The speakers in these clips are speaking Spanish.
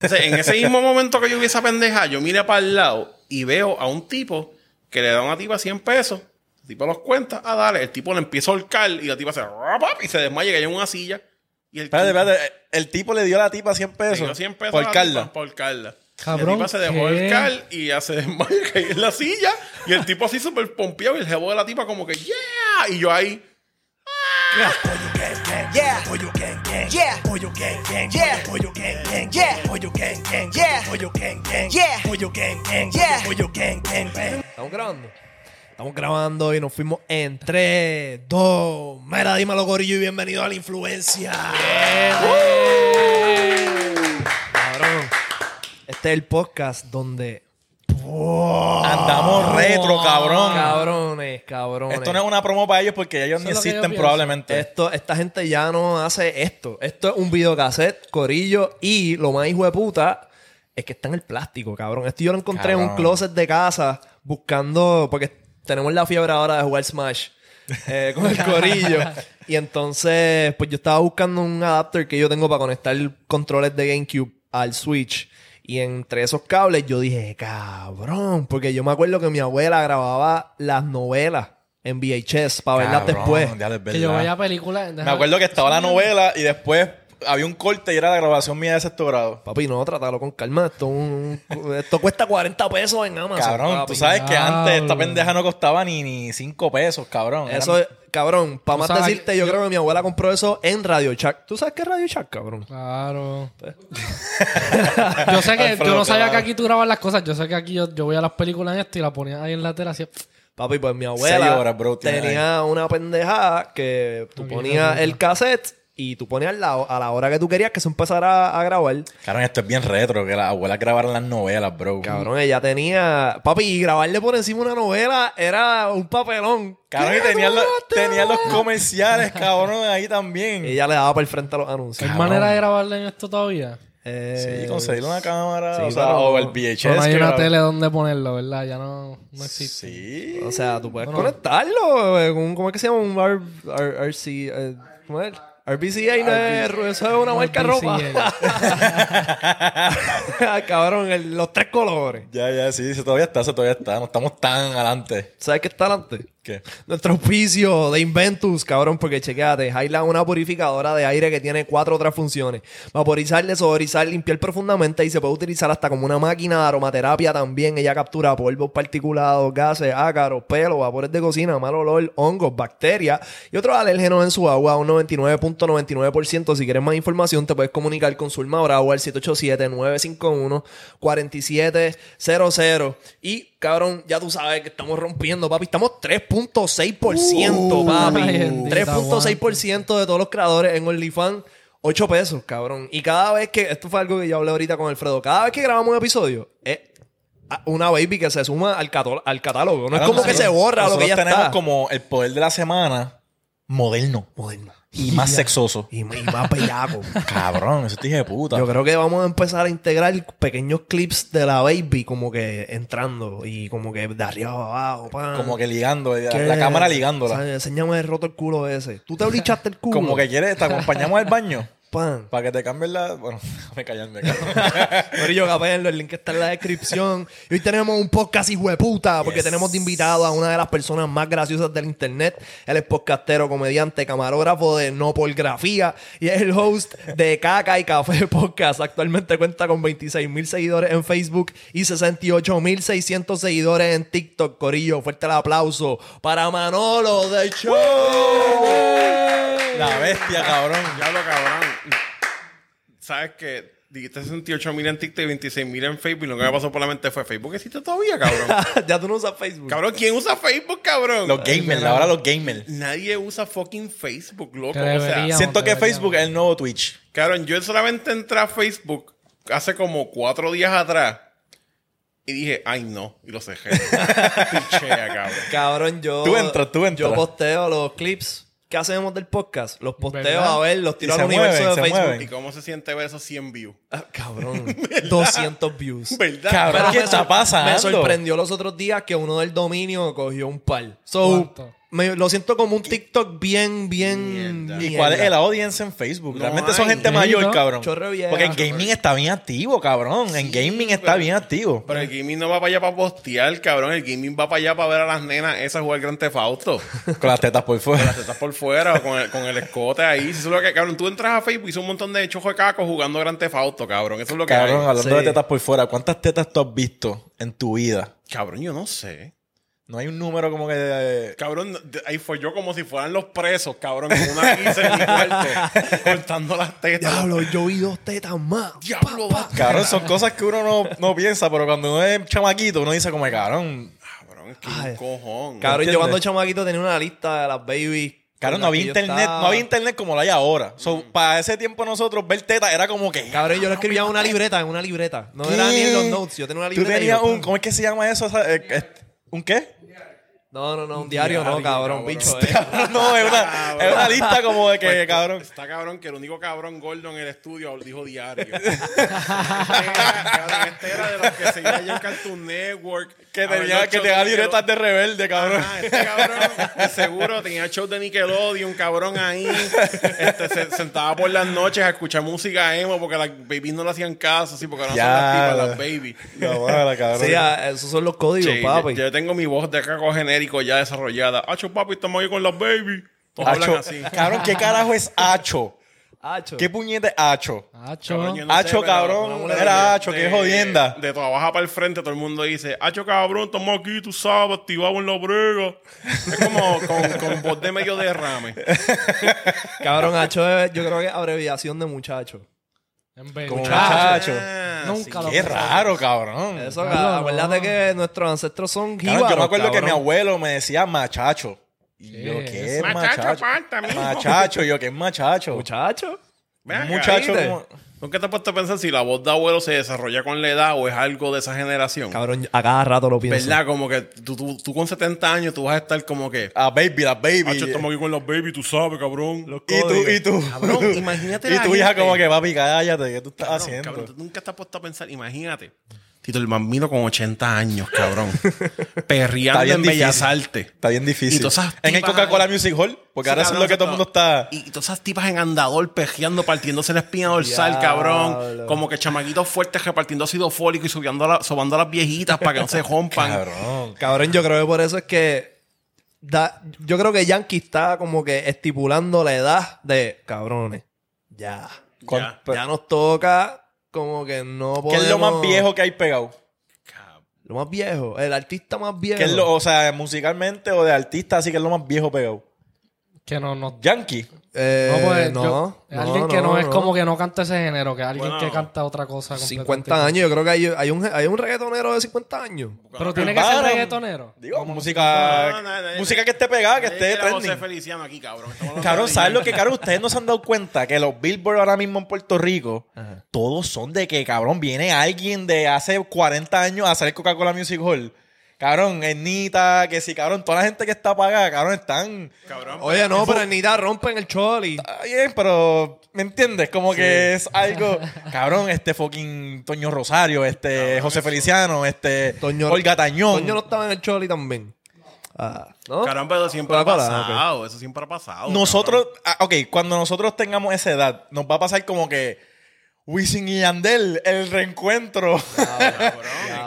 Entonces, en ese mismo momento que yo vi esa pendeja, yo miré para el lado y veo a un tipo que le da a una tipa 100 pesos. El tipo los cuenta, ah, dale. El tipo le empieza a holcar y la tipa se y se desmaya y cae en una silla. Y el Espérate, tipo espérate. El tipo le dio a la tipa 100 le pesos. dio 100 pesos Por a la Carla. tipa por Carla. Cabrón, y la tipa se dejó ¿qué? holcar y ya se desmaya y cae en la silla. Y el tipo así súper pompeado y el jevo de la tipa como que, yeah. Y yo ahí, Yeah. Yeah. Yeah. Yeah. Yeah. Yeah. Estamos grabando. Estamos grabando y nos fuimos en 3, 2. Mira, dímelo, Gorillo, y bienvenido a la influencia. Cabrón. Este es el podcast donde. Andamos retro, cabrón. Cabrones, cabrones. Esto no es una promo para ellos porque ellos ni existen probablemente. Esto, esta gente ya no hace esto. Esto es un videocassette, corillo, y lo más hijo de puta es que está en el plástico, cabrón. Esto yo lo encontré en un closet de casa buscando, porque tenemos la fiebre ahora de jugar Smash eh, con el corillo. y entonces, pues yo estaba buscando un adapter que yo tengo para conectar controles de GameCube al Switch. Y entre esos cables yo dije, cabrón, porque yo me acuerdo que mi abuela grababa las novelas en VHS para verlas después. ya Que yo verdad. vaya película. Me acuerdo que estaba la novela y después había un corte y era la grabación mía de sexto grado. Papi, no, trátalo con calma. Esto, es un- esto cuesta 40 pesos en Amazon. Cabrón, papi. tú sabes que antes esta pendeja no costaba ni, ni cinco pesos, cabrón. Eran- Eso es, cabrón, para más sabes decirte, yo yo- creo que mi abuela compró eso en Radio Shack. ¿Tú sabes qué es Radio Shack, cabrón? Claro. yo sé que Alfredo, yo no sabía claro. que aquí tú grabas las cosas. Yo sé que aquí yo, yo voy a las películas en esto y la ponía ahí en la tela así. Papi, pues mi abuela horas, bro, tiene tenía una pendejada que tú Ok, ponías el cassette y tú ponías la, a la hora que tú querías que se empezara a grabar. Cabrón, esto es bien retro, que las abuelas grabaran las novelas, bro. Cabrón, ella tenía... Papi, y grabarle por encima una novela era un papelón. Cabrón, y ¿Qué tenían los, comerciales, cabrón, ahí también. Ella le daba por el frente a los anuncios. ¿Hay manera de grabarle en esto todavía? Eh, Sí, conseguir una cámara, sí, o, sea, pero- o el VHS. Pero no hay una tele donde ponerlo, ¿verdad? Ya no, no existe. Sí. O sea, tú puedes Bueno. conectarlo. ¿Cómo es que se llama? Un RC. eh, ¿Cómo es? RBCA no es, eso es una marca de ropa. Cabrón, el- los tres colores. Ya, ya, sí, eso todavía está, eso todavía está. No estamos tan adelante. ¿Sabes qué está adelante? ¿Qué? Nuestro auspicio de Inventus, cabrón, porque chequéate, Highland es una purificadora de aire que tiene cuatro otras funciones. Vaporizar, desodorizar, limpiar profundamente y se puede utilizar hasta como una máquina de aromaterapia también. Ella captura polvos particulados, gases, ácaros, pelos, vapores de cocina, mal olor, hongos, bacterias y otros alérgenos en su agua, un 99.99%. Si quieres más información, te puedes comunicar con Zulma Bravo al 787-951-4700. Y, cabrón, ya tú sabes que estamos rompiendo, papi. Estamos 3.6%, papi. Ay, bendito, 3.6% de todos los creadores en OnlyFans. 8 pesos, cabrón. Y cada vez que... Esto fue algo que yo hablé ahorita con Alfredo. Cada vez que grabamos un episodio, es una baby que se suma al, al catálogo. No es como que se borra lo que ya tenemos está. como el poder de la semana moderno Moderno. Y más sexoso. Y, y más bellaco. Cabrón, te dije de puta. Yo creo que vamos a empezar a integrar pequeños clips de la baby como que entrando y como que de arriba abajo. pan. Como que ligando, la, cámara ligándola. Enséñame el roto el culo ese. ¿Tú te blichaste el culo? Como que quieres, te acompañamos al baño. Pan. Para que te cambien la. Bueno, déjame callarme, cabrón. Corillo, capello, el link está en la descripción. Y hoy tenemos un podcast hijueputa porque Yes. tenemos de invitado a una de las personas más graciosas del internet. Él es podcastero, comediante, camarógrafo de No Porgrafía y es el host de Caca y Café Podcast. Actualmente cuenta con 26 mil seguidores en Facebook y 68 mil 600 seguidores en TikTok. Corillo, fuerte el aplauso para Manolo de Show. La bestia, cabrón. Diablo, cabrón. ¿Sabes qué? Dijiste 68 mil en TikTok y 26 mil en Facebook. Y lo que me pasó por la mente fue: ¿Facebook existe todavía, cabrón? ya tú no usas Facebook. cabrón, ¿quién usa Facebook, cabrón? Los gamers, ahora los gamers. Nadie usa fucking Facebook, loco. Que O sea, deberíamos, Siento que. Facebook es el nuevo Twitch. cabrón, yo solamente entré a Facebook hace como cuatro días atrás. Y dije, ay no. Y lo cerré. Pichea, cabrón. Cabrón, yo. Tú entras, tú entras. Yo posteo los clips que hacemos del podcast. Los posteo ¿Verdad? a ver, los tiro al universo mueven, de Facebook. mueven. ¿Y cómo se siente ver esos 100 views? Ah, cabrón. 200 views. ¿Verdad? Cabrón, Pero ¿qué está pasando? Me sorprendió los otros días que uno del dominio cogió un par. So, ¿Cuánto? Me- lo siento como un TikTok bien, bien. Mierda. ¿Y cuál es el audience en Facebook? No Realmente son hay. gente Sí, mayor, cabrón. Vieja. Porque en gaming está bien activo, cabrón. En gaming está bien activo. Pero el gaming no va para allá para postear, cabrón. El gaming va para allá para ver a las nenas esas jugar Grand Theft Auto. Con las tetas por fuera. Te estás por fuera o con el, con el escote ahí. Eso es lo que, cabrón, tú entras a Facebook y hizo un montón de chojos de cacos jugando Grand Theft Auto, cabrón. Eso es lo que Cabrón, hay. hablando Sí. de tetas por fuera, ¿cuántas tetas tú has visto en tu vida? Cabrón, yo no sé. No hay un número como que... de- Cabrón, ahí fue yo como si fueran los presos, cabrón, con una pizza en mi cuarto, cortando las tetas. Diablo, yo vi dos tetas más. Diablo, va. Cabrón, son cosas que uno no, no piensa, pero cuando uno es chamaquito, uno dice como, cabrón... Cabrón, que Ay. cojón. Cabrón, yo cuando chamaquito tenía una lista de las babies. Cabrón, no había internet, estaba. no había internet como lo hay ahora. So, para ese tiempo nosotros ver tetas era como que... Cabrón, yo lo escribía en una libreta, en una libreta. No ¿Qué? era ni en los notes, yo tenía una Tú libreta. y tenías un... ¿Cómo es que se llama eso? Eh, eh, ¿Un qué? No, no, no, un diario, no, diario, cabrón, cabrón. bicho, eh. no, es una, es una lista como de que, Pues, cabrón... Está cabrón que el único cabrón gordo en el estudio dijo diario. cabrón, este era de los que se iba allá en Cartoon Network. Que tenía, que tenía de libretas de rebelde, cabrón. Ajá, este cabrón, seguro, tenía show de Nickelodeon, cabrón ahí. Este, se sentaba por las noches a escuchar música emo porque las babies no le hacían caso, así, porque no son Ya. las tipas, las babies. No, mala, cabrón. Sí, ah, esos son los códigos, Sí, papi. yo, yo tengo mi voz de caco genérico ya desarrollada. Acho, papi, estamos ahí con las babies. Todos hablan Hacho. así. Cabrón, ¿qué carajo es Hacho? Hacho. ¿Qué puñete es Hacho? Hacho. Cabrón, yo no Hacho, sé, pero cabrón, una mujer era de- Hacho, qué jodienda. De tu abajo para el frente, todo el mundo dice, Hacho, cabrón, estamos aquí, tú sabes, activados en la brega. Es como con, con voz de medio derrame. Cabrón, Hacho es, yo creo que es abreviación de muchacho. En vez Como Muchacho. Ah, Nunca sí. lo Qué raro, cabrón. Eso, Cabrón, ca- no. acuérdate que nuestros ancestros son Cabrón, jíbaros, yo me acuerdo que cabrón. mi abuelo me decía machacho. Y ¿Qué yo, ¿qué es? Machacho, machacho? Machacho, yo, ¿qué es machacho? Muchacho. Muchacho, como- ¿Nunca te has puesto a pensar si la voz de abuelo se desarrolla con la edad o es algo de esa generación? Cabrón, a cada rato lo pienso. ¿Verdad? Como que tú, tú, tú con 70 años tú vas a estar como que... Ah, baby, la baby. Hacho, estamos aquí con los baby, tú sabes, cabrón. y tú, y tú. Cabrón, imagínate Y tu hija como que, papi, cállate, ¿qué tú estás Cabrón, haciendo? cabrón, tú nunca te has puesto a pensar, imagínate. Tito el Bambino con 80 años, cabrón. perreando en Bellas. Artes. Está bien difícil. Y todas esas en el Coca-Cola. Music Hall, porque Sí, ahora es lo que todo el mundo está... Y, y todas esas tipas en andador pejeando, partiéndose la espina dorsal, cabrón. Como que chamaquitos fuertes repartiendo ácido fólico y subiendo a la- sobando a las viejitas para que no se rompan. Cabrón. Cabrón, yo creo que por eso es que. da- yo creo que Yankee está como que estipulando la edad de cabrones. Ya. Ya. Ya nos toca como que no ¿Qué podemos... es lo más viejo que hay pegado? Lo más viejo. El artista más viejo. ¿Qué es lo, o sea, musicalmente o de artista, así que es lo más viejo pegado? Que no, no. Yankee. Eh, no, pues, no, yo- no, alguien que no, es no. como que no canta ese género, que es alguien Bueno, que canta otra cosa. 50 años. Yo creo que hay, hay, un, hay un reggaetonero de 50 años. Pero tiene que ser reggaetonero. Digo, música, No, no, no, música que esté pegada, que esté trending. Feliciano aquí, cabrón. Cabrón, ¿sabes lo que, cabrón? Ustedes no se han dado cuenta que los Billboard ahora mismo en Puerto Rico, todos son de que, cabrón, viene alguien de hace 40 años a hacer Coca-Cola Music Hall. Cabrón, Ernita, que sí, cabrón, toda la gente que está pagada, cabrón, están... Cabrón, Oye, no, pero Nida rompen el choli. Está bien, pero ¿me entiendes? Como que es algo, cabrón, este fucking Toño Rosario, este José Feliciano, este Toño, Olga Tañón. Toño no estaba en el choli también. Ah, ¿no? Cabrón, pero eso siempre ha pasado. Eso siempre ha pasado. nosotros, ah, ok, cuando nosotros tengamos esa edad, nos va a pasar como que Wisin y Yandel, el reencuentro.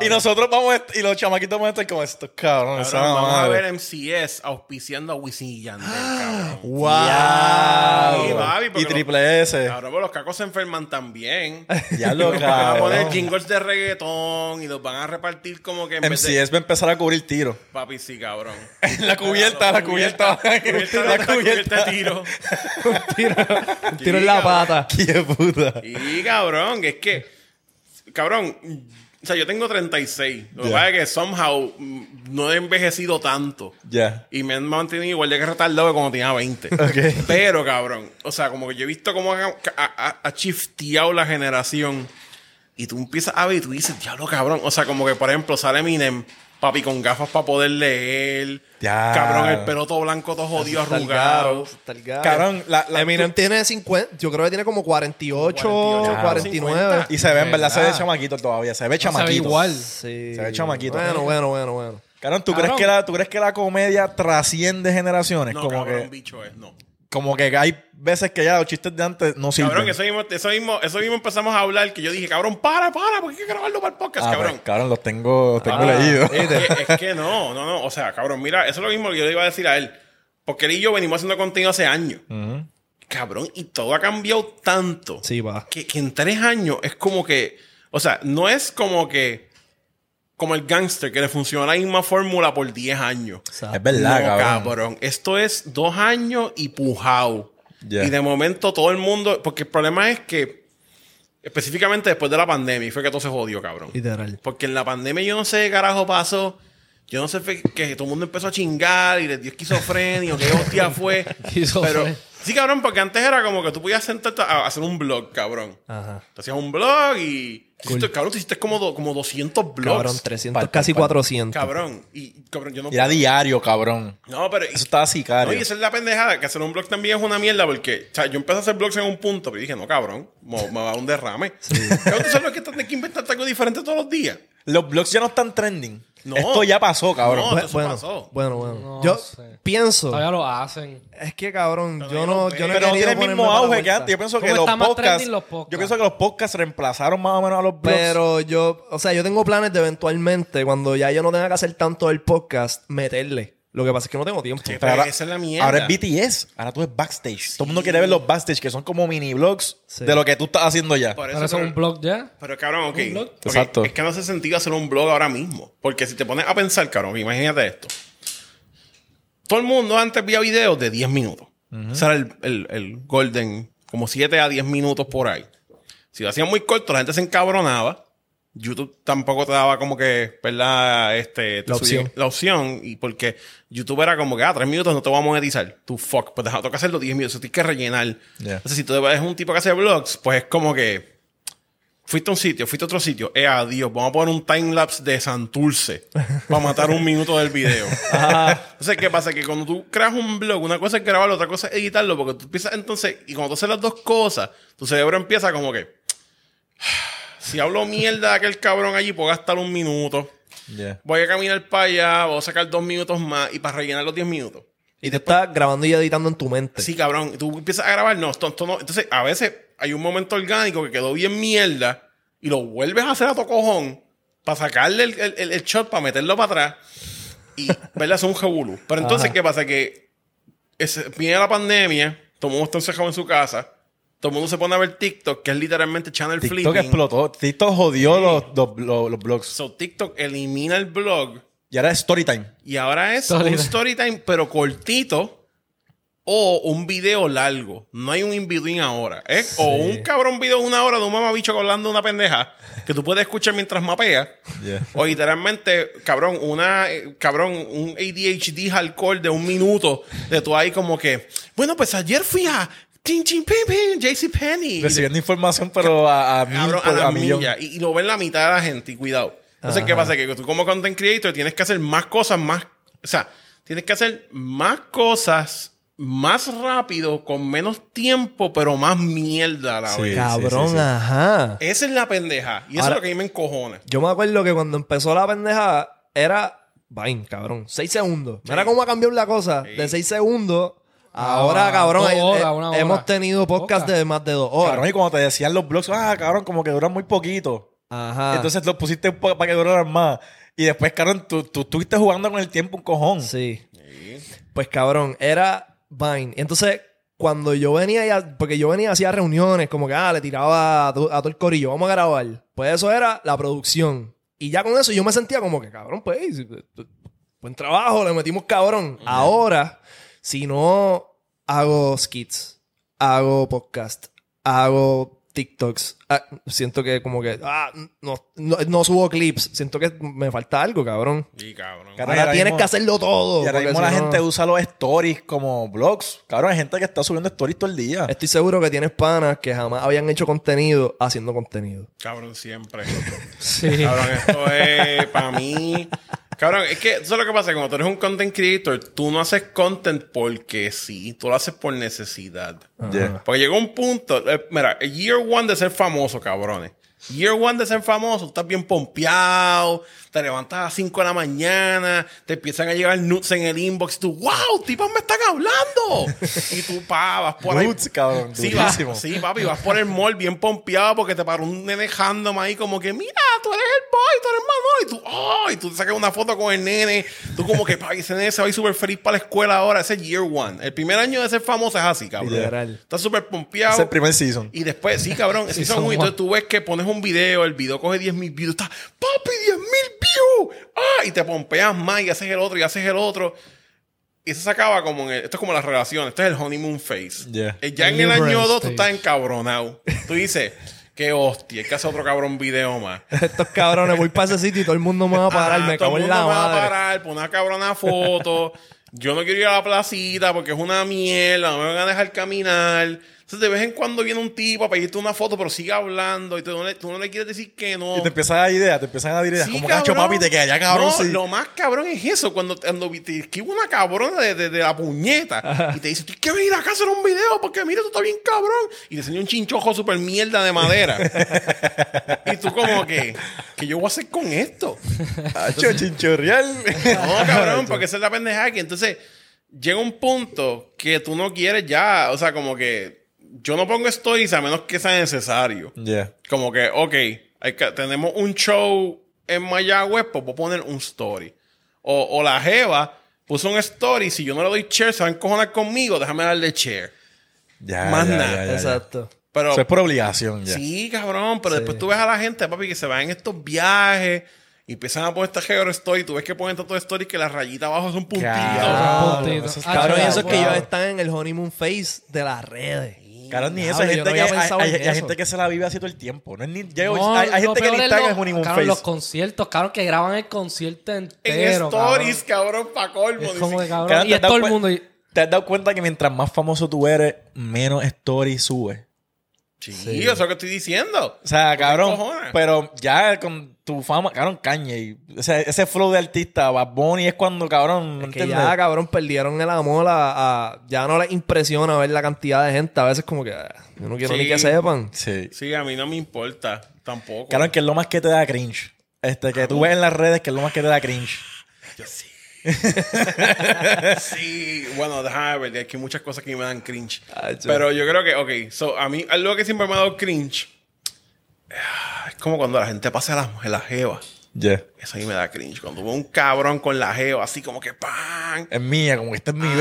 y nosotros vamos a y los chamaquitos van a estar como estos cabrones. Cabrón, vamos a madre". ver MCS auspiciando a Wisin y Yandel, cabrón. ¡Wow! Porque Y triple S. Cabrón, pero los cacos se enferman también. Ya lo Van a poner cabrón. jingles de reggaetón y los van a repartir como que en vez de... MCS va a empezar a cubrir tiro. Papi, sí, cabrón. la cubierta, la cubierta. Cubierta, La la cubierta cubierta. de tiro. Un tiro en la pata. ¡Qué puta! Y cabrón, que es que, cabrón, o sea, yo tengo 36. Lo que pasa es que somehow no he envejecido tanto. Ya. Y me han mantenido igual de que retardado que cuando tenía 20. Ok. Pero, cabrón, o sea, como que yo he visto cómo ha- ha shifteado la generación. Y tú empiezas a ver y tú dices, diablo, cabrón. O sea, como que, por ejemplo, sale Eminem, papi, con gafas para poder leer. Ya. Cabrón, el pelo todo blanco, todo jodido, arrugado. Cabrón, la, la- Eminem tiene 50, yo creo que tiene como 48, 48, 49. 50. Y se ve, en verdad, se ve chamaquito todavía. Se ve No se ve chamaquito. igual. Sí. Se ve chamaquito. Bueno, bueno, bueno, bueno. Cabrón, ¿tú, Cabrón. Crees que la, ¿tú crees que la comedia trasciende generaciones? No, como, cabrón, que, bicho es, no. Como que hay veces que ya los chistes de antes no sirven. Cabrón, eso mismo, eso mismo, eso mismo empezamos a hablar que yo dije, cabrón, para, para, porque hay que grabarlo para el podcast, Ah, cabrón. pues, cabrón, los tengo, los tengo Ah, leídos. Es que, es que no, no, no. O sea, cabrón, mira, eso es lo mismo que yo le iba a decir a él. Porque él y yo venimos haciendo contenido hace años. Cabrón, y todo ha cambiado tanto. Sí, va. Que, que en tres años es como que. O sea, no es como que. Como el gangster que le funciona la misma fórmula por 10 años. Es verdad, no, cabrón. cabrón. Esto es dos años y pujao. Y de momento todo el mundo. Porque el problema es que. Específicamente después de la pandemia, y fue que todo se jodió, cabrón. Literal. Porque en la pandemia yo no sé qué carajo pasó. Yo no sé que todo el mundo empezó a chingar y les dio esquizofrenia o qué hostia fue. Pero sí, cabrón, porque antes era como que tú podías sentarte a hacer un blog, cabrón. Ajá. Te hacías un blog y. hiciste- cabrón, tú hiciste como, do- como 200 blogs. Cabrón, 300, Pal, casi pal. 400. Cabrón. Y, cabrón, yo no. Era diario, cabrón. No, pero. Eso estaba No, sicario. y esa es la pendejada, que hacer un blog también es una mierda porque, o sea, yo empecé a hacer blogs en un punto, pero dije, no, cabrón, me, me va a dar un derrame. Cabrón, ¿tú sabes lo que tienes que inventarte algo diferente todos los días? Los blogs ya no están trending. No. Esto ya pasó, cabrón. No, eso bueno, pasó. bueno, bueno. No yo sé. pienso. Todavía lo hacen. Es que, cabrón, Pero yo no, yo no he Pero no tiene el mismo auge que antes. Yo pienso que ¿Cómo los podcasts, los podcasts? Yo pienso que los podcasts reemplazaron más o menos a los blogs. Pero yo, o sea, yo tengo planes de eventualmente, cuando ya yo no tenga que hacer tanto el podcast, meterle. Lo que pasa es que no tengo tiempo. Sí, Pero ahora, esa es la mierda. ahora es BTS. Ahora tú es backstage. Todo el mundo quiere ver los backstage, que son como mini blogs Sí. de lo que tú estás haciendo ya. Por es pero- un blog ya. Pero cabrón, ok. Exacto. Es que no hace sentido hacer un blog ahora mismo. Porque si te pones a pensar, cabrón, imagínate esto. Todo el mundo antes veía videos de 10 minutos. Ese era el, el- el golden, como 7 a 10 minutos por ahí. Si lo hacían muy corto, la gente se encabronaba. YouTube tampoco te daba como que, ¿verdad? Este, te La opción. La opción. Y porque YouTube era como que, ah, 3 minutos no te voy a monetizar. Tu fuck. Pues deja, toca hacerlo 10 minutos. Tienes que rellenar. Yeah. Entonces, si tú eres un tipo que hace vlogs, pues es como que fuiste a un sitio, fuiste a otro sitio, eh, adiós, vamos a poner un timelapse de Santurce para matar un minuto del video. Entonces, ¿qué pasa? Que cuando tú creas un blog, una cosa es grabarlo, otra cosa es editarlo, porque tú empiezas entonces, y cuando tú haces las dos cosas, tu cerebro empieza como que, si hablo mierda de aquel cabrón allí, puedo gastar un minuto, Yeah. voy a caminar para allá, voy a sacar dos minutos más, y para rellenar los diez minutos. Y te estás grabando y editando en tu mente. Sí, cabrón. Tú empiezas a grabar, no, esto, esto no. Entonces, a veces hay un momento orgánico que quedó bien mierda y lo vuelves a hacer a tu cojón para sacarle el, el- el- shot, para meterlo para atrás y, ¿verdad? Es un jebulú. Pero entonces, ¿qué pasa? Que ese- viene la pandemia, todo el mundo está encerrado en su casa, todo el mundo se pone a ver TikTok, que es literalmente channel TikTok flipping. explotó. TikTok jodió los, los, los- los blogs. So, TikTok elimina el blog Y ahora es Storytime. y ahora es Story un time. story time, pero cortito. O un video largo. No hay un in-between ahora. ¿eh? O un cabrón video de una hora de un mamabicho hablando una pendeja que tú puedes escuchar mientras mapeas. Yeah. O literalmente, cabrón, una, eh, cabrón, un ADHD hardcore de un minuto de tú ahí como que, bueno, pues ayer fui a Chin Chin Pin Pin, JCPenney. Recibiendo información, pero a, a mil Cabrón, por- a a milla. Y, y lo ven la mitad de la gente, y cuidado. Entonces, ¿qué pasa? Que tú como content creator tienes que hacer más cosas, más... O sea, tienes que hacer más cosas más rápido, con menos tiempo, pero más mierda a la Sí. vez. Cabrón, sí, sí. ajá. Esa es la pendeja. Y eso Ahora- es lo que a mí me encojona. Yo me acuerdo que cuando empezó la pendeja era Vine, cabrón. Seis segundos. Mira cómo ha cambiado la cosa. De seis segundos. Ahora, Ah, cabrón, eh, horas, eh, una hora. hemos tenido podcast Podcast. de más de dos horas. Cabrón, y cuando te decían los blogs, ah, cabrón, como que duran muy poquito. Ajá. Entonces lo pusiste para que duraran más. Y después, cabrón, tú, tú estuviste jugando con el tiempo un cojón. Sí. Pues cabrón, era Vine. Entonces, cuando yo venía ya, porque yo venía hacía reuniones, como que ah, le tiraba a, to- a todo el corillo, vamos a grabar. Pues eso era la producción. Y ya con eso yo me sentía como que, cabrón, pues, buen trabajo, le metimos cabrón. Ahora, si no hago skits, hago podcast, hago TikToks, ah, siento que como que, ah, no, no, no subo clips, siento que me falta algo, cabrón. Sí, cabrón. Ahora ahora tienes mismo- que hacerlo todo. Y ahora mismo si la no- gente usa los stories como blogs. Cabrón, hay gente que está subiendo stories todo el día. Estoy seguro que tienes panas que jamás habían hecho contenido haciendo contenido. Cabrón, siempre. Sí. Cabrón, esto es para mí. Cabrón, es que eso es lo que pasa. Cuando tú eres un content creator, tú no haces content porque sí, tú lo haces por necesidad. Yeah. Porque llegó un punto. eh, mira, el year one de ser famoso, cabrones. Year one de ser famoso, estás bien pompeado, te levantas a las 5 de la mañana, te empiezan a llegar nudes en el inbox y tú, wow, tipas me están hablando. y tú, pa, vas por ahí. Nudes, cabrón, Sí, vas, sí, papi, vas por el mall bien pompeado porque te paró un nene random ahí como que, mira, tú eres el boy, tú eres Manolo. Y tú, oh, y tú te sacas una foto con el nene. Tú como que, papi, ese nene se va a ir súper feliz para la escuela ahora. Ese es year one. El primer año de ser famoso es así, cabrón. Literal. Estás súper pompeado. Es el primer season. Y después, sí, cabrón, sí son son muy. one. Entonces tú ves que pones un video, el video coge 10 mil views, está, papi, 10 mil views. Ah, y te pompeas más y haces el otro y haces el otro. Y eso se acaba como en el- esto es como la relación, esto es el honeymoon phase. Yeah. Eh, Ya en El el año Libra 2 tú estás encabronado. Tú dices, qué hostia, hay que hacer otro cabrón video más. Estos cabrones, voy para ese sitio y todo el mundo me va a parar. Me todo cago el en mundo la me va a madre. parar, poner una cabrona foto. Yo no quiero ir a la placita porque es una mierda, no me van a dejar caminar. Entonces, de vez en cuando viene un tipo a pedirte una foto, pero sigue hablando y tú no le, tú no le quieres decir que no. Y te empiezan a dar ideas, te empiezan a dar ideas. Sí, como cacho, papi, te quedaría cabrón. No, sí. lo más cabrón es eso, cuando, cuando te esquiva una cabrona de, de- de la puñeta y te dice, tienes que venir acá a hacer un video porque mira, tú estás bien cabrón. Y te enseña un chinchojo super mierda de madera. y tú como que, ¿qué yo voy a hacer con esto? Cacho, chinchorreal. No, cabrón, porque esa es la pendeja que entonces llega un punto que tú no quieres ya, o sea, como que yo no pongo stories a menos que sea necesario. Yeah. Como que, ok, hay que- tenemos un show en Mayagüez, pues voy a poner un story. O, o la Jeva puso un story, si yo no le doy share, se van a encojonar conmigo, déjame darle share. Ya, Más ya, nada. ya, ya, ya. Exacto. Pero, Eso es por obligación, ya. sí, cabrón, pero después tú ves a la gente, papi, que se va en estos viajes y empiezan a poner esta Geo story, tú ves que ponen tantos stories que la rayita abajo son puntitos. Cabrón, Puntito. eso es Ah, Cabrón, y claro, eso es que ellos están en el honeymoon phase de las redes. Cabrón, ni eso. Hay gente, no que, hay, en gente que se la vive así todo el tiempo. No es ni, No, hay, gente que ni es está en honeymoon cabrón, los conciertos, cabrón, que graban el concierto En entero. stories, cabrón, pa' colmo. cabrón. Es como que, cabrón, Cabrón, y ¿te es has todo el dado mundo. y- ¿Te has dado cuenta que mientras más famoso tú eres, menos stories subes? Sí, eso es lo que estoy diciendo. O sea, cabrón, pero ya con tu fama, cabrón, caña. Y, o sea, ese flow de artista, Bad Bunny, es cuando, cabrón, ¿no Que entiendes? ya, cabrón, perdieron el amor a, a- Ya no les impresiona ver la cantidad de gente. A veces como que... ah, Yo no quiero Sí. ni que sepan. Sí. Sí, a mí no me importa tampoco. Cabrón, que es lo más que te da cringe. Este, que tú ves en las redes que es lo más que te da cringe. Yo sí. sí, bueno, déjame ver, hay muchas cosas que me dan cringe. Ay, yo- Pero yo creo que, ok, so, a mí algo que siempre me ha dado cringe ah, es como cuando la gente pasa la, la jeva. Yeah. Eso a mí me da cringe. Cuando veo un cabrón con la jeva, así como que ¡pam! Es mía, como que este es mi Ah,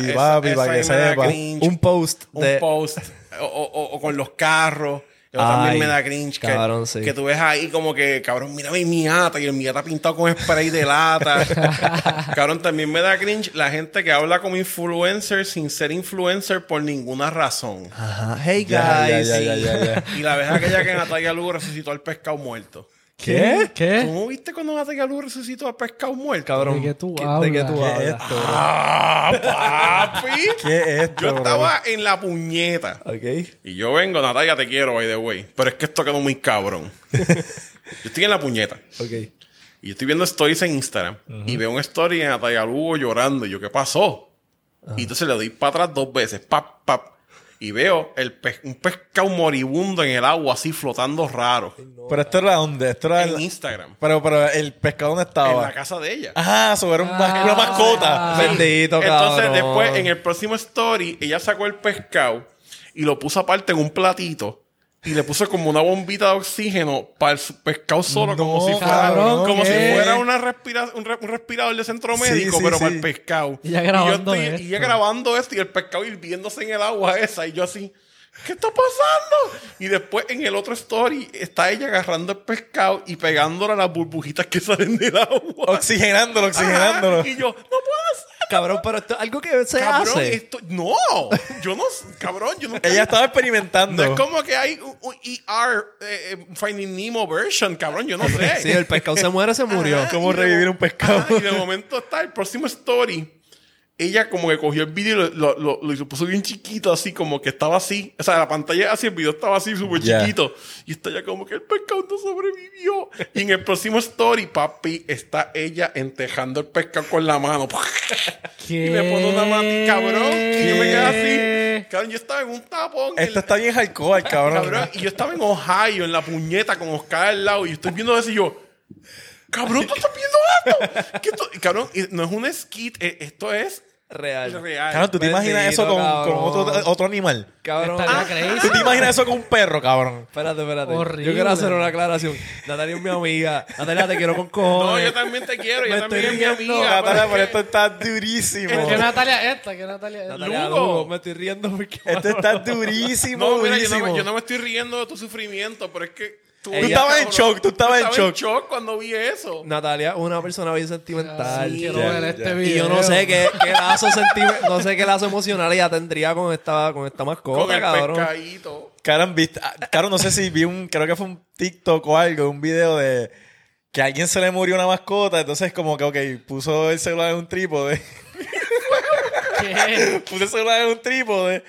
baby, papi, para a que sepa. Un post un de... post o, o- o con los carros. Eso también me da cringe. Que, cabrón, sí. que tú ves ahí como que, cabrón, mira mi miata y el miata pintado con spray de lata. cabrón, también me da cringe la gente que habla como influencer sin ser influencer por ninguna razón. Ajá. Hey, guys. Ya, ya, ya. Y la vez aquella que Natalia Lugo resucitó al pescado muerto. ¿Qué? ¿Qué? ¿Cómo viste cuando Natalia Lugo resucitó al pescado muerto? Cabrón. ¿De qué tú ¿qué- hablas? ¿De qué tú ¿Qué es hablas? esto? ¡Ah, papi! ¿Qué es esto? Yo bro? estaba en la puñeta. Ok. Y yo vengo, Natalia, te quiero, by the way. Pero es que esto quedó muy cabrón. yo estoy en la puñeta. Ok. Y yo estoy viendo stories en Instagram. Y veo un story de Natalia Lugo llorando. Y yo, ¿qué pasó? Y entonces le doy para atrás dos veces. Pap, pap. Y veo el pe- un pescado moribundo en el agua, así flotando raro. Pero esto era dónde? Esto era En el- Instagram. Pero, pero el pescado dónde En estaba. la casa de ella. Ajá, sobre un Ah. una mascota. Bendito, Entonces, cabrón. después, en el próximo story, ella sacó el pescado y lo puso aparte en un platito. Y le puso como una bombita de oxígeno para el pescado solo, como si fuera, cabrón, como si fuera una respira- un, re- un respirador de centro médico, sí, pero sí. para el pescado. Y ella grabando y yo estoy- y esto. grabando esto y el pescado hirviéndose en el agua esa. Y yo así, ¿qué está pasando? Y después en el otro story está ella agarrando el pescado y pegándole a las burbujitas que salen del agua. Oxigenándolo, oxigenándolo. Ajá, Y yo, no puedo hacer. Cabrón, pero esto es algo que se Cabrón, hace. esto. No, yo no. Cabrón, yo no. Ella estaba No experimentando. es como que hay un, un ER eh, Finding Nemo version, cabrón, yo no sé. Sí, el pescado se muere, se murió. Ajá, ¿Cómo de revivir un pescado? Ajá, y de momento está el próximo story. Ella como que cogió el vídeo y lo, lo, lo- lo puso bien chiquito, así como que estaba así. O sea, la pantalla así, el video estaba así, súper Ya. chiquito. Y está ya como que el pescado no sobrevivió. Y en el próximo story, papi, está ella entejando el pescado con la mano. ¿Qué? Y me pone una mano, cabrón. Y yo me quedé así. Cabrón, yo estaba en un tapón. Esto la- está bien hardcore, cabrón. Cabrón, y yo estaba en Ohio, en la puñeta, con Oscar al lado, y yo estoy viendo eso y yo, cabrón, ¿tú estás viendo esto? ¿Qué esto? Y, cabrón, no es un skit, eh, esto es Real. real. Cabrón, ¿tú te imaginas eso con, otro, otro animal? Cabrón. Ah. ¿Tú te imaginas eso con un perro, cabrón? Espérate, espérate. Horrible. Yo quiero hacer una aclaración. Natalia es mi amiga. Natalia, te quiero con No, cojones. yo también te quiero, Me yo también es mi amiga. Natalia, pero pero es esto está durísimo. ¿Qué Natalia es esta? ¿Qué Natalia es esta? Natalia, Lugo. Lugo, me estoy riendo porque... Esto está durísimo, No, mira, yo no, me, yo no me estoy riendo de tu sufrimiento, pero es que tú... Tú estabas en shock, tú estabas en Estaba shock. cuando vi eso. Natalia es una persona bien sentimental. Sí, quiero ver este Y video. yo no sé qué, qué lazo sentimental, no sé qué lazo emocional ella tendría con esta, con esta mascota, Con el cabrón. pescadito. Cabrón, viste- ah, cabrón, no sé si vi un, creo que fue un TikTok o algo, un video de que a alguien se le murió una mascota, entonces como que, ok, puso el celular en un trípode, ¿Qué? puso el celular en un trípode,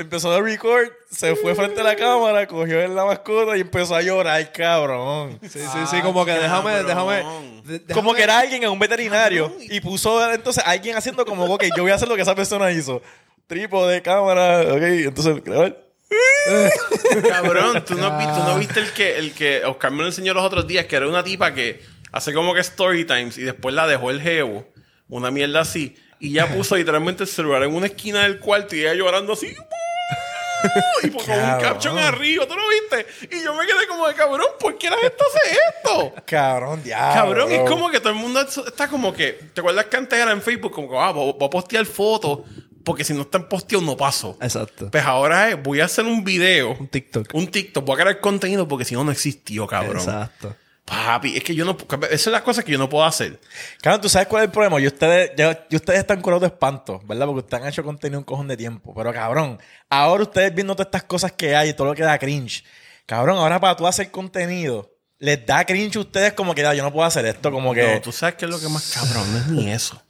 empezó a record, se fue frente a la cámara, cogió la mascota y empezó a llorar, cabrón. Sí, sí, sí, como que déjame, cabrón. déjame, de- déjame- Como que era alguien en un veterinario y puso entonces alguien haciendo como, ok, yo voy a hacer lo que esa persona hizo. Trípode, cámara, ok, entonces, grabar. Cabrón, ¿tú no, tú no viste el que, el que Oscar me lo enseñó los otros días, que era una tipa que hace como que story times y después la dejó el jevo, una mierda así, y ya puso literalmente el celular en una esquina del cuarto y ella llorando así. Y con un caption arriba, ¿tú lo viste? Y yo me quedé como de cabrón, ¿por qué la gente hace esto? Cabrón, diablo. Cabrón, es como que todo el mundo está como que. ¿Te acuerdas que antes era en Facebook? Como que, ah, voy a postear fotos, porque si no están posteados no paso. Exacto. Pues ahora voy a hacer un video, Un TikTok. un TikTok, voy a crear contenido porque si no, no existió, cabrón. Exacto. Papi, es que yo no. Esas son las cosas que yo no puedo hacer. Cabrón, ¿tú sabes cuál es el problema? Y ustedes, ya- y ustedes están curados de espanto, ¿verdad? Porque ustedes han hecho contenido un cojón de tiempo. Pero cabrón, ahora ustedes viendo todas estas cosas que hay y todo lo que da cringe. Cabrón, ahora para tú hacer contenido, les da cringe a ustedes como que "Ah, yo no puedo hacer esto, como que... No, tú sabes que es lo que más cabrón, no es ni eso.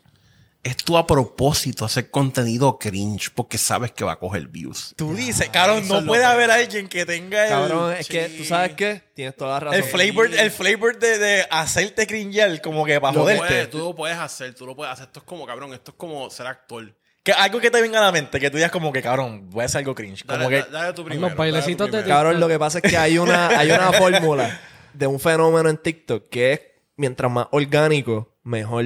Es tú a propósito hacer contenido cringe porque sabes que va a coger views. Tú dices, cabrón, no puede que- haber alguien que tenga el, Cabrón, es que, ¿tú sabes qué? Tienes toda la razón. el flavor, el flavor de, de hacerte cringear como que para Lo joderte. puedes- tú lo puedes hacer, tú lo puedes hacer. Esto es como, cabrón, esto es como ser actor. Que algo que te venga a la mente, que tú digas como que, cabrón, voy a hacer algo cringe. Dale, Como que... da- dale tú primero. Los bailecitos dale tú de primero. Cabrón, lo que pasa es que hay una, hay una fórmula de un fenómeno en TikTok que es mientras más orgánico, mejor.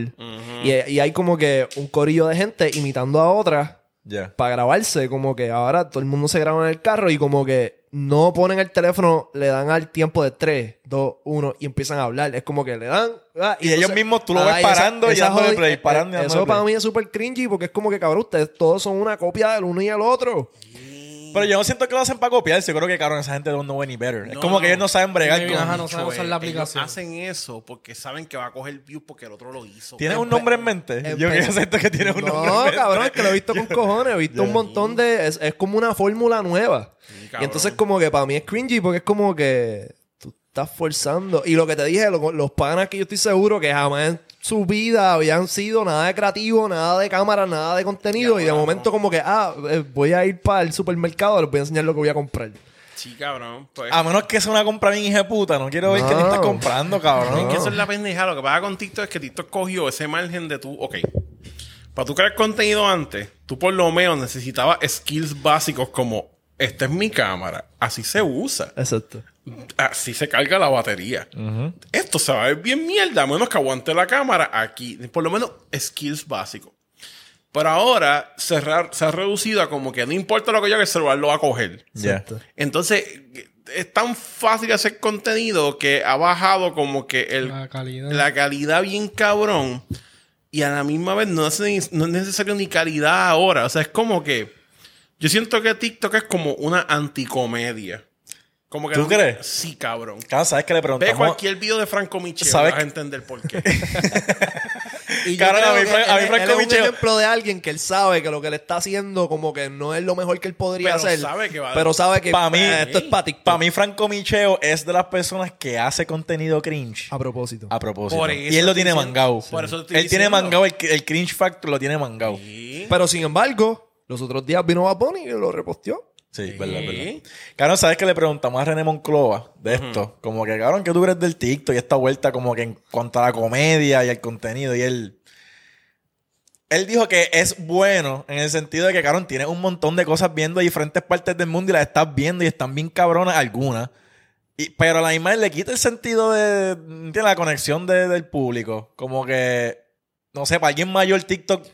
y, y hay como que un corillo de gente imitando a otras Ya. para grabarse. Como que ahora todo el mundo se graba en el carro y como que no ponen el teléfono, le dan al tiempo de 3, 2, 1 y empiezan a hablar. Es como que le dan. ah, Y ellos mismos, tú lo ves esa- parando y esa dándole jodi- play, parando y eh, dándole Eso para mí es súper cringy porque es como que, cabrón, ustedes todos son una copia del uno y el otro. Pero yo no siento que lo hacen para copiarse. Yo creo que, cabrón, esa gente no know any better. es No, como que no. ellos no saben bregar Maybe, con... ajá, no saben usar la ellos aplicación. hacen eso porque saben que va a coger views porque el otro lo hizo. ¿Tienes un nombre en mente? empe- Yo quiero acepto que tienes un nombre en No, mente. cabrón, es que lo he visto con cojones. He visto un montón de. Es, es como una fórmula nueva. y entonces, como que para mí es cringy porque es como que tú estás forzando. Y lo que te dije, lo- los panas que yo estoy seguro que jamás en su vida habían sido nada de creativo, nada de cámara, nada de contenido. y de momento, como que, ah, eh, voy a ir para el supermercado, les voy a enseñar lo que voy a comprar. Sí, cabrón. Pues, A menos que sea una compra bien hija de puta. No quiero ver No. qué te estás comprando, Es cabrón. que eso es la pendeja. Lo que pasa con TikTok es que TikTok cogió ese margen de tú, ok. Para tú crear contenido antes, tú por lo menos necesitabas skills básicos como esta es mi cámara, así se usa, Exacto. Así se carga la batería. Esto se va a ver bien mierda, a menos que aguante la cámara aquí. Por lo menos skills básicos. Pero ahora se, se ha reducido a como que no importa lo que yo haga, el celular lo va a coger. Entonces, es tan fácil hacer contenido que ha bajado como que el, La calidad. la calidad bien cabrón. Y a la misma vez no es, ni- no es necesario ni calidad ahora. O sea, es como que. Yo siento que TikTok es como una anticomedia. Como que ¿Tú no- crees? Sí, cabrón. Cabrón, ¿sabes que le Ve preguntamos? cualquier video de Franco Michel ¿Sabes vas a entender por qué. Y yo Cabrón, a mí que Fra- a mí él- Franco él es un Micheo- ejemplo de alguien que él sabe que lo que le está haciendo como que no es lo mejor que él podría Pero hacer. sabe que va a- pero sabe que Pa' mí- eh, esto es para Para mí, Franco Micheo es de las personas que hace contenido cringe. A propósito. A propósito. Por eso y él lo estoy tiene diciendo- mangado. por eso Él tiene diciendo. mangado, el, el cringe factor lo tiene mangado. Sí. Pero sin embargo, los otros días vino Bad Bunny y lo reposteó. Sí, Sí. verdad, verdad. Cabrón, ¿sabes que le preguntamos a René Monclova de esto? Como que, cabrón, ¿qué tú crees del TikTok y esta vuelta como que en cuanto a la comedia y el contenido? Y él... Él dijo que es bueno en el sentido de que, cabrón, tienes un montón de cosas viendo de diferentes partes del mundo y las estás viendo y están bien cabronas algunas. Y, pero a la misma vez le quita el sentido de, ¿entiendes? La conexión de- del público. Como que, no sé, para alguien mayor TikTok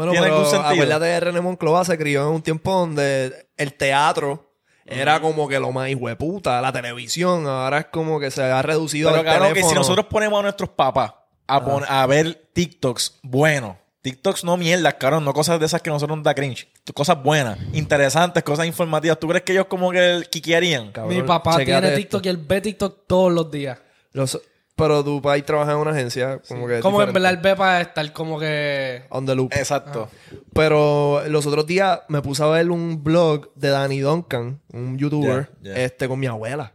Bueno, tiene pero algún sentido. acuérdate de René Monclova se crió en un tiempo donde el teatro era como que lo más hijueputa, la televisión. Ahora es como que se ha reducido Pero al claro que si nosotros ponemos a nuestros papás a, pon- a ver TikToks buenos, TikToks no mierdas, cabrón, no cosas de esas que a nosotros nos da cringe, cosas buenas, interesantes, cosas informativas, ¿tú crees que ellos como que quiquearían? Cabrón, Mi papá tiene esto. TikTok y él ve TikTok todos los días. Los- pero tu país trabaja en una agencia como que Como en verdad él ve para estar como que... On the loop. Exacto. Pero los otros días me puse a ver un blog de Danny Duncan, un youtuber, este con mi abuela.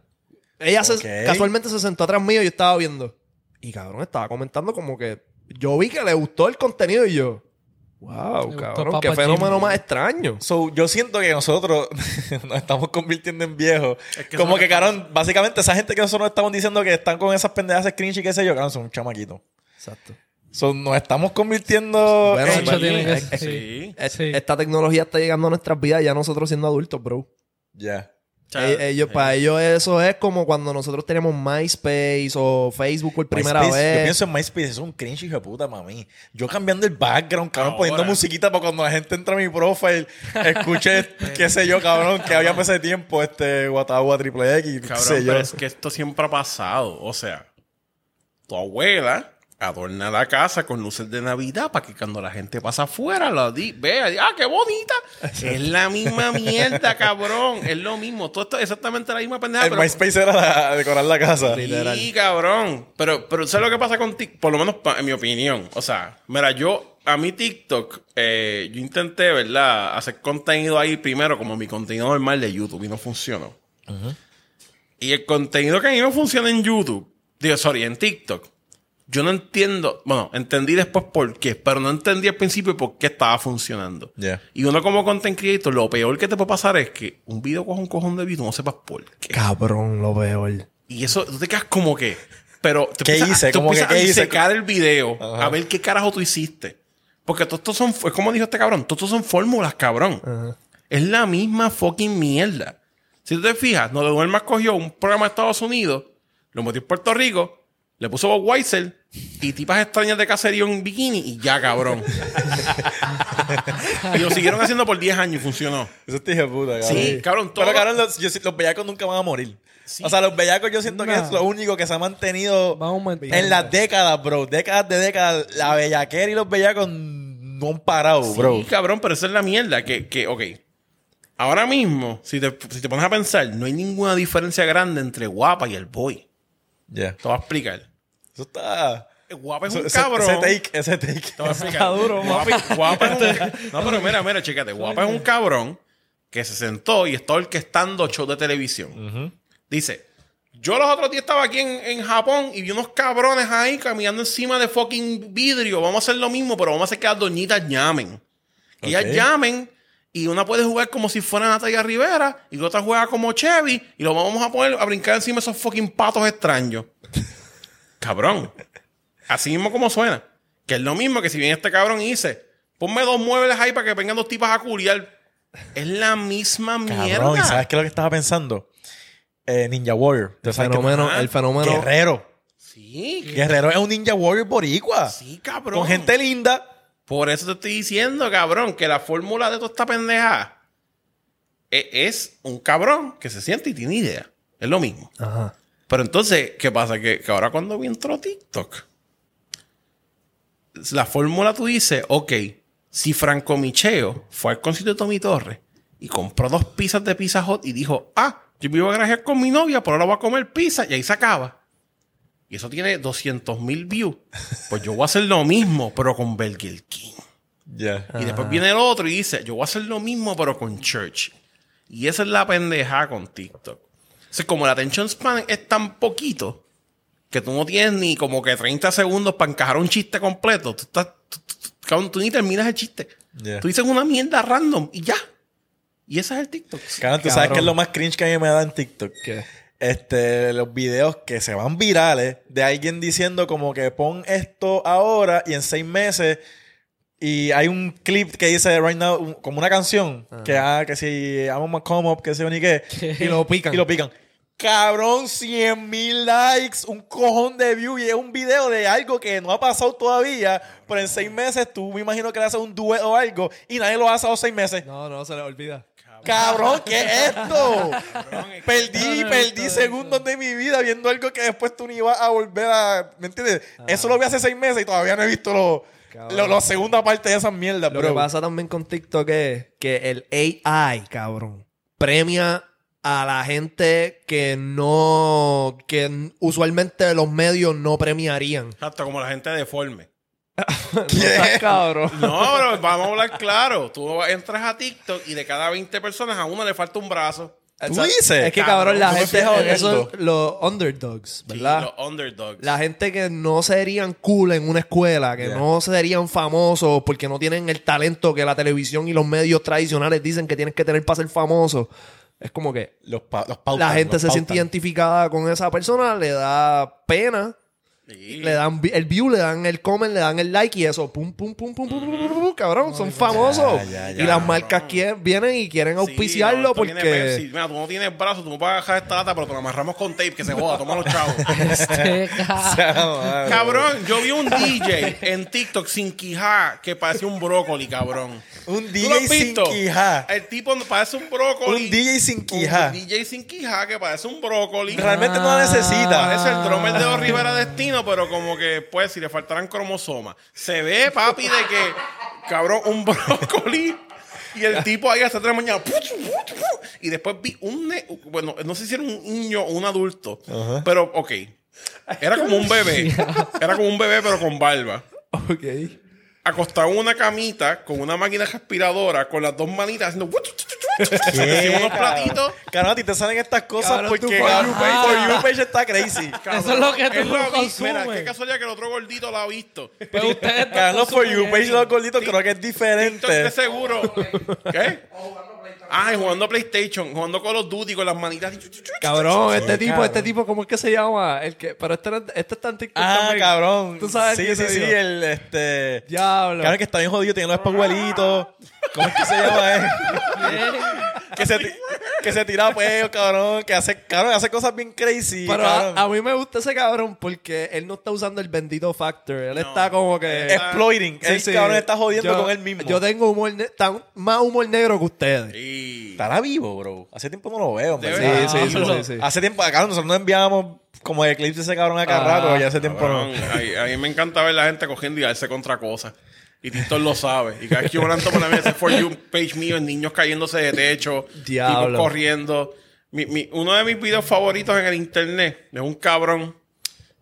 Ella se- casualmente se sentó atrás mío y yo estaba viendo. Y cabrón, estaba comentando como que yo vi que le gustó el contenido y yo, wow, gustó cabrón, qué fenómeno más extraño. So, yo siento que nosotros nos estamos convirtiendo en viejos. que como que, cabrón, básicamente esa gente que nosotros estamos diciendo que están con esas pendejas de cringe y qué sé yo, cabrón, son un chamaquito. Exacto. So, nos estamos convirtiendo Bueno, en- Mucho tiene que- es- es- Sí. Sí. Esta tecnología está llegando a nuestras vidas ya nosotros siendo adultos, bro. Ya. Sea, Eh, ellos, sí. Para ellos eso es como cuando nosotros teníamos MySpace o Facebook por primera MySpace, vez. Yo pienso en MySpace, es un cringe hijo de puta, mami. Yo cambiando el background, cabrón, Ahora. poniendo musiquita para cuando la gente entra a mi profile, escuche, qué sé yo, cabrón, que había ese tiempo, este Guatagua Triple X, qué Cabrón, sé yo. pero es que esto siempre ha pasado. O sea, tu abuela adorna la casa con luces de Navidad para que cuando la gente pasa afuera lo di- vea, diga, ah, qué bonita. es la misma mierda, cabrón. Es lo mismo. Todo esto es exactamente la misma pendeja. El pero- MySpace era la- decorar la casa. Sí, cabrón. Pero, pero ¿sabes lo que pasa con TikTok? Por lo menos pa- en mi opinión. O sea, mira, yo, a mi TikTok, eh, yo intenté, ¿verdad? Hacer contenido ahí primero como mi contenido normal de YouTube y no funcionó. Y el contenido que a mí no funciona en YouTube, digo, sorry, en TikTok, yo no entiendo, bueno, entendí después por qué, pero no entendí al principio por qué estaba funcionando. Y uno como content creator, lo peor que te puede pasar es que un video coja un cojón de views tú no sepas por qué. Cabrón, lo veo. Y eso, tú te quedas como que. Pero te ¿Qué hice? tú Como que, ¿qué a hice? el video, a ver qué carajo tú hiciste. Porque todos estos son, es como dijo este cabrón, todos estos son fórmulas, cabrón. Es la misma fucking mierda. Si tú te fijas, Nolan más cogió un programa de Estados Unidos, lo metió en Puerto Rico, le puso Bob Weiser y tipas extrañas de caserío en bikini y ya, cabrón. y lo siguieron haciendo por 10 años y funcionó. Eso te dije puta, cabrón. Sí, cabrón, todo- Pero, cabrón, los, yo- los bellacos nunca van a morir. O sea, los bellacos yo siento que es lo único que se ha mantenido en las décadas, bro. Décadas de décadas. La bellaquera y los bellacos no han parado, bro. Sí, cabrón, pero esa es la mierda. Que, que ok. Ahora mismo, si te, si te pones a pensar, no hay ninguna diferencia grande entre guapa y el boy. Ya. Te voy a explicar. Eso está... Guapa es un ese, cabrón. ese take, ese take. Está duro, guapa, guapa es un ca- No, pero mira, mira, chécate. Guapa es un cabrón que se sentó y está orquestando shows de televisión. Dice, yo los otros días estaba aquí en, en Japón y vi unos cabrones ahí caminando encima de fucking vidrio. Vamos a hacer lo mismo, pero vamos a hacer que las doñitas llamen. Que Ok. ellas llamen y una puede jugar como si fuera Natalia Rivera y la otra juega como Chevy y lo vamos a poner a brincar encima de esos fucking patos extraños. Cabrón. Así mismo como suena. Que es lo mismo que si viene este cabrón y dice, ponme dos muebles ahí para que vengan dos tipas a curiar. Es la misma mierda. Cabrón, ¿y sabes qué es lo que estaba pensando? Eh, Ninja Warrior. ¿Tú El fenómeno, Ajá. el fenómeno. Guerrero. Sí, Guerrero es un Ninja Warrior boricua. sí, cabrón. Con gente linda. Por eso te estoy diciendo, cabrón, que la fórmula de toda esta pendeja e- es un cabrón que se siente y tiene idea. Es lo mismo. Ajá. Pero entonces, ¿qué pasa? Que, que ahora cuando entró TikTok, la fórmula tú dices, ok, si Franco Micheo fue al concierto de Tommy Torres y compró dos pizzas de Pizza Hut y dijo, ah, yo me iba a grajear con mi novia, pero ahora voy a comer pizza y ahí se acaba. y eso tiene 200 mil views, pues yo voy a hacer lo mismo, pero con Burger King. Y después viene el otro y dice, yo voy a hacer lo mismo, pero con Church. Y esa es la pendeja con TikTok. O sea, como el attention span es tan poquito que tú no tienes ni como que 30 segundos para encajar un chiste completo. Tú, estás, tú, tú- tú- cabrón, tú ni terminas el chiste. Yeah. Tú dices una mierda random y ya. Y ese es el TikTok. Cabrón, tú sabes que es lo más cringe que a mí me da en TikTok. ¿Qué? Este, los videos que se van virales de alguien diciendo como que pon esto ahora y en seis meses y hay un clip que dice right now como una canción que ah, que si I'm a come up que se ni qué Y lo pican. y lo pican cabrón 100 mil likes un cojón de views y es un video de algo que no ha pasado todavía pero en seis meses tú me imagino que le haces un dueto o algo y nadie lo hace a los seis meses No, no, se le olvida. Cabrón, ¿qué es esto? perdí, No, no, perdí segundos de mi vida viendo algo que después tú ni ibas a volver a. ¿Me entiendes? Eso lo vi hace seis meses y todavía no he visto lo-. Lo- la segunda parte de esas mierdas, Lo bro. que pasa también con TikTok es que el AI, cabrón, premia a la gente que no. que usualmente los medios no premiarían. Hasta como la gente deforme. ¿Qué? cabrón. No, pero vamos a hablar claro. Tú entras a TikTok y de cada 20 personas a una le falta un brazo. ¿Tú dices? Es que Cabrón, cabrón, la gente. Eso es los underdogs, Sí, ¿verdad? los underdogs. La gente que no serían cool en una escuela, que Yeah. no serían famosos porque no tienen el talento que la televisión y los medios tradicionales dicen que tienes que tener para ser famoso. Es como que Los, pa- los pautan, la gente los se siente identificada con esa persona, le da pena, Sí. le dan el view, le dan el comment, le dan el like y eso, pum, pum, pum, pum, pum, pum, pum, pum, cabrón, son famosos. ya, y ya, las marcas quieren- vienen y quieren Sí, auspiciarlo no, porque... Mira, tú no tienes brazo, tú no puedes bajar esta lata, pero te la amarramos con tape, que se joda, toma los chavos. Este ca- cabrón, yo vi un DJ en TikTok sin quijá que parece un brócoli, cabrón. Un ¿Tú lo has DJ sin quijá. El tipo parece un brócoli. Un DJ sin quijá. Un DJ sin quijá que parece un brócoli. Realmente no la necesita. Parece el drummer de Rivera Destino, pero como que, pues, si le faltaran cromosomas. Se ve, papi, de que, cabrón, un brócoli. Y el tipo ahí hasta tres de la mañana. Y después vi un. bueno, no sé si era un niño o un adulto. Pero, ok. Era como un bebé. Era como un bebé, pero con barba. Ok. Acostado en una camita con una máquina respiradora, con las dos manitas haciendo. Haciendo unos platitos. Cabrón, a ti te salen estas cosas Cabrón, tu porque For For You You page- page, está crazy. Eso es lo que tú lo consumes. Mira, qué casualidad que el otro gordito lo ha visto. Pues ustedes Cabrón, los For You page de los gorditos creo que es Estoy diferente. seguro. ¿Qué? Ah, y jugando PlayStation, jugando Call of Duty con las manitas. Cabrón, este tipo, cabrón. este tipo, ¿cómo es que se llama? El que, pero este, este está en TikTok Ah, también. cabrón. Tú sabes Sí, sí, sí, digo. el este. Diablo. Claro que está bien jodido, tiene los espejuelitos. ¿Cómo es que se llama él? que, se, ti- que se tira peo, cabrón. Que hace, cabrón, hace cosas bien crazy. Pero a, a mí me gusta ese cabrón porque él no está usando el bendito factor. Él está como que... Exploiting. Sí, el sí. cabrón está jodiendo Yo- con él mismo. Yo tengo humor, ne- tan- más humor negro que ustedes. Estará vivo, bro. Hace tiempo no lo veo, De. Sí, sí, sí, Diablo. sí, sí. Hace tiempo, cabrón, nosotros nos enviábamos como eclipse ese cabrón a cada Ah, rato. Ya hace tiempo Cabrón, no. a, a mí me encanta ver la gente cogiendo y darse contra cosas. Y Tito lo sabe. Y cada vez que yo volando por la mesa, For You page mío, en niños cayéndose de techo, Diablo. tipos corriendo. Mi- mi- uno de mis videos favoritos en el internet es un cabrón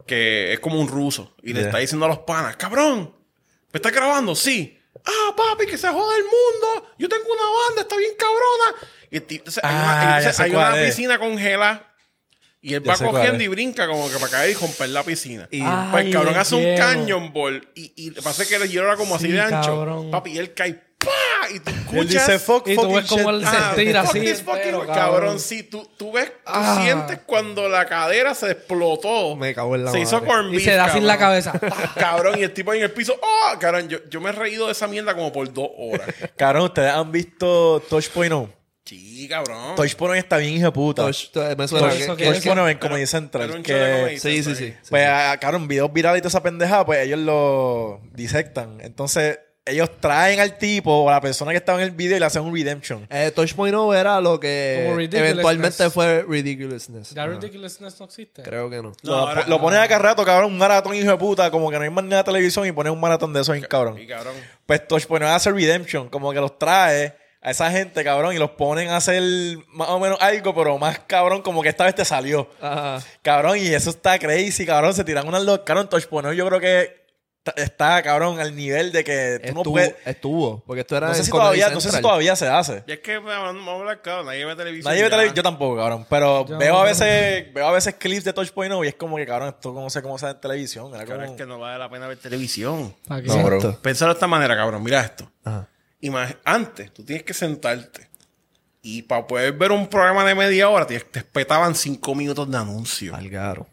que es como un ruso y le Yeah. está diciendo a los panas, cabrón, ¿me estás grabando? Sí. Ah, papi, que se joda el mundo. Yo tengo una banda, está bien cabrona. Y entonces, hay Ah, una, ya entonces hay una es. piscina congelada. Y él Ya va sé cuál cogiendo es. y brinca como que para caer y romper la piscina. Y- Ah, pues el cabrón hace un hielo. canyon ball y, y pasa que el hielo era como así Sí, de ancho. cabrón. Papi, y él cae ¡pa! Y tú escuchas. Él dice fuck, Y tú fucking ves como shit. él se Ah, tira fuck así. this fucking- entero, cabrón. cabrón. sí, tú, tú ves, tú Ah. sientes cuando la cadera se explotó. Me cago en la Se hizo madre. corn Y beef, se da sin la cabrón. cabeza. Cabrón, y el tipo ahí en el piso. ¡Oh! Cabrón, yo, yo me he reído de esa mierda como por dos horas. Cabrón, ustedes han visto Touch.0. Sí, cabrón. Touch.0 está bien hijo de puta. Touch- me suena Touch- que- eso que- que- Touch.0 en Comedy Central. que- Sí, sí, sí. sí. Pues, ah, cabrón, videos virales y toda esa pendejada, pues ellos lo disectan. Entonces, ellos traen al tipo o a la persona que estaba en el video y le hacen un redemption. Eh, Touch.0 era lo que eventualmente fue Ridiculousness. Ya ridiculousness no existe. Creo que no. No, lo, ahora- lo ponen acá rato, cabrón, un maratón hijo de puta, como que no hay más nada de televisión y ponen un maratón de eso bien cabrón. Y cabrón. Pues Touch.0 hace redemption, como que los trae a esa gente, cabrón, y los ponen a hacer más o menos algo, pero más cabrón, como que esta vez te salió. Ajá. Cabrón, y eso está crazy, cabrón. Se tiran unas los Cabrón, Touch Point, yo creo que está, cabrón, al nivel de que tú no Estuvo, puedes. estuvo, porque esto era No sé, si todavía, no sé si todavía se hace. Y es que, vamos a hablar claro, nadie ve televisión. Nadie ve televisión, yo tampoco, cabrón. Pero Yo veo no. a veces, veo a veces clips de Touch Point y es como que, cabrón, esto no sé cómo se ve en televisión. Era Cabrón, como... es que no vale la pena ver televisión. No, bro. Exacto. Pensarlo de esta manera, cabrón. Mira esto. Ajá. Antes, tú tienes que sentarte. Y para poder ver un programa de media hora, te, te espetaban cinco minutos de anuncio. Algaro.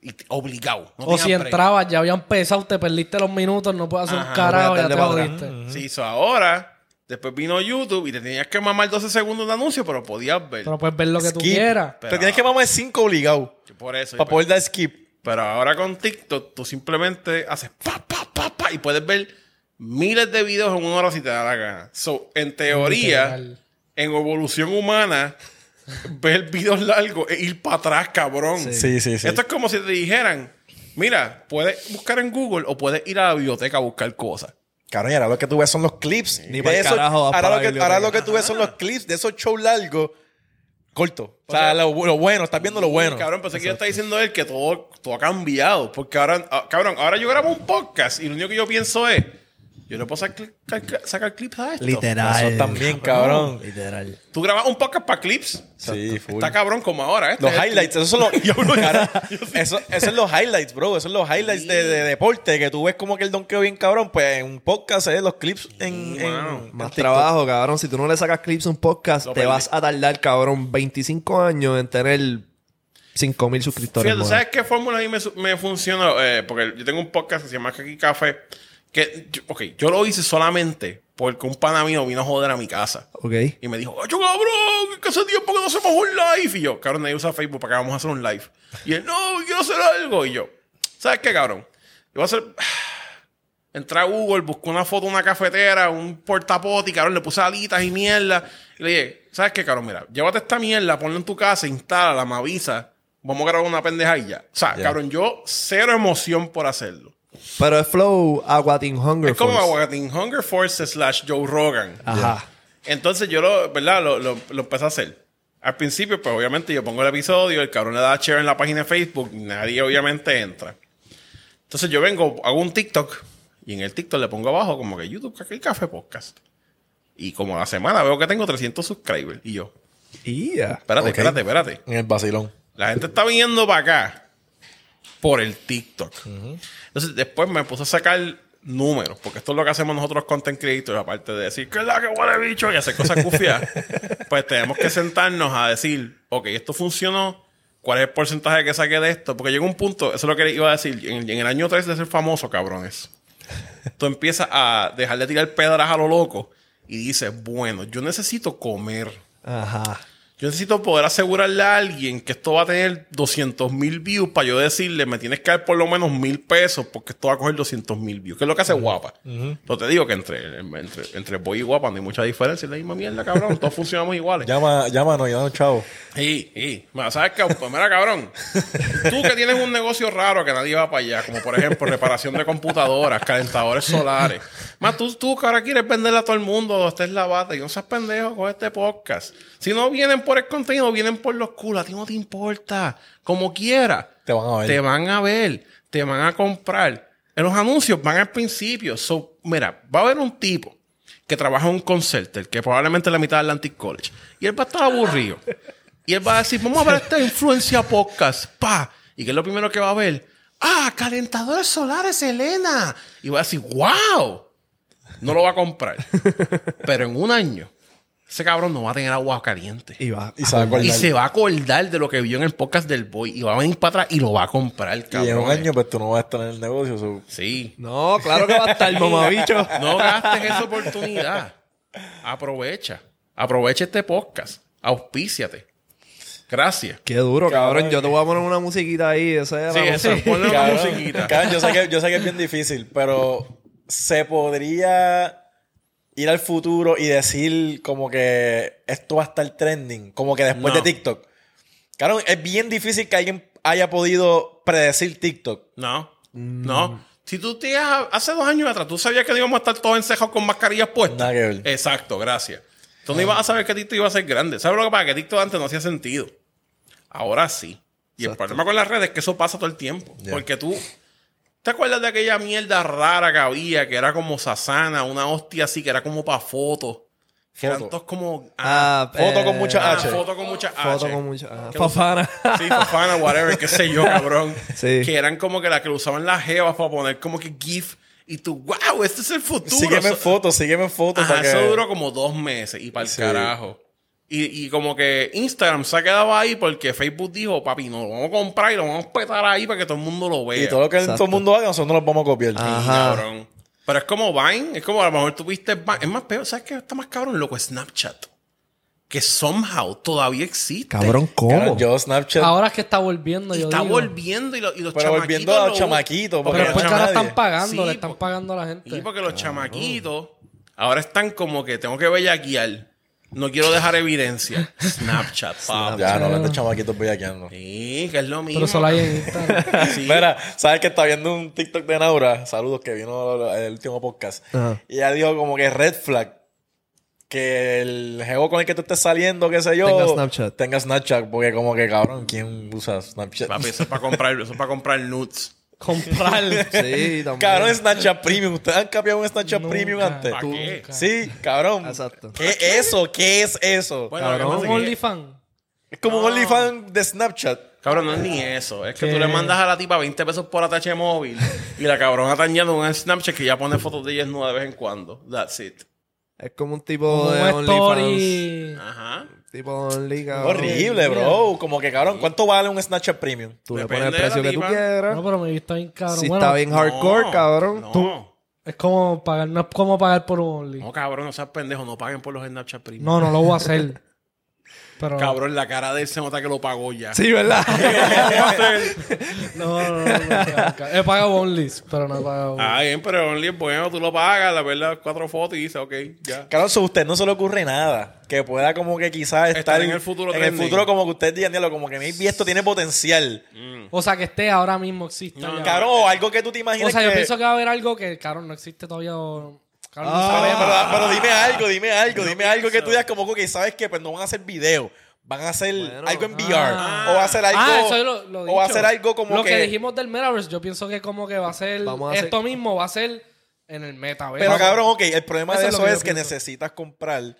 Y te- obligado. No O si break. entrabas, ya había empezado, te perdiste los minutos, no puedes hacer Ajá, un carajo, ya te. Sí, so ahora, después vino YouTube y te tenías que mamar 12 segundos de anuncio, pero podías ver. Pero puedes ver lo que tú quieras. Te tienes que mamar cinco obligados Por eso. para poder dar skip. Pero ahora con TikTok, tú simplemente haces pa, pa, pa, pa, y puedes ver miles de videos en una hora si te da la gana. So, en teoría, Literal. en evolución humana, ver videos largos e ir para atrás, cabrón. Sí, sí, sí. Esto es como si te dijeran, mira, puedes buscar en Google o puedes ir a la biblioteca a buscar cosas. Cabrón, y ahora lo que tú ves son los clips. Ni de esos- carajo ahora, para lo que, ahora lo biblioteca. que tú ves son los clips de esos shows largos, cortos. O, sea, lo, lo bueno, estás viendo lo bueno. Cabrón, pensé que yo está diciendo él que todo, todo ha cambiado. Porque ahora, ah, cabrón, ahora yo grabo un podcast y lo único que yo pienso es, yo no puedo sacar, sacar clips a esto. Literal. Eso también, cabrón. Literal. Tú grabas un podcast para clips. Sí, full. Está cabrón como ahora. Este Los es highlights, esos son los. Cara, eso, eso es los highlights, bro. Esos son los highlights de, de deporte. Que tú ves como que el donkeo bien cabrón. Pues en un podcast es los clips en. Más trabajo, cabrón. Si tú no le sacas clips a un podcast, Lo te perdí. vas a tardar, cabrón, 25 años en tener 5.000 suscriptores. Fíjate. ¿sabes qué fórmula a mí me, me funciona? Eh, porque yo tengo un podcast que se llama Aquí Café. Que, yo- ok, yo lo hice solamente porque un pana mío vino a joder a mi casa. Ok. Y me dijo, ¡Ocho cabrón! Que hace tiempo que no hacemos un live. Y yo, cabrón, nadie usa Facebook para que vamos a hacer un live. Y él, no, quiero hacer algo. Y yo, ¿sabes qué, cabrón? Yo voy a hacer. Entré a Google, busqué una foto de una cafetera, un portapoti, cabrón, le puse alitas y mierda. Y le dije, ¿sabes qué, cabrón? Mira, llévate esta mierda, ponla en tu casa, instálala, me avisa. Vamos a grabar una pendeja y ya. O sea, cabrón, yo cero emoción por hacerlo. Pero es Flow Aguatin Hunger Es como Force. Aguacatín Hunger Force slash Joe Rogan. Ajá. Entonces yo lo, ¿verdad? Lo, lo, lo empecé a hacer. Al principio, pues obviamente yo pongo el episodio, el cabrón le da share en la página de Facebook, nadie obviamente entra. Entonces yo vengo, hago un TikTok y en el TikTok le pongo abajo como que YouTube Café Café Podcast. Y como a la semana veo que tengo 300 subscribers. Y yo, Y ya. espérate, Ok. espérate, espérate. En el vacilón. La gente está viniendo para acá por el TikTok. Entonces, después me puse a sacar números, porque esto es lo que hacemos nosotros content creators, aparte de decir que es la que huele bicho y hacer cosas cufiadas. pues tenemos que sentarnos a decir, ok, esto funcionó, ¿cuál es el porcentaje que saqué de esto? Porque llega un punto, eso es lo que iba a decir, en, en el año 3 de ser famoso, cabrones. Tú empiezas a dejar de tirar pedras a lo loco y dices, bueno, yo necesito comer. Ajá. Yo necesito poder asegurarle a alguien que esto va a tener 200 mil views para yo decirle, me tienes que dar por lo menos mil pesos porque esto va a coger 200 mil views. Que es lo que hace guapa. Yo te digo que entre, entre, entre boy y guapa no hay mucha diferencia. Es la misma mierda, cabrón. Todos funcionamos iguales. Llama, llámanos, llámanos, chavo. Y, y, ¿sabes qué? Pues mira, cabrón. Tú que tienes un negocio raro que nadie va para allá, como por ejemplo reparación de computadoras, calentadores solares. Más tú, tú que ahora quieres venderle a todo el mundo, esta es la bata. Y no seas pendejo con este podcast. Si no vienen por el contenido, vienen por los culos. A ti no te importa. Como quiera. Te van a ver. Te van a ver. Te van a comprar. En los anuncios van al principio. So, mira, va a haber un tipo que trabaja en un concerter, que probablemente es la mitad del Atlantic College. Y él va a estar aburrido. Y él va a decir, vamos a ver esta influencia podcast. Pa. Y que es lo primero que va a ver. Ah, calentadores solares, Elena. Y va a decir, wow. No lo va a comprar. Pero en un año, ese cabrón no va a tener agua caliente. Y va. Y se va a acordar. Y se va a acordar de lo que vio en el podcast del Boy. Y va a venir para atrás y lo va a comprar, Y cabrón. en un año, pues tú no vas a estar en el negocio. so- Sí. No, claro que va a estar, mamabicho. No gastes esa oportunidad. Aprovecha. Aprovecha este podcast. Auspíciate. Gracias. Qué duro, cabrón. Cabrón. Yo te voy a poner una musiquita ahí. Esa es Sí, la eso, música. ponle una musiquita. cabrón, yo, sé que, yo sé que es bien difícil, pero se podría ir al futuro y decir como que esto va a estar trending, como que después No. de TikTok. Claro, es bien difícil que alguien haya podido predecir TikTok. No. No. Si tú te hace dos años atrás, tú sabías que íbamos a estar todos encejados con mascarillas puestas. Exacto, gracias. Tú no ibas a saber que TikTok iba a ser grande. ¿Sabes lo que pasa? Que TikTok antes no hacía sentido. Ahora sí. Y el problema con las redes es que eso pasa todo el tiempo. Porque tú... ¿Te acuerdas de aquella mierda rara que había? Que era como Sasana, una hostia así, que era como para fotos. Que eran Foto. todos como... Ah, Foto con mucha ah, H. foto con mucha Foto H. con mucha. ah, Que Fafana. Sí, Fofana, whatever, qué sé yo, cabrón. Sí. Que eran como que las que lo usaban las jevas para poner como que GIF. Y tú, wow, este es el futuro. Sígueme en fotos, sígueme en fotos. Ajá, para eso duró como dos meses y para el Sí. carajo. Y, y como que Instagram se ha quedado ahí porque Facebook dijo, papi, no, lo vamos a comprar y lo vamos a petar ahí para que todo el mundo lo vea. Y todo lo que Exacto. todo el mundo haga, nosotros no lo vamos a copiar. Sí, Ajá. cabrón. Pero es como Vine, es como a lo mejor tuviste Vine. Es más peor, ¿sabes qué? Está más cabrón, loco, Snapchat. Que somehow todavía existe. Cabrón, ¿cómo? Yo Snapchat. Ahora es que está volviendo, Y yo está digo. volviendo y, lo- y los pero volviendo a lo- los chamaquitos. Pero porque Porque después que ahora están pagando, Sí, le están pagando a la gente. Sí, porque los chamaquitos ahora están como que tengo que bellaquear. No quiero dejar evidencia. Snapchat. Ya, no hablan de chamaquitos bellaqueando. Sí, que es lo mismo. Pero solo hay en Instagram. Sí. Mira, ¿sabes que está viendo un TikTok de Naura? Saludos, que vino el último podcast. Ajá. Y ella dijo como que red flag. Que el jevo con el que tú estés saliendo, qué sé yo. Tenga Snapchat. Tenga Snapchat. Porque como que, cabrón, ¿quién usa Snapchat? Papi, eso es para comprar, eso es para comprar nudes. Comprar. Sí, también. Cabrón, Snapchat Premium. ¿Ustedes han cambiado un Snapchat Nunca. Premium antes? ¿Para qué? Sí, cabrón. Exacto. ¿Qué es eso? ¿Qué es eso? Bueno, Cabrón. lo que Un pasa es que- OnlyFans. es como un OnlyFans de Snapchat. Cabrón, no es ni eso. Es que ¿Qué? tú le mandas a la tipa 20 pesos por ATH móvil y la cabrona está añadiendo un Snapchat que ya pone fotos de ella desnuda de vez en cuando. That's it. Es como un tipo Como de un OnlyFans. Ajá. Tipo Only, cabrón. Horrible, bro. Como que, cabrón, ¿cuánto vale un Snapchat Premium? Tú le pones el de precio que tú tipa. quieras. No, pero me visto bien cabrón. si bueno, está bien hardcore, No, cabrón. No. es como pagar, no es como pagar por un Only. No, cabrón, no seas pendejo. No paguen por los Snapchat Premium. No, no lo voy a hacer. Pero. Cabrón, la cara de él se nota que lo pagó ya. Sí, ¿verdad? No, no, no. no. He pagado Onlys, pero no he pagado. Ah, bien, pero Only es bueno. Tú lo pagas, la verdad, cuatro fotos y dices, ok, ya. Claro, a usted no se le ocurre nada que pueda como que quizás estar, Estar en el futuro En el futuro como que usted diga, "Diablo, como que maybe esto tiene potencial. O sea, que esté ahora mismo existe. No, ya. Cabrón, o algo que tú te o imagines sea, yo pienso que va a haber algo que, cabrón, no existe todavía. o- Ni Pero, dime algo, dime algo, dime algo que tú digas como que sabes que pues no van a hacer video, van a hacer Bueno. algo en VR Ah. o va a hacer algo Ah, eso lo, lo o va a dicho. hacer algo como Lo que, que, dijimos del Metaverse, yo pienso que como que va a ser Vamos a hacer- esto mismo, va a ser en el Metaverse. pero cabrón, ok, el problema Eso de eso es que necesitas comprar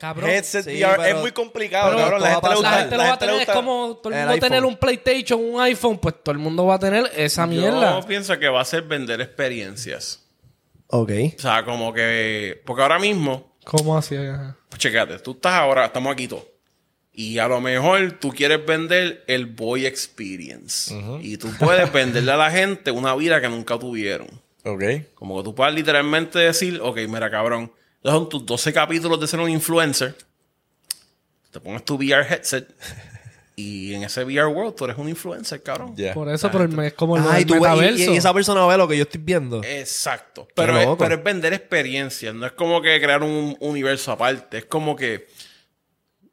cabrón. headset Sí, VR, pero- es muy complicado, pero cabrón, la gente la gente lo va a tener, es como todo el el mundo tener iPhone. un PlayStation, un iPhone, pues todo el mundo va a tener esa mierda. Yo pienso que va a ser vender experiencias. Ok. O sea, como que... Porque ahora mismo, ¿Cómo así? Pues checate, tú estás ahora, estamos aquí todos. Y a lo mejor tú quieres vender el Boy Experience. Y tú puedes venderle a la gente una vida que nunca tuvieron. Ok. Como que tú puedas literalmente decir, ok, mira, cabrón, son tus 12 capítulos de ser un influencer. Te pones tu VR headset. Y en ese VR world tú eres un influencer, cabrón. Por eso, pero es como el, Ay, ves, y- metaverso. y, esa persona ve lo que yo estoy viendo. Exacto. Pero es, loco. pero es vender experiencias. No es como que crear un universo aparte. Es como que.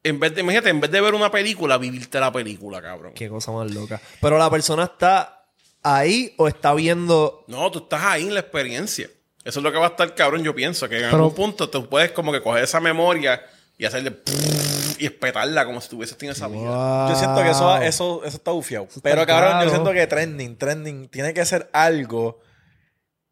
En vez de, imagínate, en vez de ver una película, vivirte la película, cabrón. Qué cosa más loca. Pero la persona está ahí o está viendo. No, tú estás ahí en la experiencia. Eso es lo que va a estar cabrón, yo pienso. Que en Pero- algún punto tú puedes como que coger esa memoria y hacerle y espetarla como si tuvieses tenido esa vida. Yo siento que eso, eso, eso está bufiado. está Pero cabrón, yo siento que trending, trending, tiene que ser algo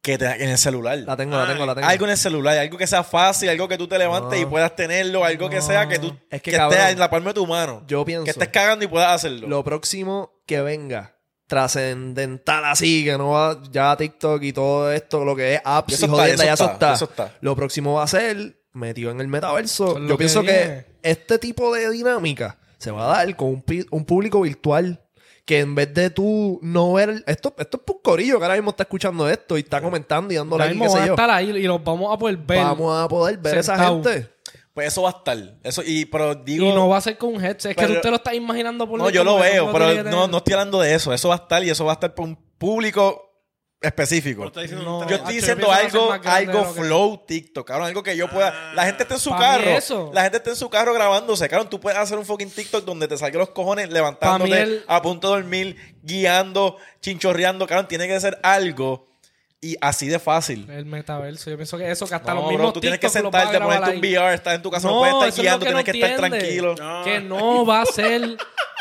que te, en el celular. La tengo, la tengo, la tengo. Algo en el celular, algo que sea fácil, algo que tú te levantes No. y puedas tenerlo, algo que sea que tú Es que, que cabrón, esté en la palma de tu mano. Yo pienso. Que estés cagando y puedas hacerlo. Lo próximo que venga, trascendental así, que no va ya TikTok y todo esto, lo que es apps y jodienda, ya eso está, está. eso está. Lo próximo va a ser metido en el metaverso. Yo que pienso viene. que este tipo de dinámica se va a dar con un, un público virtual. Que en vez de tú no ver... Esto, esto es por corillo que ahora mismo está escuchando esto y está comentando y dando Ya like, mismo qué sé a yo. estar ahí y los vamos a poder ver. Vamos a poder ver a esa sentado. gente. Pues eso va a estar. Eso, y, pero digo. y no va a ser con un headset. Es que tú te lo estás imaginando por No, yo lo veo, pero no, no estoy hablando de eso. Eso va a estar y eso va a estar para un público específico. No. Yo estoy diciendo algo, algo que- flow TikTok, cabrón, algo que yo pueda. La gente está en su carro. eso. La gente está en su carro grabándose, cabrón. Tú puedes hacer un fucking TikTok donde te salga los cojones levantándote el- a punto de dormir, guiando, chinchorreando, cabrón. Tiene que ser algo Y así de fácil. El metaverso. Yo pienso que eso, que hasta No, los bro, mismos tú tienes que sentarte, ponerte un. VR, estás en tu casa, no, No, puedes estar guiando, tienes no que estar tranquilo. No. Que no va a ser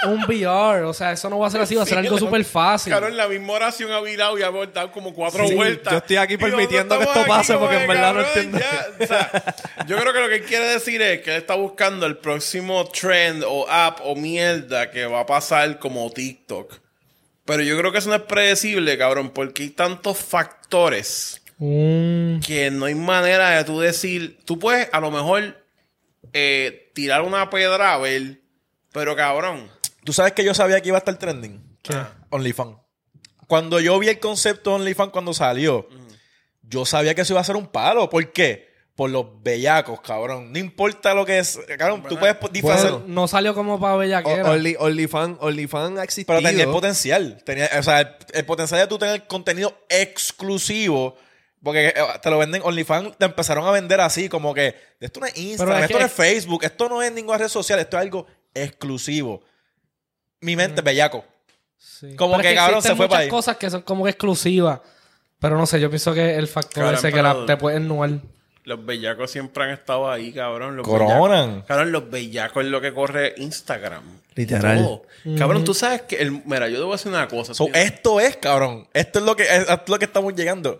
un VR. O sea, eso no va a ser así, va a ser algo súper fácil. Claro, en la misma oración ha virado y ha dado como cuatro Sí, vueltas. yo estoy aquí ¿Y dónde permitiendo que esto pase porque en verdad no entiendo. Ya, o sea, yo creo que lo que él quiere decir es que él está buscando el próximo trend o app o mierda que va a pasar como TikTok. Pero yo creo que eso no es predecible, cabrón, porque hay tantos factores Mm, que no hay manera de tú decir. Tú puedes a lo mejor eh, tirar una pedra a ver, pero cabrón. ¿Tú sabes que yo sabía que iba a estar trending? ¿Qué? OnlyFans. Cuando yo vi el concepto de OnlyFans cuando salió, yo sabía que eso iba a ser un palo. ¿Por qué? Por los bellacos, cabrón. No importa lo que es. Cabrón, tú puedes disfrazar. Bueno. no salió como para bellaquera. Only- OnlyFans OnlyFans ha existido. Pero tenía el potencial. Tenía, o sea, el, el potencial de tú tener contenido exclusivo. Porque eh, te lo venden, OnlyFans te empezaron a vender así, como que esto no es Instagram, es esto que- no es Facebook, esto no es ninguna red social, esto es algo exclusivo. Mi mente, bellaco. Sí. como Pero es que, cabrón, se fue muchas pa' ahí. cosas que son como que exclusivas. Pero no sé, yo pienso que el factor Cabrón, ese que la, te puede ennuar. Los bellacos siempre han estado ahí, cabrón. Los Coronan. bellacos- Cabrón, los bellacos es lo que corre Instagram. Literal. Todo. Cabrón, tú sabes que... El, mira, yo debo decir una cosa. So, esto es, cabrón. Esto es lo que, es, es lo que estamos llegando.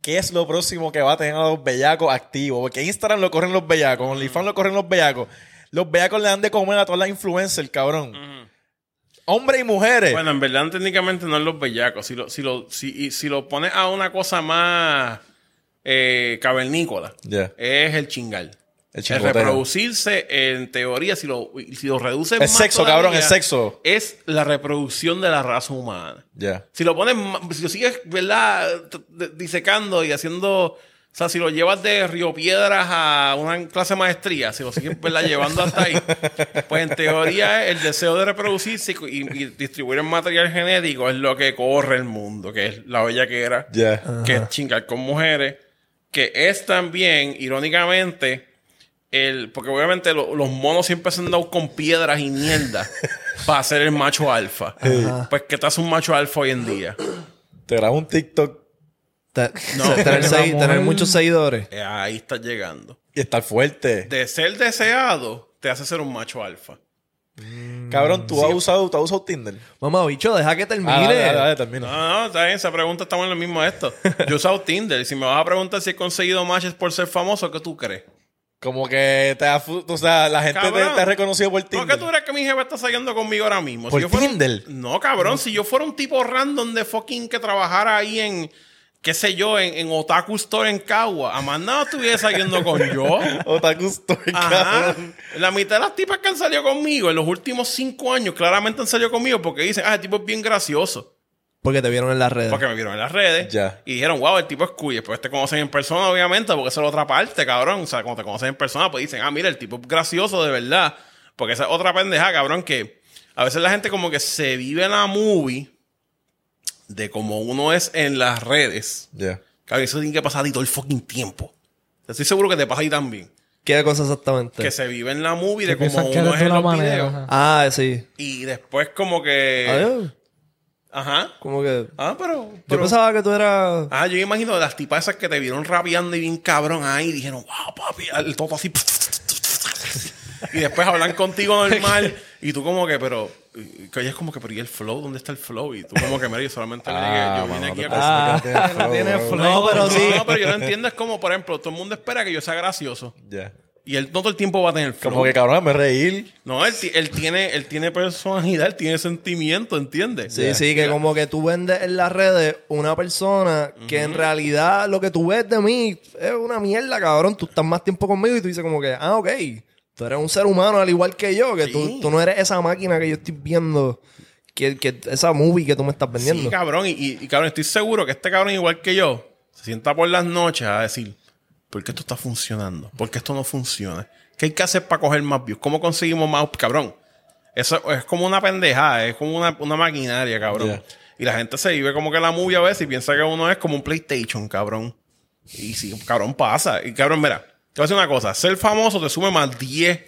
¿Qué es lo próximo que va a tener a los bellacos activos? Porque Instagram lo corren los bellacos, OnlyFans lo corren los bellacos. Los bellacos le dan de comer a todas las influencers, cabrón. Hombres y mujeres. Bueno, en verdad técnicamente no es los bellacos. Si lo, si lo, si, y si lo pones a una cosa más eh, cavernícola, es el chingal. El El reproducirse, en teoría, si lo, si lo reduces Es más sexo, todavía, cabrón, es sexo. Es la reproducción de la raza humana. Ya. Si lo pones, si lo sigues, ¿verdad? Disecando y haciendo, sea, si lo llevas de Río Piedras a una clase de maestría, si lo sigues, ¿verdad? Llevando hasta ahí, pues en teoría el deseo de reproducirse y, y distribuir el material genético es lo que corre el mundo, que es la bella que era, que es chingar con mujeres, que es también, irónicamente, el, porque obviamente lo- los monos siempre se han dado con piedras y mierda para ser el macho alfa. Pues que te hace un macho alfa hoy en día. Te grabo un TikTok No, tener, muchos seguidores. Eh, Ahí estás llegando. y estar fuerte. De ser deseado, te hace ser un macho alfa. Cabrón, ¿tú has usado, tú has usado Tinder? Mamá, bicho, deja que termine. Ah, dale, dale. No, no, está bien, esa pregunta estamos en lo mismo esto. Yo he usado Tinder. Y si me vas a preguntar si he conseguido matches por ser famoso, ¿qué tú crees? Como que te ha, o sea, la gente te, Cabrón. te ha reconocido por ¿Por Tinder. qué tú crees que mi jefe está saliendo conmigo ahora mismo? ¿Por yo fuera un- Tinder? No, cabrón. Si yo fuera un tipo random de fucking que trabajara ahí en, qué sé yo, en, en Otaku Store en Cagua, Amanda no estuviera saliendo con yo. Otaku Story, Ajá. cabrón. La mitad de las tipas que han salido conmigo en los últimos cinco años claramente han salido conmigo porque dicen, ah, el tipo es bien gracioso. Porque te vieron en las redes. Porque me vieron en las redes. Ya. Y dijeron, wow, el tipo es. Y Después te conocen en persona, obviamente, porque esa es la otra parte, cabrón. O sea, cuando te conocen en persona, pues dicen, ah, mira, el tipo es gracioso de verdad. Porque esa es otra pendeja, cabrón, que a veces la gente como que se vive la movie de como uno es en las redes. Ya. Cabrón, eso tiene que pasar ahí todo el fucking tiempo. Estoy seguro que te pasa ahí también. ¿Qué cosa exactamente? Que se vive en la movie de Que que uno eres es en una los manera. videos. ajá. Ah, sí. Y después como que... Adiós. Ajá. Como que... Ah, pero... Yo pero- pensaba que tú eras... Ah, yo me imagino las tipas esas que te vieron rapeando y bien cabrón ahí y dijeron, wow, papi, el toto así. y después hablan contigo normal y tú como que, pero, que ella es como que, pero ¿y el flow? ¿Dónde está el flow? Y tú como que, mira, yo solamente le Ah, yo vine aquí a Ah, no no tiene flow. No, pero sí. No, pero yo lo entiendo, es como, por ejemplo, todo el mundo espera que yo sea gracioso. Ya. Y él no todo el tiempo va a tener flow. Como que cabrón, me reír. No, él, ti- él tiene, él tiene personalidad, él tiene sentimiento, ¿entiendes? Sí, sí, que como que tú vendes en las redes una persona que en realidad lo que tú ves de mí es una mierda, cabrón. Tú estás más tiempo conmigo y tú dices como que, ah, ok, tú eres un ser humano al igual que yo, que tú, no eres esa máquina que yo estoy viendo, que, que esa movie que tú me estás vendiendo. Sí, cabrón. Y, y- y, cabrón, estoy seguro que este cabrón, igual que yo, se sienta por las noches a decir, ¿por qué esto está funcionando? ¿Por qué esto no funciona? ¿Qué hay que hacer para coger más views? ¿Cómo conseguimos más? Cabrón. Eso es como una pendejada, es como una, una maquinaria, cabrón. Yeah. Y la gente se vive como que la movie a veces y piensa que uno es como un PlayStation, cabrón. Y sí, cabrón, pasa. Y cabrón, mira, te voy a decir una cosa. Ser famoso te sube más 10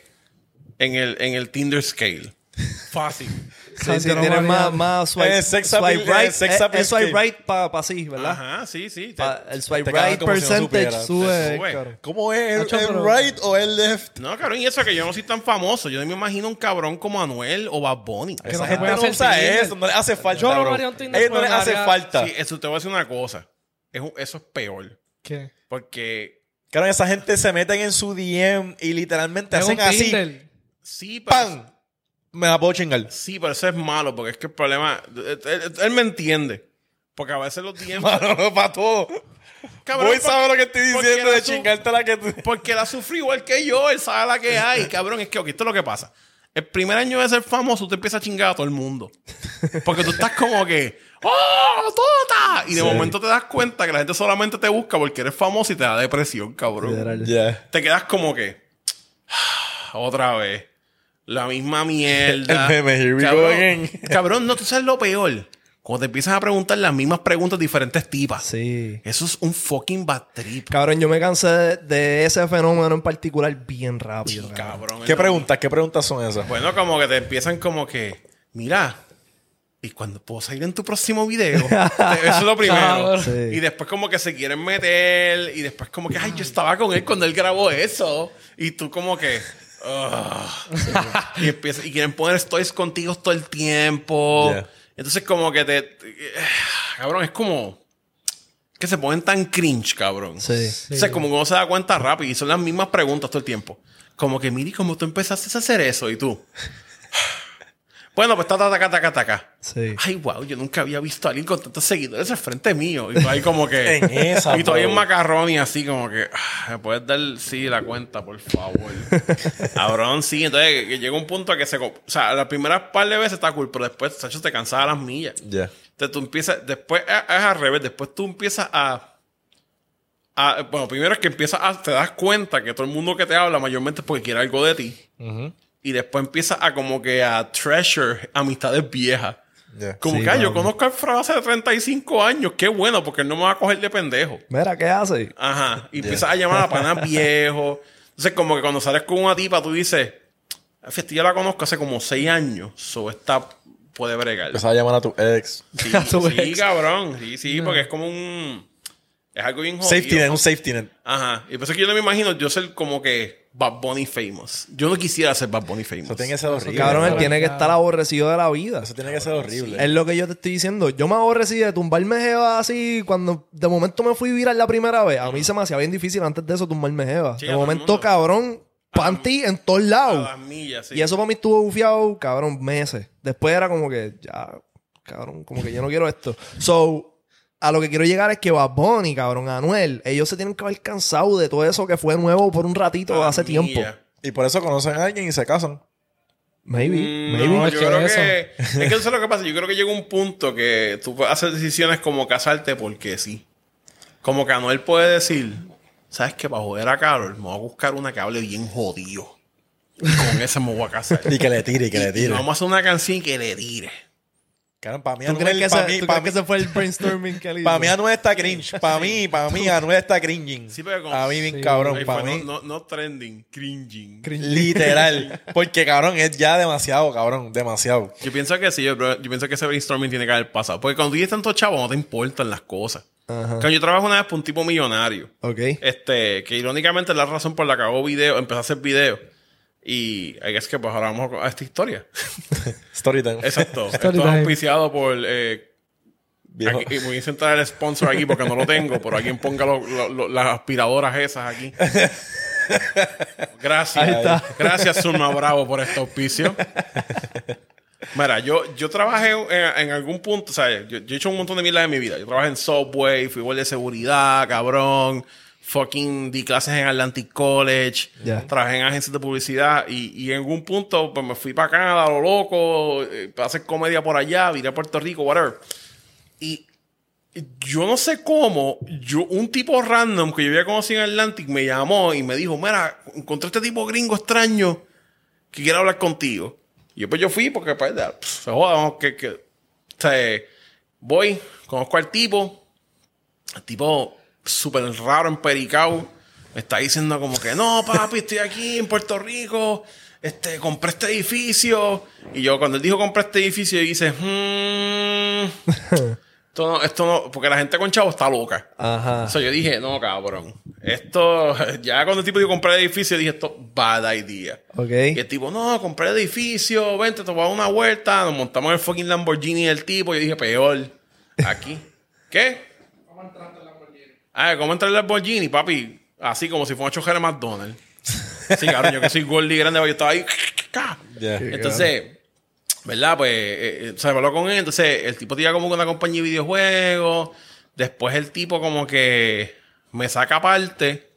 en el, en el Tinder scale. Fácil. Sí, sí, no tienes más, más swipe, Eh, sex swipe appeal, eh, right. sex eh, appeal es swipe scheme. right para sí, ¿verdad? Ajá, sí, sí. te- Pa- el swipe right como si no percentage sube. ¿Cómo es? ¿El, el right o el left? No, cabrón, y eso que yo no soy tan famoso. Yo no me imagino un cabrón como Anuel o Bad Bunny. Que Esa gente no usa eso, no le hace falta. Yo no bro. haría un Tinder, Ellos no pero les hace falta. Sí, eso te voy a decir una cosa. Es eso es peor. ¿Qué? Porque Claro, esa gente se meten en su DM y literalmente Es un hacen así. Sí, pero, ¡Pam! Me la puedo chingar. sí, pero eso es malo. Porque es que el problema. Él, él- él me entiende. Porque a veces los no, para todo. Cabrón, Voy sabe lo que estoy diciendo de su- chingarte la que tú. Porque la sufrí igual que yo, él sabe la que hay, cabrón. Es que, ok, esto es lo que pasa. El primer año de ser famoso, tú empiezas a chingar a todo el mundo. Porque tú estás como que, ¡Oh, tota! Y de momento te das cuenta que la gente solamente te busca porque eres famoso y te da depresión, cabrón. Ya. Te quedas como que, "Ah, otra vez. La misma mierda. El meme, here we go cabrón, again. cabrón, no, tú sabes lo peor. Cuando te empiezan a preguntar las mismas preguntas diferentes tipas. Sí. Eso es un fucking bad trip. Cabrón, yo me cansé de, de ese fenómeno en particular bien rápido. cabrón. Cabrón. ¿Qué preguntas? ¿Qué preguntas son esas? Bueno, como que te empiezan como que, mira, ¿y cuando puedo salir en tu próximo video? Eso es lo primero. Sí. Y después como que se quieren meter y después como que, ay, yo estaba con él cuando él grabó eso. Y tú como que... "Ugh". y, empieza- y quieren poner stories contigo todo el tiempo. Yeah. Entonces como que te... cabrón, es como... Que se ponen tan cringe, cabrón. Sí. O sea, como que uno se da cuenta rápido y son las mismas preguntas todo el tiempo. Como que, miri, ¿cómo tú empezaste a hacer eso? Y tú. Bueno, pues ta, ta, ta, ta, ta, ta, ta. Sí. Ay, wow, yo nunca había visto a alguien con tantos seguidores al frente mío. Y tú ahí como que. En esa, y tú ahí bro. en macarrón y así como que. ah, ¿Me puedes dar, sí, la cuenta, por favor? Cabrón, sí. Entonces que llega un punto a que se. O sea, las primeras par de veces está cool, pero después, Sacho, te cansaba las millas. Ya. Entonces tú empiezas, después es, es al revés, después tú empiezas a, a- Bueno, primero es que empiezas a. Te das cuenta que todo el mundo que te habla mayormente es porque quiere algo de ti. Y después empiezas a como que a treasure amistades viejas. Como Sí, que, ah, yo conozco a Alfredo hace 35 años. Qué bueno, porque él no me va a coger de pendejo. Mira, ¿qué hace? Ajá. Y empiezas a llamar a panas viejos. Entonces, como que cuando sales con una tipa, tú dices, "Fíjate, yo la conozco hace como 6 años. So, esta puede bregar. Empezaba a llamar a tu ex. Sí, A tu sí, ex. cabrón. Sí, sí, porque es como un. Es algo bien jodido. Safety net, un safety net. Ajá. Y por eso es que yo no me imagino yo ser como que Bad Bunny famous. Yo no quisiera ser Bad Bunny famous. Eso tiene que ser horrible. Cabrón, él tiene que estar aborrecido de la vida. Eso tiene que ser horrible. Es lo que yo te estoy diciendo. Yo me aborrecí de tumbarme jeva así cuando de momento me fui viral la primera vez. A mí se me hacía bien difícil antes de eso tumbarme jeva. Sí, de momento, cabrón, panty en todos A lados. sí. Y eso para mí estuvo bufiado, cabrón, meses. Después era como que, ya, cabrón, como que yo no quiero esto. So, a lo que quiero llegar es que Bad Bunny, cabrón, Anuel, ellos se tienen que haber cansado de todo eso que fue nuevo por un ratito A las hace tiempo. Y por eso conocen a alguien y se casan. Maybe, Mm, maybe. No, es yo que creo eso. que. Es que eso es lo que pasa. Yo creo que llega un punto que tú puedes hacer decisiones como casarte porque sí. Como que Anuel puede decir: ¿Sabes qué? Para joder a Carol, me voy a buscar una que hable bien jodido. Y con esa me voy a casar. Y que le tire, y que le Y tire. vamos a hacer una canción que le tire. Cabrón, para mí ¿Tú crees Anuel, que, para ese, mí, tú para crees mí, que ese fue el brainstorming que él hizo? para mí Anuel está cringe. Para mí, para mí Anuel está cringing. Sí, pero como- A mí bien Sí. cabrón, para mí. no, no, no trending, cringing. Literal. Porque cabrón, es ya demasiado, cabrón. Demasiado. Yo pienso que sí, yo, bro, yo pienso que ese brainstorming tiene que haber pasado. Porque cuando tú tienes tanto chavo, no te importan las cosas. Cuando yo trabajo una vez para un tipo millonario. Ok. Este, que irónicamente es la razón por la que hago video, empecé a hacer video. Y es que pues ahora vamos a esta historia. Storytime. Exacto. Esto Story es time. auspiciado por. Eh, aquí- voy a intentar el sponsor aquí porque no lo tengo, pero alguien ponga lo- lo- lo- las aspiradoras esas aquí. Gracias. Gracias, Zulma Bravo, por este auspicio. Mira, yo, yo trabajé en, en algún punto, o sea, yo, yo he hecho un montón de mierda en mi vida. Yo trabajé en Subway, fui guardia de seguridad, cabrón. Fucking di clases en Atlantic College. Ya. Trabajé en agencias de publicidad y, y en algún punto pues me fui para Canadá lo loco, eh, para hacer comedia por allá, vine a Puerto Rico, whatever. Y yo no sé cómo, yo, un tipo random que yo había conocido en Atlantic me llamó y me dijo, mira, encontré este tipo gringo extraño que quiere hablar contigo. Y pues yo fui porque, pues, se joda, que, que, o sea, voy, conozco al tipo, el tipo súper raro, empericado, me está diciendo como que, no, papi, estoy aquí en Puerto Rico, este, compré este edificio. Y yo, cuando él dijo compré este edificio, yo hice, hmm, esto no, esto no, porque la gente con chavo está loca. Ajá. O sea, yo dije, no, cabrón. Esto, ya cuando el tipo dijo comprar el edificio, dije, esto, bad idea. Ok. Y el tipo, no, compré el edificio, vente, te voy a dar una vuelta. Nos montamos en el fucking Lamborghini del tipo. Yo dije, peor. Aquí. ¿Qué? ¿Cómo entraste el Lamborghini? Ah, ¿cómo entrar el Lamborghini, papi? Así como si fuera un chofer de McDonald's. Sí, cabrón, yo que soy gordo y grande, yo estaba ahí. Ya. Entonces, ¿verdad? Pues eh, eh, se habló con él. Entonces, el tipo tenía como una compañía de videojuegos. Después el tipo como que me saca aparte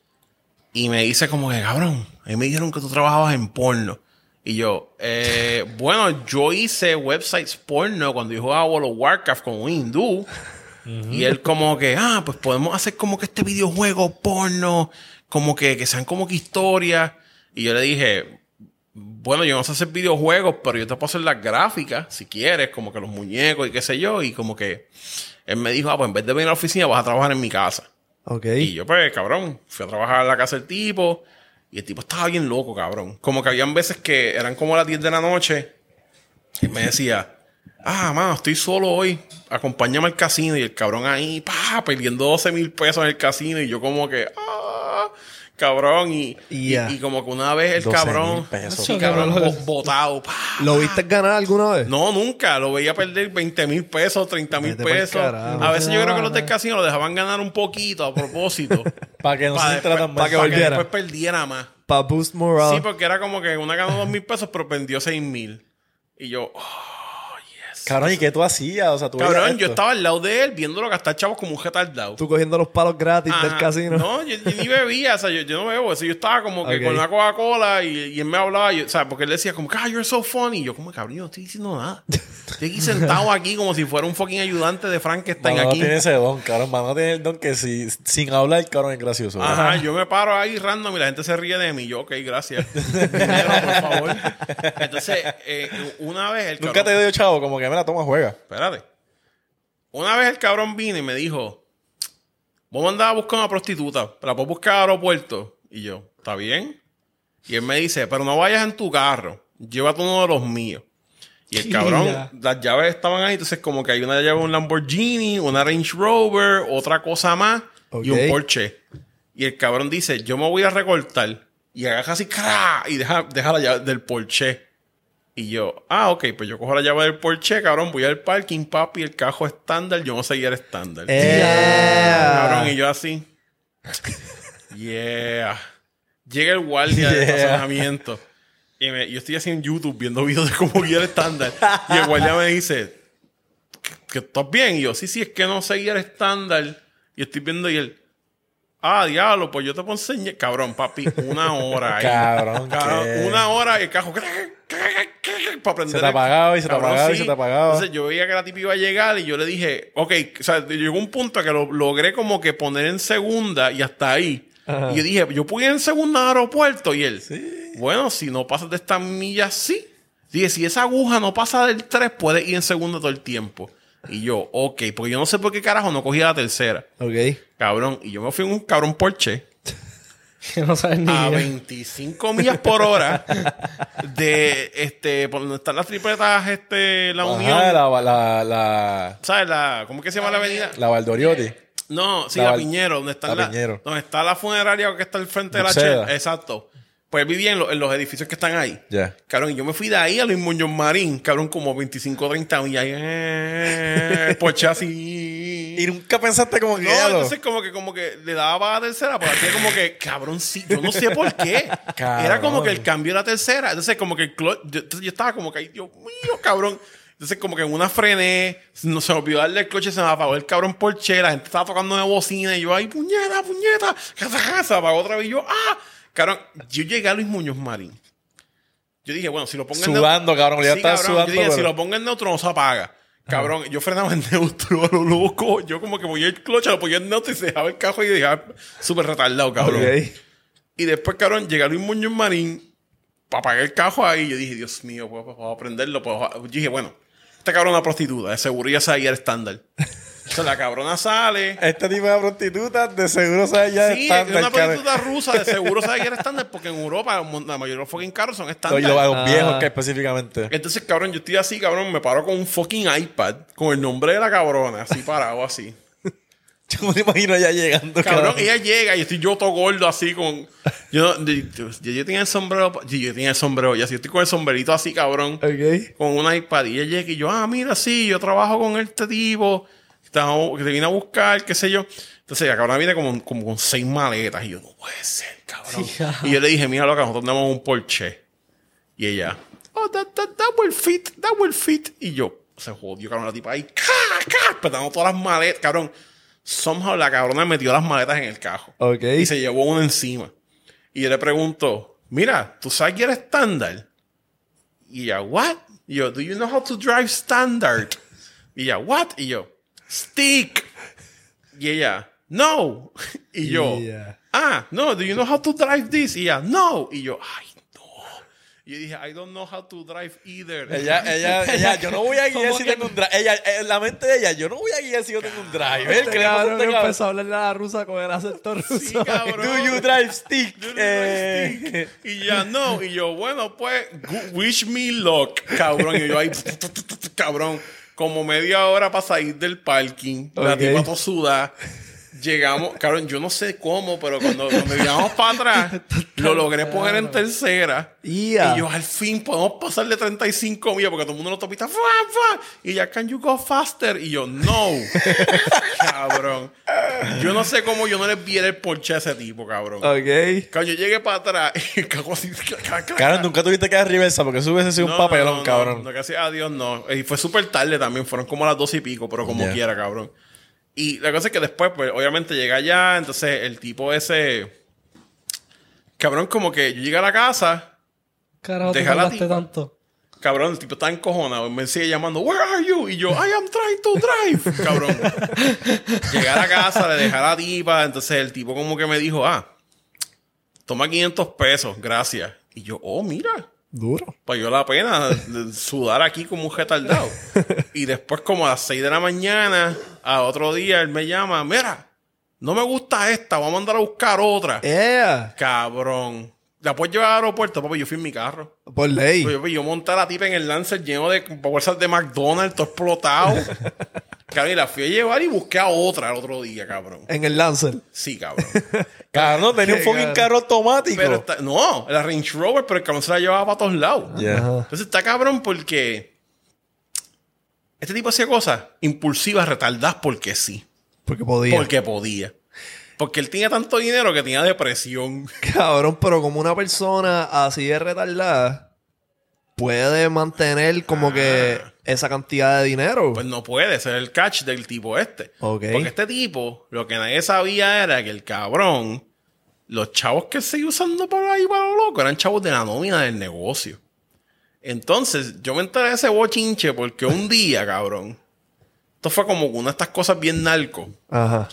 y me dice como que, cabrón, a mí me dijeron que tú trabajabas en porno. Y yo, eh, bueno, yo hice websites porno cuando yo jugaba World of Warcraft con un hindú. Y él como que, ah, pues podemos hacer como que este videojuego porno, como que, que sean como que historias. Y yo le dije, bueno, yo no sé hacer videojuegos, pero yo te puedo hacer las gráficas, si quieres, como que los muñecos y qué sé yo. Y como que él me dijo, ah, pues en vez de venir a la oficina, vas a trabajar en mi casa. Ok. Y yo, pues, cabrón, fui a trabajar en la casa del tipo. Y el tipo estaba bien loco, cabrón. Como que habían veces que eran como las 10 de la noche. Y me decía, ah, mano, estoy solo hoy. Acompáñame al casino. Y el cabrón ahí, pa, perdiendo 12 mil pesos en el casino. Y yo como que, ah, cabrón. Y, y- como que una vez el 12 cabrón, pesos. sí, cabrón, bo- botado, pa. ¿Lo viste ganar alguna vez? No, nunca. Lo veía perder 20 mil pesos, 30 mil pesos. A veces yo creo que los del casino lo dejaban ganar un poquito a propósito. Para que no para se después, sintiera tan pa' mal. que, pa' que después perdiera más. Para boost morale. Sí, porque era como que una ganó dos mil pesos, pero vendió seis mil. Y yo, oh. Cabrón, ¿y qué tú hacías? O sea, tú Cabrón, yo estaba al lado de él viéndolo gastar chavos como un retardado. Tú cogiendo los palos gratis del casino. No, yo, yo ni bebía, o sea, yo, yo no bebo. O sea, yo estaba como que con una Coca-Cola y, y él me hablaba, o sea, porque él decía como, ah, you're so funny. Y yo, como, cabrón, yo no estoy diciendo nada. Estoy aquí sentado aquí como si fuera un fucking ayudante de Frankenstein Mano aquí. tiene ese don, cabrón. Mano tiene el don que si, sin hablar, cabrón, es gracioso. Ajá, yo me paro ahí random y la gente se ríe de mí. Yo, ok, gracias. Dinero, por favor. Entonces, eh, una vez el Nunca te cabrón- dio chavo, como que me la toma, juega. Espérate. Una vez el cabrón vino y me dijo, vamos a andar a buscar una prostituta, la puedo buscar al aeropuerto. Y yo, ¿está bien? Y él me dice, pero no vayas en tu carro, llévate uno de los míos. Y el cabrón, las llaves estaban ahí, entonces como que hay una llave de un Lamborghini, una Range Rover, otra cosa más y un Porsche. Y el cabrón dice, yo me voy a recortar. Y agarra así, ¡cra! y deja, deja la llave del Porsche. Y yo, ah, ok, pues yo cojo la llave del Porsche, cabrón, voy al parking, papi, el cajo estándar, yo no seguía el estándar. Eh. Cabrón, y yo así. Yeah. Llega el guardia de Yeah. estacionamiento. Y me- yo estoy así en YouTube viendo videos de cómo guiar el estándar. Y el guardia me dice, ¿que estás bien? Y yo, sí, sí, es que no seguía el estándar. Y estoy viendo y él, ah, diablo, pues yo te puedo enseñar. Cabrón, papi, una hora ahí. Cabrón, ¿qué? una hora y el cajo, para prender Se te apagaba y se te Cabrón, apagaba y se te apagaba. Entonces yo veía que la tipa iba a llegar y yo le dije, ok, o sea, llegó un punto que lo logré como que poner en segunda y hasta ahí. Y yo dije, yo pude ir en segunda al aeropuerto y él, bueno, si no pasas de esta milla, sí. Dije, si esa aguja no pasa del 3, puedes ir en segunda todo el tiempo. Y yo, ok, porque yo no sé por qué carajo no cogía la tercera. Ok. Cabrón, y yo me fui en un cabrón Porsche Que no sabes ni a idea. 25 millas por hora de este por donde están las tripletas este la unión la, la, la, ¿sabes? La, ¿cómo que se llama la avenida? la Valdoriotti. No, sí, La Piñero, donde está la Piñero. donde está la funeraria que está al frente de la. Shell. Exacto. Pues vivía en, lo- en los edificios que están ahí. Ya. Cabrón, y yo me fui de ahí a Luis Muñoz Marín, cabrón, como 25 30 millas. Eh, Porsche así. Y nunca pensaste como que No, lo- entonces como que, como que le daba la tercera, pero hacía como que, cabrón, sí, yo no sé por qué. Cabrón. Era como que el cambio de la tercera. Entonces como que el clutch, yo, yo estaba como que, ay, Dios mío, cabrón. Entonces como que en una frené, no se me olvidó darle el coche, se me apagó el cabrón Porsche, la gente estaba tocando de bocina y yo, ay, puñeta, puñeta, se apagó otra vez y yo, ah, cabrón, yo llegué a Luis Muñoz Marín. Yo dije, bueno, si lo pongo en Sudando, cabrón, ya Sí, cabrón, sudando, Yo dije, pero- si lo pongo en neutro no se apaga. Cabrón, yo frenaba en neutro lo loco. Yo como que ponía el cloche, lo ponía en neutro y se dejaba el cajo y dejaba súper retardado, cabrón. Y después, cabrón, llega Luis Muñoz Marín para apagar el cajo ahí. Yo dije, Dios mío, pues, pues, vamos a prenderlo. Pues, yo dije, bueno, este cabrón es una prostituta. De seguro ya sabía el estándar. Entonces la cabrona sale. Este tipo de prostituta de seguro sabe ya Sí, es estándar. una prostituta rusa, de seguro sabe que era estándar, porque en Europa la mayoría de los fucking carros son estándar. Oye, los Ah. viejos que específicamente. Entonces, cabrón, yo estoy así, cabrón, me paro con un fucking iPad, con el nombre de la cabrona, así parado, así. Yo me imagino ya llegando, Cabrón, cabrón. ella llega y estoy yo todo gordo así con... Yo, yo, yo- yo tenía el sombrero... Yo, yo tenía el sombrero ya, así estoy con el sombrerito así, cabrón. Ok. Con un iPad. Y ella llega y yo, ah, mira, sí, yo trabajo con este tipo te- vine a buscar, qué sé yo. Entonces la cabrona viene como, como con seis maletas. Y yo, no puede ser, cabrón. y yo le dije, mira, loca, nosotros tenemos un Porsche. Y ella, oh, that, that, that will fit, that will fit. Y yo, se jodió, cabrón, la tipa ahí, ¡ca, ca! Petando todas las maletas, cabrón. Somehow la cabrona metió las maletas en el cajo. Ok. Y se llevó una encima. Y yo le pregunto, mira, ¿tú sabes que eres estándar? Y ella, what? Y yo, do you know how to drive standard? Y ella, what? Y yo, stick. Y ella, no. Y yo, Yeah. ah, no, do you know how to drive this? Y ella, no. Y yo, ay, no. Y yo dije, I don't know how to drive either. Ella, ella, ella, yo no voy a guiar ¿Cómo si tengo un drive. Ella, en la mente de ella, yo no voy a guiar si yo tengo un drive. Este ¿Qué le pasa a cabrón este cabrón? empezó a hablarle a la rusa con el acento ruso. Sí. Do you drive stick? Do you Eh, drive stick? Y ya no. Y yo, bueno, pues, wish me luck, cabrón. Y yo ahí, cabrón, como media hora para salir del parking. La Ok. tipa toda sudada. Llegamos, cabrón, yo no sé cómo, pero cuando, cuando llegamos para atrás, lo logré poner en tercera. Y yo, al fin, podemos pasar de 35 millas, porque todo el mundo lo topita. ¡Fua, fua! Y ya, can you go faster? Y yo, no. cabrón. Yo no sé cómo yo no le viera el Porsche a ese tipo, cabrón. Ok. Cuando yo llegué para atrás, y cagó así. Cabrón, nunca tuviste que dar reversa porque eso hubiese sido un No, papelón, no, no, cabrón. No, gracias a Dios no. Y fue súper tarde también, fueron como las dos y pico, pero como quiera, cabrón. Y la cosa es que después, pues, obviamente llegué allá, entonces el tipo ese. Cabrón, como que yo llegué a la casa, Carajo, Deja la tipa. tanto. cabrón, el tipo está encojonado, me sigue llamando, Where are you? Y yo, I am trying to drive, cabrón. llegué a la casa, le dejé a la tipa, entonces el tipo como que me dijo, ah, toma 500 pesos, gracias. Y yo, oh, mira, Duro. Payó la pena de sudar aquí como un retardado. y después, como a las 6 de la mañana, a otro día, él me llama: Mira, no me gusta esta, vamos a mandar a buscar otra. Yeah. Cabrón. La puedes llevar al aeropuerto, papi. Yo fui en mi carro. Por ley. Yo, yo monté a la tipa en el Lancer lleno de bolsas de McDonald's, todo explotado. cabrón, y la fui a llevar y busqué a otra el otro día, cabrón. En el Lancer. Sí, cabrón. Cabrón, tenía un fucking carro automático. Pero está- no, la Range Rover, pero el cabrón se la llevaba para todos lados. Yeah. Entonces está cabrón porque este tipo hacía cosas impulsivas, retardadas porque sí. Porque podía. Porque podía. Porque él tenía tanto dinero que tenía depresión. Cabrón, pero como una persona así de retardada puede mantener como que esa cantidad de dinero. Pues no puede ser el catch del tipo este. Porque este tipo, lo que nadie sabía era que el cabrón, los chavos que seguía usando por ahí para lo loco, eran chavos de la nómina del negocio. Entonces, yo me enteré de ese bochinche porque un día, cabrón, esto fue como una de estas cosas bien narco. Ajá.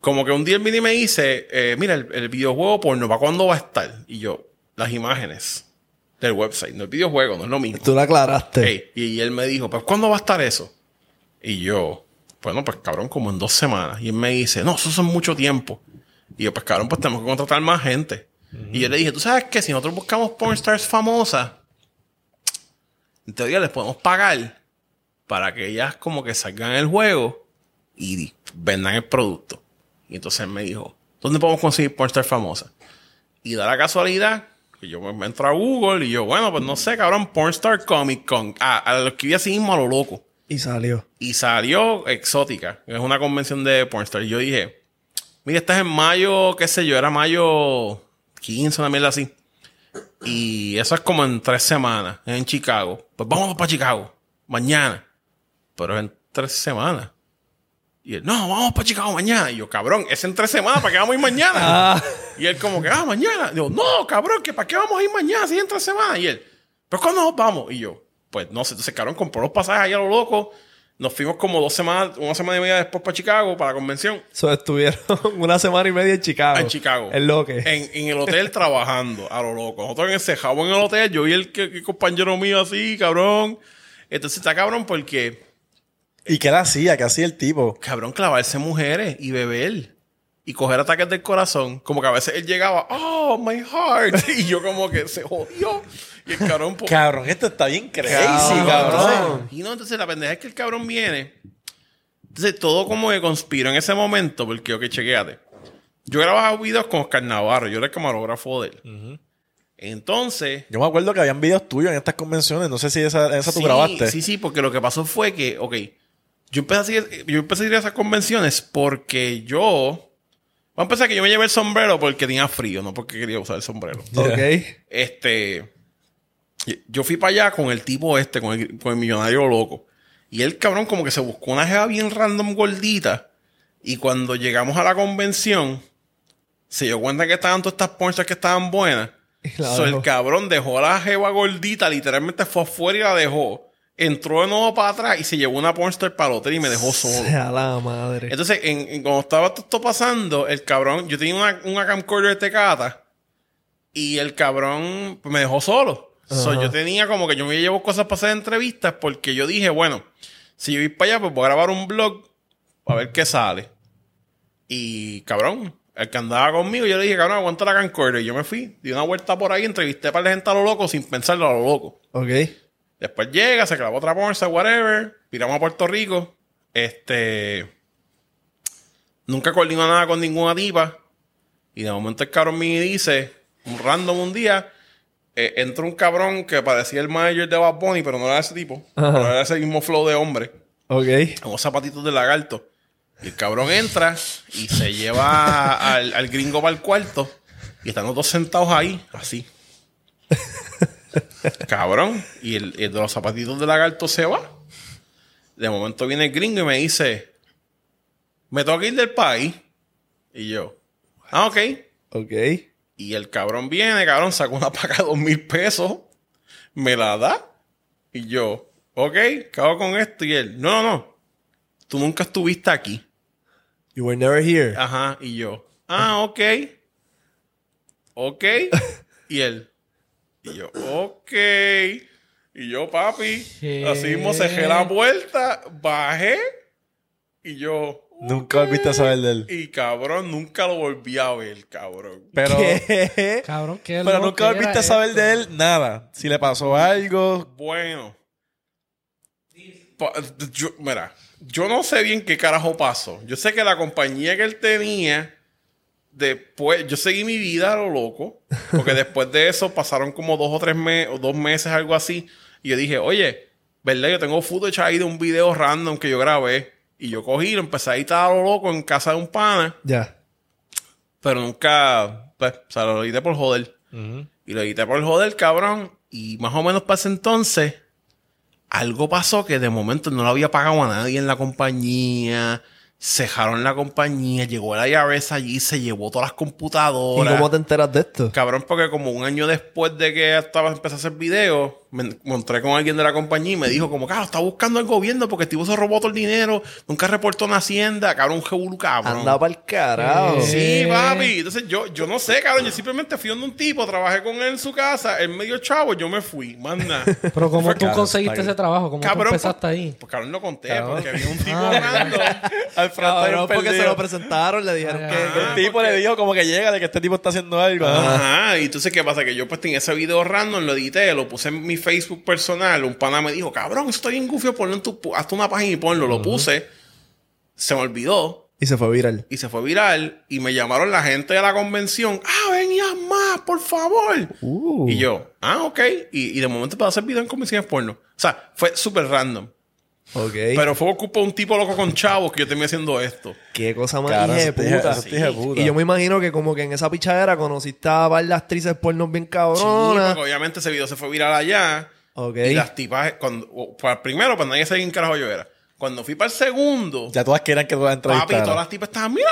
Como que un día vino y me dice, eh, mira, el, el videojuego porno, ¿para cuándo va a estar? Y yo, las imágenes del website, no el videojuego, no es lo mismo. Tú la aclaraste. Y, y él me dijo, pues ¿cuándo va a estar eso? Y yo, bueno, pues cabrón, como en dos semanas. Y él me dice, no, eso es mucho tiempo. Y yo, pues cabrón, pues tenemos que contratar más gente. Y yo le dije, tú sabes que si nosotros buscamos pornstars famosas, en teoría les podemos pagar para que ellas como que salgan el juego y vendan el producto. Y entonces él me dijo, ¿dónde podemos conseguir pornstars famosas? Y da la casualidad que yo me entro a Google y yo, bueno, pues no sé, cabrón, Pornstar Comic Con. Ah, a lo escribí así mismo a lo loco. Y salió. Y salió Exótica, que es una convención de Pornstar. Y yo dije, mira, esta es en mayo, qué sé yo, era mayo 15, una mierda así. Y eso es como en tres semanas, en Chicago. Pues vamos para Chicago, mañana. Pero es en tres semanas. Y él, no, vamos para Chicago mañana. Y yo, cabrón, es en tres semanas, ¿para qué vamos a ir mañana? Ah, Y él como que, ah, mañana. Digo, no, cabrón, que ¿para qué vamos a ir mañana si es en tres semanas? Y él, ¿pero cuándo nos vamos? Y yo, pues no sé. Entonces, cabrón, compró los pasajes allá a lo loco. Nos fuimos como dos semanas, una semana y media después para Chicago, para la convención. so estuvieron una semana y media en Chicago. En Chicago. Es lo que. En, en el hotel trabajando, a lo loco. Nosotros encejados en el hotel. Yo vi el compañero mío así, cabrón. Entonces está cabrón porque ¿Y qué hacía? ¿Qué hacía el tipo? cabrón, clavarse mujeres y beber. Y coger ataques del corazón. Como que a veces él llegaba, oh, my heart. Y yo como que se jodió. Y el cabrón... pues, Cabrón, esto está bien crazy, Cabrón. cabrón. Y no, entonces la pendeja es que el cabrón viene. Entonces todo como que conspiró en ese momento, porque, ok, chequéate. Yo grababa videos con Oscar Navarro, yo era el camarógrafo de él. Entonces. Yo me acuerdo que habían videos tuyos en estas convenciones. No sé si esa, esa tú sí, grabaste. Sí, sí, porque lo que pasó fue que, ok, yo empecé a, seguir- yo empecé a ir a esas convenciones porque yo. Vamos a empezar que yo me llevé el sombrero porque tenía frío, no porque quería usar el sombrero. Ok. Este. Yo fui para allá con el tipo este, con el, con el millonario loco. Y el cabrón, como que se buscó una jeva bien random gordita. Y cuando llegamos a la convención, se dio cuenta que estaban todas estas ponchas que estaban buenas. So, el cabrón dejó a la jeva gordita, literalmente fue afuera y la dejó. Entró de nuevo para atrás y se llevó una pornstar para el hotel y me dejó solo. Sea la madre. Entonces, en, en- cuando estaba todo esto pasando, el cabrón, yo tenía una, una camcorder de Tecata y el cabrón pues, me dejó solo. So, yo tenía como que yo me llevo cosas para hacer entrevistas porque yo dije, bueno, si yo voy para allá, pues voy a grabar un blog a ver qué sale. Y cabrón, el que andaba conmigo, yo le dije, cabrón, aguanta la camcorder. Y yo me fui, di una vuelta por ahí, entrevisté para la gente a lo loco sin pensarlo a lo loco. Ok. Después llega, se clavó otra porza, whatever. Piramos a Puerto Rico. Este. Nunca coordinó nada con ninguna tipa. Y de momento el cabrón me dice, un random un día, eh, entró un cabrón que parecía el manager de Bad Bunny, pero no era ese tipo. Ajá. No era ese mismo flow de hombre. Ok. Con zapatitos de lagarto. Y el cabrón entra y se lleva al, al gringo para el cuarto. Y están los dos sentados ahí, así. cabrón. Y el, el de los zapatitos de lagarto se va. De momento viene el gringo y me dice: Me tengo que ir del país. Y yo, ah, ok. Ok. Y el cabrón viene, cabrón, saca una paca de dos mil pesos, me la da. Y yo, ok, ¿qué hago con esto? Y él, no, no, no. Tú nunca estuviste aquí. You were never here. Ajá. Y yo, ah, ok. Ok. Y él, y yo, ok. Y yo, papi, ¿Qué? así mismo la puerta, bajé. Y yo, Nunca volviste a saber de él. y cabrón, nunca lo volví a ver, cabrón. Pero, ¿Qué? Cabrón, qué pero nunca volviste a saber esto. de él nada. Si le pasó algo. Bueno. Pa- yo- mira, yo no sé bien qué carajo pasó. Yo sé que la compañía que él tenía, después, yo seguí mi vida a lo loco, porque después de eso pasaron como dos o tres meses, o dos meses, algo así, y yo dije, oye, ¿verdad? Yo tengo footage ahí de un video random que yo grabé, y yo cogí y lo empecé a editar a lo loco en casa de un pana, Ya. pero nunca, pues, o sea, lo edité por joder. Y lo edité por joder, cabrón. Y más o menos para ese entonces, algo pasó que de momento no lo había pagado a nadie en la compañía. Cejaron la compañía, llegó la IRS allí, se llevó todas las ¿Y computadoras. cómo te enteras de esto? Cabrón, porque como un año después de que estaba empecé a hacer videos, me encontré con alguien de la compañía y me dijo como, cabrón, está buscando el gobierno porque el tipo se robó todo el dinero, nunca reportó en Hacienda, cabrón, un jebulu, cabrón. Anda para el carajo. Sí, papi. Entonces yo, yo no sé, cabrón. Yo simplemente fui donde un tipo, trabajé con él en su casa, él me dio chavo, yo me fui. Más nada. Pero ¿cómo Fue tú cabrón, conseguiste ese trabajo? ¿Cómo tú Cabrón, empezaste pues- ahí? Pues cabrón, no conté, Cabrón. porque había un tipo Ah, hablando. Al Cabrón, porque se lo presentaron, le dijeron Ah, que... El tipo le dijo como que llega de que este tipo está haciendo algo. ajá. Ajá. Y entonces, ¿qué pasa? Que yo pues tenía ese video random, lo edité, lo puse en mi Facebook personal. Un pana me dijo, cabrón, eso está bien gufio, ponlo en tu... Hazte una página y ponlo. Lo puse. Se me olvidó. Y se fue viral. Y se fue viral. Y me llamaron la gente de la convención. Ah, venías más, por favor. Uh. Y yo, ah, ok. Y, y de momento para hacer video en convenciones porno. O sea, fue súper random. Ok. Pero fue de un tipo loco con chavos que yo terminé haciendo esto. Qué cosa más Claro, hija de eso te dije- puta. eso te dije de puta. Y yo me imagino que como que en esa pichadera conociste a varias actrices pornos bien Sí, cabronas. porque obviamente ese video se fue viral allá. Ok. Y las tipas, cuando, o- para el primero, pues nadie sabía quién carajo yo era. Cuando fui para el segundo, Ya todas quieran que tú las papi, todas entrevistaras. las tipas estaban, mira,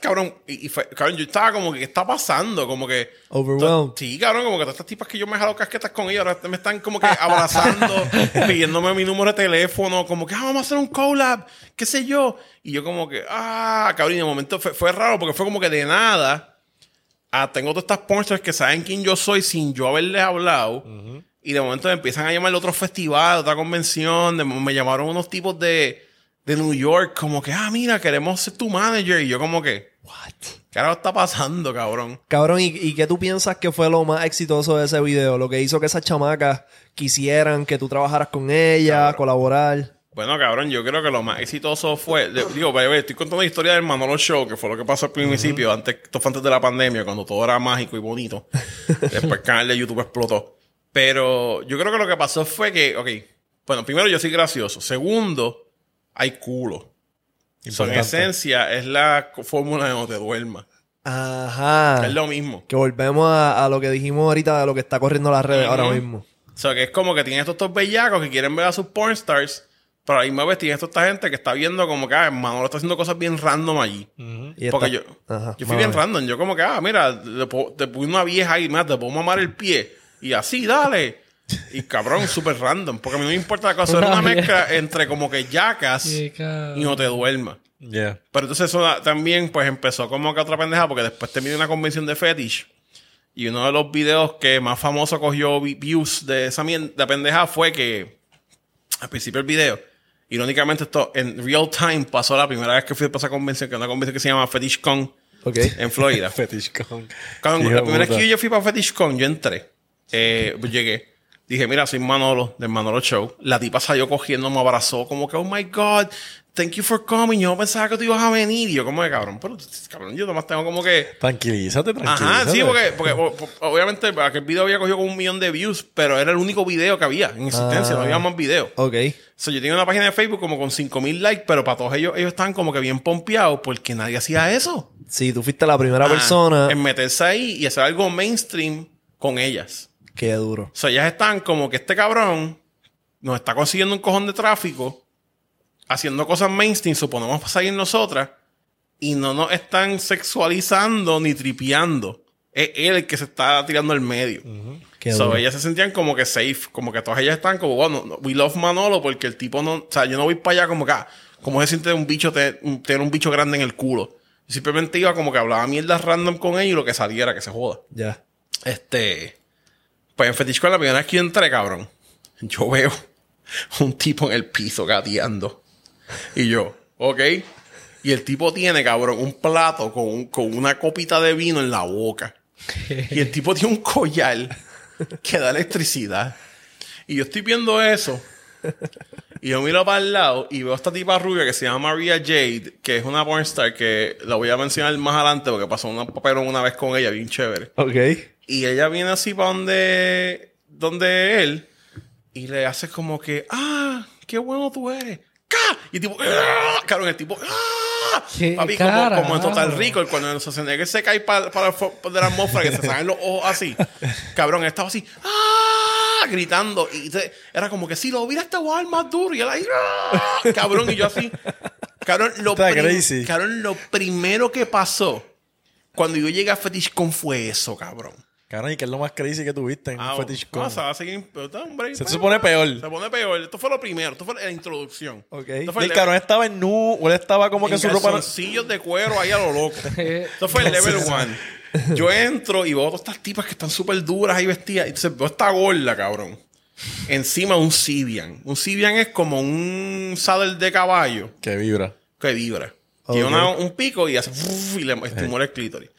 cabrón. Y, y fue, cabrón, yo estaba como que, ¿qué está pasando? Como que. Overwhelmed. Sí, cabrón, como que todas estas tipas que yo me he jalado casquetas con ellas, ahora me están como que abrazando, pidiéndome mi número de teléfono, como que ah, vamos a hacer un collab, qué sé yo. Y yo como que, ah, cabrón, y de momento fue, fue raro porque fue como que de nada. Ah, tengo todas estas pornstars que saben quién yo soy sin yo haberles hablado. Y de momento me empiezan a llamar de otro festival, de otra convención. de- me llamaron unos tipos de, de New York, como que, ah, mira, queremos ser tu manager. Y yo como que, What? ¿qué ahora está pasando, cabrón? Cabrón, ¿y, ¿y qué tú piensas que fue lo más exitoso de ese video? Lo que hizo que esas chamacas quisieran que tú trabajaras con ella, colaborar. Bueno, cabrón, yo creo que lo más exitoso fue. digo, bebé, estoy contando la historia del Manolo Show, que fue lo que pasó al principio, antes, esto fue antes de la pandemia, cuando todo era mágico y bonito. Después el canal de YouTube explotó. Pero yo creo que lo que pasó fue que, ok, bueno, primero yo soy gracioso. Segundo, hay culo. So, en esencia, es la fórmula de no te duermas. Ajá. Es lo mismo. Que volvemos a, a lo que dijimos ahorita de lo que está corriendo las redes ahora mismo. O sea, que es como que tienes estos, estos bellacos que quieren ver a sus pornstars, pero a la misma vez tienes toda esta gente que está viendo como que, ah, Manolo está haciendo cosas bien random allí. Y Porque yo, Ajá, yo fui bien random. Yo como que, ah, mira, te puse una vieja ahí, mira, te puedo mamar el pie. Y así, dale. Y cabrón, súper random. Porque a mí no me importa la cosa. Era Una mezcla entre como que yacas y no te duermas. Yeah. Pero entonces eso también pues empezó como que otra pendeja porque después terminé una convención de fetish y uno de los videos que más famoso cogió vi- views de esa mierda de pendeja fue que al principio del video irónicamente esto en real time pasó la primera vez que fui a esa convención que es una convención que se llama Fetish Con Ok. en Florida Fetish con. La primera vez que yo fui para FetishCon, yo entré. Eh, pues llegué. Dije, mira, soy Manolo, del Manolo Show. La tipa salió cogiendo, me abrazó, como que, oh my God, thank you for coming. Yo pensaba que tú ibas a venir. Y yo, como que, cabrón, pero, cabrón, yo nomás tengo como que... Tranquilízate, tranquilízate. Ajá, sí, porque, porque obviamente aquel video había cogido como un millón de views, pero era el único video que había en existencia, Ah. no había más videos. Ok. So, yo tenía una página de Facebook como con 5000 likes, pero para todos ellos, ellos estaban como que bien pompeados porque nadie hacía eso. Sí, tú fuiste la primera Ah, persona. En meterse ahí y hacer algo mainstream con ellas. Qué duro. O sea, ellas están como que este cabrón nos está consiguiendo un cojón de tráfico, haciendo cosas mainstream, suponemos salir nosotras, y no nos están sexualizando ni tripeando. Es él el que se está tirando al medio. Qué So, duro. ellas se sentían como que safe, como que todas ellas están como, bueno, no, we love Manolo porque el tipo no, o sea, yo no voy para allá como que, ah, como se siente un bicho, te- un- tener un bicho grande en el culo. Simplemente iba como que hablaba mierda random con ellos y lo que saliera, que se joda. Ya. Este. Pues en Fetish Con la primera vez que yo entré, cabrón, yo veo un tipo en el piso gateando. Y yo, ok. Y el tipo tiene, cabrón, un plato con, con una copita de vino en la boca. Y el tipo tiene un collar que da electricidad. Y yo estoy viendo eso. Y yo miro para el lado y veo a esta tipa rubia que se llama Maria Jade, que es una pornstar que la voy a mencionar más adelante porque pasó un papelón una vez con ella, bien chévere. Ok. Y ella viene así para donde, donde él y le hace como que, ah, qué bueno tú eres. ¡Ca! Y el tipo, ¡ah! Cabrón, el tipo, ¡ah! ¿Qué Papi, como, como en Total Rico, cuando el Schwarzenegger se cae para, para, de la atmósfera, que se salen los ojos así. Cabrón, estaba así, ¡ah! Gritando. Y se- era como que, si lo hubiera este guay más duro. Y él ahí, ¡ah! Cabrón, y yo así. Cabrón, lo, cabrón, lo primero que pasó cuando yo llegué a Fetish Con fue eso, cabrón. Cabrón, ¿y qué es lo más crazy que tuviste en Ah, un Fetish Con? no, se va a seguir. hombre, Se peor. Se pone peor. Esto fue lo primero. Esto fue la introducción. Ok. Esto Y el el cabrón estaba en nu, o él estaba como que en su ropa... calzoncillos de cuero ahí a lo loco. Eh, Esto fue el level one. Yo entro y veo todas estas tipas que están súper duras ahí vestidas. Y entonces veo esta gorda, cabrón. Encima un Sibian. Un Sibian es como un saddle de caballo Que vibra. que vibra. Tiene un pico y hace y le estimula el clítoris.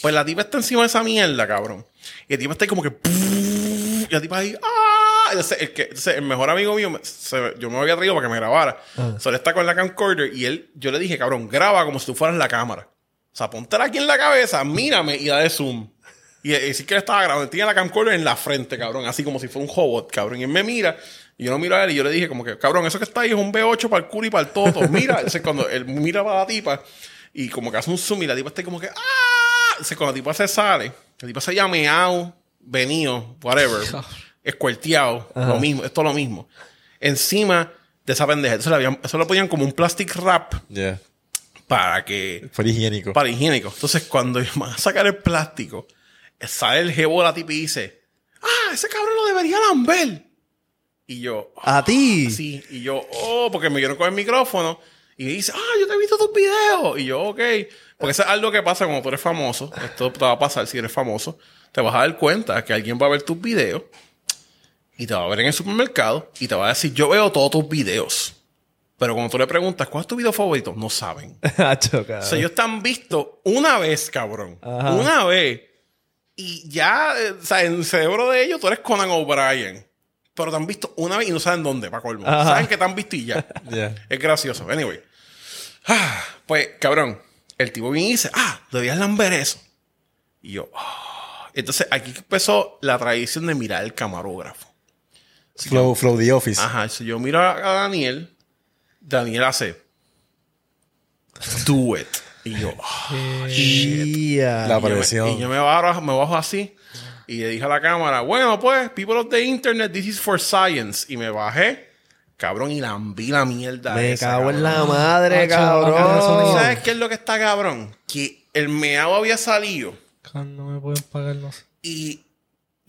Pues la tipa está encima de esa mierda, cabrón. Y el tipo está ahí como que y la tipa ahí ¡ah! Entonces, el, que, entonces, el mejor amigo mío, se- yo me había traído para que me grabara. Solo está con la camcorder y él, yo le dije, cabrón, graba como si tú fueras la cámara. O sea, póntela aquí en la cabeza, mírame y dale zoom. Y, y sí que él estaba grabando, tenía la camcorder en la frente, cabrón, así como si fuera un robot, cabrón. Y él me mira, y yo lo miro a él y yo le dije como que, cabrón, eso que está ahí es un B8 para el culo y para el toto. Mira, entonces cuando él mira para la tipa y como que hace un zoom y la tipa está ahí como que, ¡ah! Entonces cuando la tipa se sale, la tipa se llama meao, venido, whatever, escuerteado, lo mismo, esto es lo mismo. Encima de esa pendeja. Entonces habían- eso lo ponían como un plastic wrap Yeah. para que Fue higiénico. para higiénico. Entonces, cuando van a sacar el plástico, sale el jevo de la tipa y dice, ah, ese cabrón lo debería lamber. Y yo, A ti. sí. Y yo, oh, porque me dieron con el micrófono. Y dice, ah, yo te he visto tus videos. Y yo, ok. Porque eso es algo que pasa cuando tú eres famoso. Esto te va a pasar si eres famoso. Te vas a dar cuenta que alguien va a ver tus videos y te va a ver en el supermercado y te va a decir, yo veo todos tus videos. Pero cuando tú le preguntas, ¿cuál es tu video favorito? No saben. O sea, ellos te han visto una vez, cabrón. Ajá. Una vez. Y ya, eh, o sea, en el cerebro de ellos tú eres Conan O'Brien. Pero te han visto una vez y no saben dónde, para colmo. Ajá. Saben que te han visto y ya. Ya. Es gracioso. Anyway. Ah, pues, cabrón, el tipo viene y dice, ah, debías lamber eso. Y yo, ah. Entonces, aquí empezó la tradición de mirar el camarógrafo. Flow, Flow The Office. Ajá, si yo miro a, a Daniel, Daniel hace, do it. Y yo, ah, shit. Yeah. La presión. Y yo me bajo, me bajo así y le dije a la cámara, bueno, pues, people of the internet, this is for science. Y me bajé, cabrón, y la vi la mierda. Me esa, cago en cabrón. la madre, Hacho, la de cabrón. sonido. ¿Sabes qué es lo que está cabrón? Que el meado había salido Cuando me pueden pagar, no sé. y...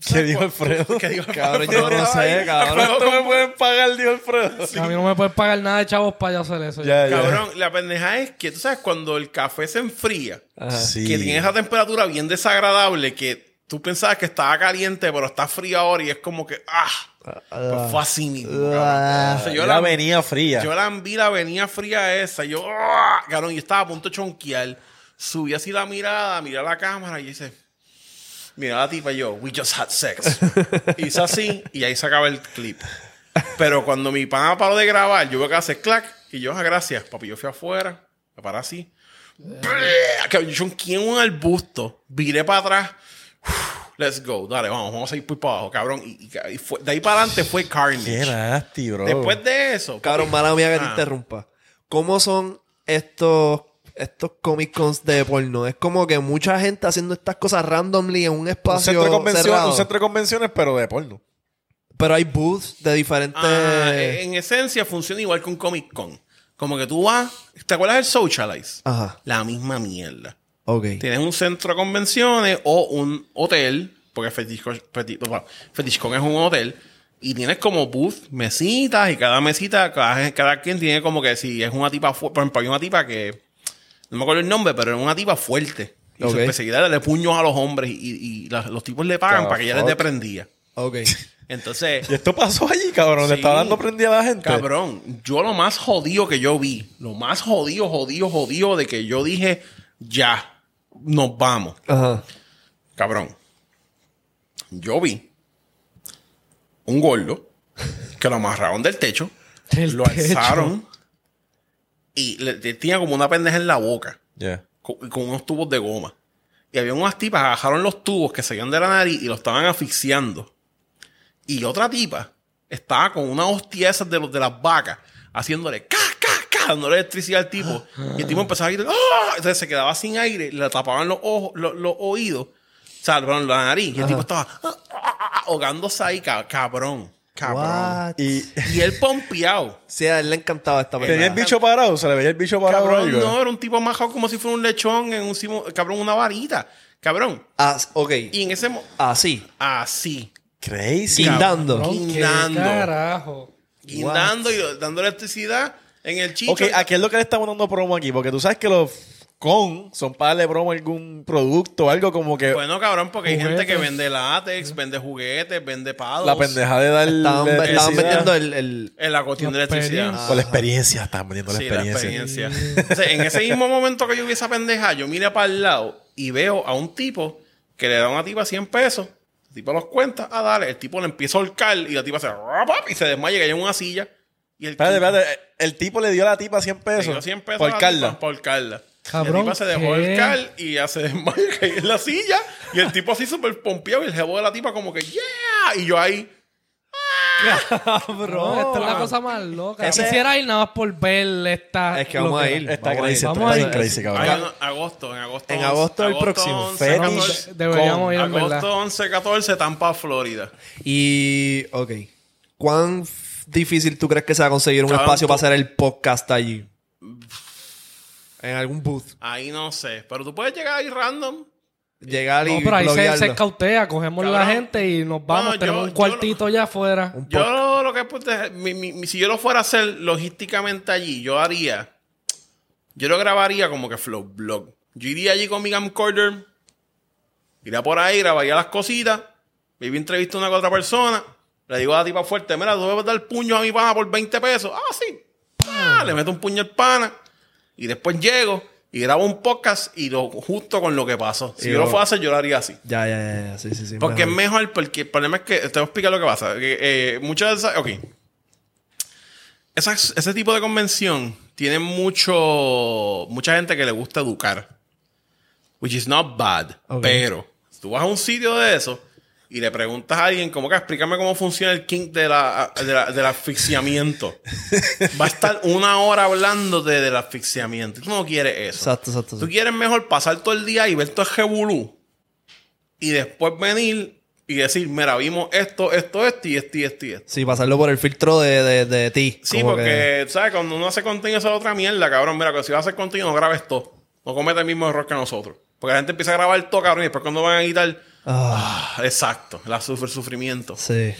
¿Qué dijo Alfredo? ¿Qué dijo Cabrón, yo no sé, cabrón. ¿Cuánto me pueden pagar, dijo Alfredo? A mí no me pueden pagar nada de chavos para yo hacer eso. Ya, ya. Cabrón, la pendeja es que, tú sabes, cuando el café se enfría, Ajá. Sí. que tiene esa temperatura bien desagradable que tú pensabas que estaba caliente, pero está frío ahora y es como que, ah, pues fue así mismo. Ah. O sea, Yo la la, venía fría. yo la vi la venía fría esa, yo, ah, cabrón, yo estaba a punto de chonquear. Subí así la mirada, miré a la cámara y dice, mira la tipa y yo, we just had sex. Hice así y ahí se acaba el clip. Pero cuando mi pana paró de grabar, yo veo que hace clac y yo, ah, gracias, papi, yo fui afuera, me paré así. Cabrón, Yo chonqueé en un arbusto, viré para atrás. Let's go, dale, vamos, vamos a ir por para abajo, cabrón. Y, y- y fue- de ahí para adelante fue Qué Carnage. nasty, bro. Después de eso, Cabrón, mala mía que te Ah. interrumpa. ¿Cómo son estos, estos Comic Cons de porno? Es como que mucha gente haciendo estas cosas randomly en un un espacio centro, de convención, cerrado. un centro de convenciones, pero de porno. Pero hay booths de diferentes... Ah, en esencia funciona igual que un Comic Con. Como que tú vas, ¿te acuerdas del Socialize? Ajá. La misma mierda. Ok. Tienes un centro de convenciones o un hotel, porque Fetish Con, Fetish- bueno, Fetish Con es un hotel, y tienes como booth, mesitas, y cada mesita, cada, cada quien tiene como que si es una tipa, fu- por ejemplo, hay una tipa que, no me acuerdo el nombre, pero es una tipa fuerte. Y Ok. su especialidad es darle puños a los hombres y, y la- los tipos le pagan para que ella les dé prendía. Ok. Entonces, Y esto pasó allí, cabrón. Le Sí. estaba dando prendida a la gente. Cabrón, yo lo más jodido que yo vi, lo más jodido, jodido, jodido de que yo dije, ya, nos vamos. Ajá. Cabrón, yo vi un gordo que lo amarraron del techo, lo techo. alzaron y le, le tenía como una pendeja en la boca Ya. con, con unos tubos de goma. Y había unas tipas que agarraron los tubos que salían de la nariz y lo estaban asfixiando. Y otra tipa estaba con una hostia esas de, los, de las vacas, haciéndole ca, dándole electricidad al tipo. Y el tipo empezaba a gritar, ¡ah! Entonces se quedaba sin aire, le tapaban los ojos, los, los oídos, o sea, perdón, la nariz. Y el tipo estaba ah, ah, ah, ahogándose ahí, ca- cabrón. Cabrón. What? Y Y él pompeado. Sí, a él le encantaba esta tenía el película. bicho parado, se le veía el bicho parado. Cabrón, no, era un tipo majado como si fuera un lechón en un simo- cabrón, una varita. Cabrón. Ah, ok. Y en ese Así. así, Crazy. Guindando. Cabrón, ¿qué Guindando. carajo? guindando y dando electricidad en el chicho. Ok, ¿a qué es lo que le estamos dando promo aquí? Porque tú sabes que los con son para darle promo a algún producto o algo como que Bueno, cabrón, porque hay gente que vende látex, vende juguetes, vende palos. la pendeja de dar Estaban, estaban vendiendo el... el- En la cuestión de electricidad. experiencia. Con la experiencia, estaban vendiendo la Sí, la experiencia. experiencia. Entonces, en ese mismo momento que yo vi esa pendeja, yo miré para el lado y veo a un tipo que le da a una tipa 100 pesos. El tipo los cuenta, ah, dale. El tipo le empieza a holcar y la tipa se "Rapap", y se desmaya, cayó en una silla. Y el Espérate, tipo espérate. El tipo le dio a la tipa 100 le pesos. dio 100 pesos por la Carla. tipa Por Carla. Cabrón, y la tipa se dejó ¿qué? holcar y ya se desmaya, cayó en la silla. Y el tipo así súper pompeado y el jevo de la tipa como que, yeah. Y yo ahí, Bro, esta es la cosa más loca. Ese- Quisiera ir nada más por ver esta. Es que vamos a ir. Está crazy, ir. está Vamos a bien ir. crazy, cabrón. Un- agosto, en agosto. En 11, agosto del próximo. 11, Fetish 14, Deberíamos ir en verdad. agosto 11, 14, Tampa, Florida. Y... Ok. ¿Cuán difícil tú crees que sea conseguir un Cabrón, espacio tú- para hacer el podcast allí? En algún booth. Ahí no sé. Pero tú puedes llegar ahí random. Llegar y No, pero ahí se, se cautea. Cogemos Cabrón. la gente y nos vamos. Bueno, tenemos yo- un cuartito allá afuera. Yo lo que pues, mi- mi- mi- si yo lo fuera a hacer logísticamente allí, yo haría. Yo lo grabaría como que flow blog. Yo iría allí con mi camcorder, iría por ahí, grabaría las cositas, me iba a entrevistar una con otra persona, le digo a la tipa fuerte, mira, tú debes dar puños a mi pana por 20 pesos. Ah, sí. ¡ah! le meto un puño al pana y después llego y grabo un podcast y lo justo con lo que pasó. Si yo lo fuera a hacer, yo lo haría así. Ya, ya, ya, ya. Sí, sí, sí. Porque es mejor. porque el problema es que te voy a explicar lo que pasa. Que, eh, muchas de esas, ok. Esas- ese tipo de convención tiene mucho, mucha gente que le gusta educar. Which is not bad. Pero, si tú vas a un sitio de eso y le preguntas a alguien, como que explícame cómo funciona el kink de la, de la- del asfixiamiento. Va a estar una hora hablando de, del asfixiamiento. Tú no quieres eso. Exacto, exacto. Tú quieres mejor pasar todo el día y ver todo el revolú y después venir y decir, mira, vimos esto, esto, esto y esto y esto y esto. Sí, pasarlo por el filtro de, de, de ti. Sí, porque, ¿sabes? Cuando uno hace contenido, eso es otra mierda, cabrón. Mira, que si vas a hacer contenido, no grabes todo. No cometa el mismo error que nosotros. Porque la gente empieza a grabar todo, cabrón, y después cuando van a quitar... Ah, exacto, la sufre sufrimiento. sí.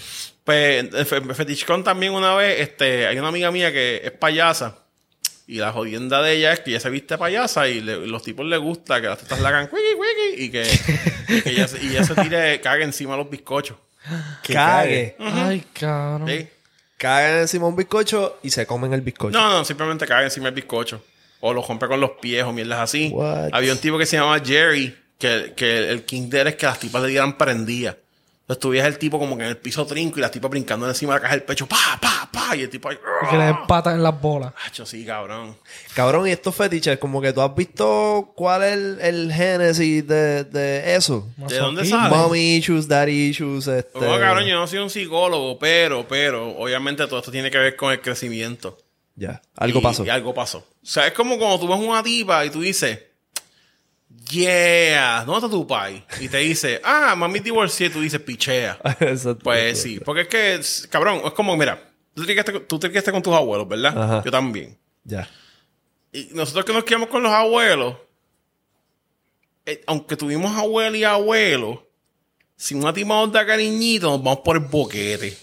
Pues FetishCon también una vez, este, hay una amiga mía que es payasa. Y la jodienda de ella es que ella se viste payasa y le- los tipos les gusta que las tetas la hagan wiki, wiki, y que, y que ella, se- y ella se tire, cague encima de los bizcochos. Que Cague. Ay, cabrón. ¿Sí? Cagan encima un bizcocho y se comen el bizcocho. No, no, simplemente cague encima del bizcocho. O lo rompe con los pies o mierdas así. What? Había un tipo que se llamaba Jerry, que, que el king de él es que las tipas le dieran prendida. Entonces tú veías el tipo como que en el piso trinco y las tipas brincando encima de la caja del pecho, pa, pa, pa, y el tipo ahí, Y que le den patas en las bolas. Hacho, sí, cabrón. Cabrón, y estos fetiches, como que tú has visto cuál es el, el génesis de, de eso. ¿De dónde sale? Mommy issues, daddy issues, este... No, cabrón, yo no soy un psicólogo, pero, pero, obviamente todo esto tiene que ver con el crecimiento. Ya, algo Y- pasó. Y algo pasó. O sea, es como cuando tú ves una tipa y tú dices, yeah, ¿dónde está tu pai? Y te dice, ah, mami divorcié, tú dices, pichea. Exacto. Pues sí, porque es que, cabrón, es como, mira, tú te tú te con tus abuelos, ¿verdad? Ajá. Yo también. Ya. Y nosotros que nos quedamos con los abuelos, eh, aunque tuvimos abuelo y abuelo, si una nos da cariñito, nos vamos por el boquete.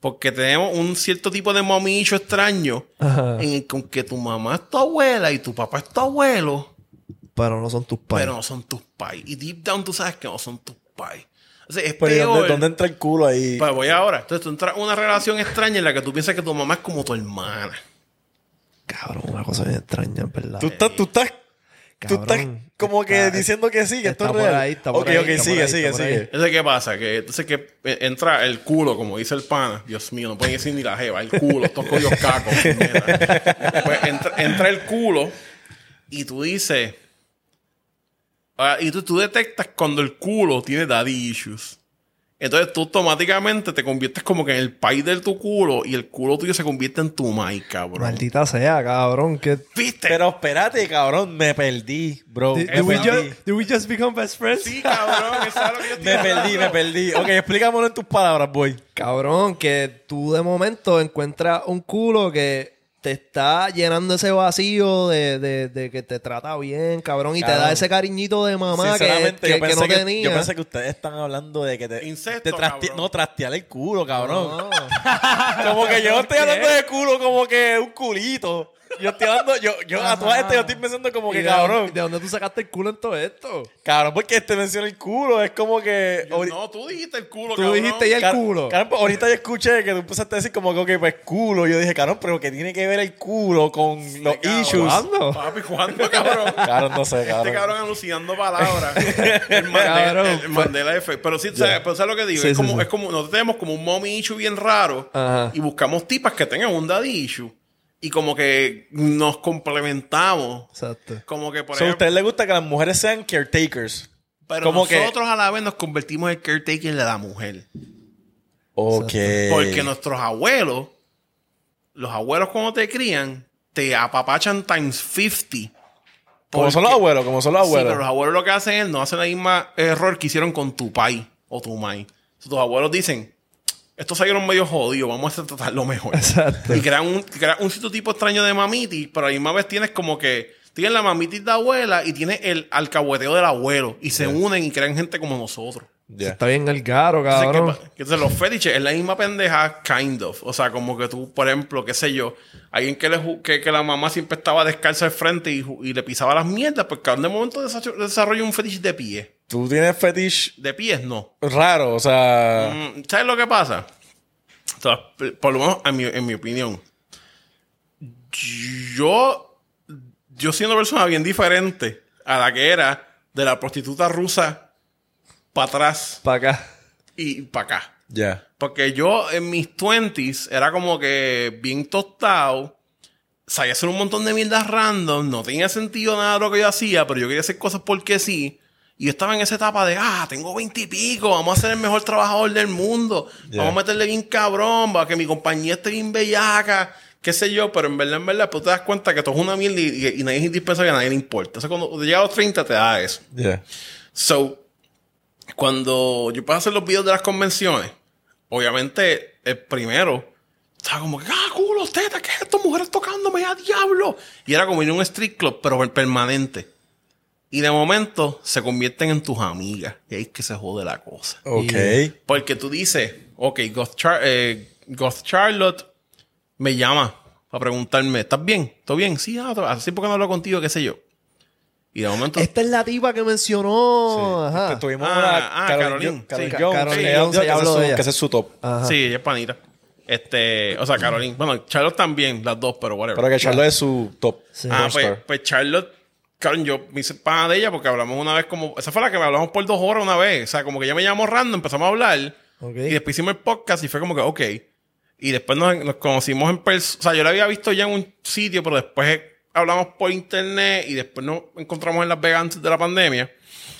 Porque tenemos un cierto tipo de mamicho extraño Ajá. en el con que tu mamá es tu abuela y tu papá es tu abuelo, Pero no son tus padres. pero no son tus pais. Y deep down tú sabes que no son tus pais. O sea, es Pero ¿y peor. dónde, dónde entra el culo ahí? Pues voy ahora. Entonces tú entras en una relación extraña en la que tú piensas que tu mamá es como tu hermana. Cabrón, una cosa bien extraña, en verdad. Tú estás, tú estás, tú estás como que está- diciendo que sí, que esto está es por real. ahí, está por ok, ahí, ok, está sigue, por ahí, sigue, está por ahí. sigue. Entonces, ¿qué pasa? Que entonces que eh, entra el culo, como dice el pana. Dios mío, no pueden decir ni la jeva. El culo, estos coños cacos. pues entra, entra el culo y tú dices... ah, y tú, tú detectas cuando el culo tiene daddy issues. Entonces tú automáticamente te conviertes como que en el país de tu culo y el culo tuyo se convierte en tu mai, cabrón. Maldita sea, cabrón. Que... ¿Viste? Pero espérate, cabrón, me perdí, bro. Did, we just, did we just become best friends? Sí, cabrón. eso es lo que yo estoy Me perdí, me perdí. Ok, explícamelo en tus palabras, boy. Cabrón, que tú de momento encuentras un culo que te está llenando ese vacío de, de, de que te trata bien, cabrón, y te da ese cariñito de mamá que, que- yo, que pensé no que, tenía. yo pensé que ustedes están hablando de que te, Incesto, te cabrón. no trastear el culo, cabrón. No. Como que yo no estoy hablando de culo como que un culito. Yo estoy hablando, yo, yo a todas estas yo estoy pensando como ¿Y que de cabrón. ¿De dónde tú sacaste el culo en todo esto? Cabrón, porque este menciona el culo, es como que. Yo- no, tú dijiste el culo, Tú cabrón. dijiste ya el Car- culo. Cabrón, pues, ahorita yo escuché que tú empezaste a decir como que, pues culo. Yo dije, cabrón, pero que tiene que ver el culo con los cabrón. issues. ¿Cuándo? Papi, ¿cuándo, cabrón? Cabrón, no sé, Este cabrón. cabrón alucinando palabras. el Mandela, el Mandela Effect. Pero sí, ¿sabes? Pero ¿sabes lo que digo? Sí, es, sí, como, sí. es como, nosotros tenemos como un mommy issue bien raro Ajá. y buscamos tipas que tengan un daddy issue y como que nos complementamos. Exacto. Como que por So, ¿A ejemplo, ustedes les gusta que las mujeres sean caretakers? pero como que- nosotros a la vez nos convertimos en caretaker de la mujer. Ok. Porque nuestros abuelos, los abuelos cuando te crían, te apapachan times 50. Como son los abuelos, como son los Sí, abuelos. pero los abuelos lo que hacen es no hacen el mismo error que hicieron con tu pai o tu mai. Tus abuelos dicen, estos salieron medio jodidos, vamos a tratarlo mejor. Exacto. Y crean un, crean un cierto tipo extraño de mamitis, pero a la misma vez tienes como que tienes la mamitis de abuela y tienes el alcahueteo del abuelo. Y se unen y crean gente como nosotros. Ya. Está bien el garo, Entonces, ¿qué cabrón. pa- Entonces, los fetiches es la misma pendeja, kind of. O sea, como que tú, por ejemplo, qué sé yo, alguien que, le, que, que la mamá siempre estaba descalza al frente y, le pisaba las mierdas, pues cabrón, de momento desa- desarrolla un fetiche de pie. Tú tienes fetish De pies, no. raro, o sea. Mm, ¿Sabes lo que pasa? O sea, p- por lo menos en mi, en mi opinión. yo, yo siendo una persona bien diferente a la que era de la prostituta rusa para atrás Para acá. y para acá. Ya. Porque yo en mis 20s era como que bien tostado. Sabía hacer un montón de mierdas random. No tenía sentido nada de lo que yo hacía, pero yo quería hacer cosas porque sí. Y yo estaba en esa etapa de, ah, tengo 20 y pico, vamos a ser el mejor trabajador del mundo. Vamos a meterle bien cabrón, para que mi compañía esté bien bellaca, qué sé yo. Pero en verdad, en verdad, pues te das cuenta que todo es una mierda y, y- y nadie es indispensable a nadie le importa. O sea, cuando llegas a los 30 te da eso. Ya. So, cuando yo empecé a hacer los videos de las convenciones, obviamente el primero estaba como que, ah, culo, teta, ¿qué es esto? Mujeres tocándome a diablo. Y era como ir a un street club, pero per- permanente. Y de momento se convierten en tus amigas. Y ahí es que se jode la cosa. Ok. Porque tú dices, ok, Goth, Char- eh, Goth Charlotte me llama para preguntarme, ¿estás bien? ¿Todo bien? Sí, ah, así porque no hablo contigo, qué sé yo. Y de momento... Esta es la tipa que mencionó. Ajá. Este, Tuvimos Ah, una ah, Caroline, Caroline. Jo- Caroline Sí, Jones. Caroline que que ese es su- top. Ajá. Sí, ella es panita. Este, o sea, Caroline. Bueno, Charlotte también, las dos, pero whatever. Pero que Charlotte es su top. Sí. ah, pues, pues Charlotte, Caroline, yo me hice pana de ella porque hablamos una vez como. Esa fue la que me hablamos por dos horas una vez. O sea, como que ella me llamó random, empezamos a hablar. Y después hicimos el podcast y fue como que, ok. Y después nos, nos conocimos en persona. O sea, yo la había visto ya en un sitio, pero después hablamos por internet y después nos encontramos en Las Vegas antes de la pandemia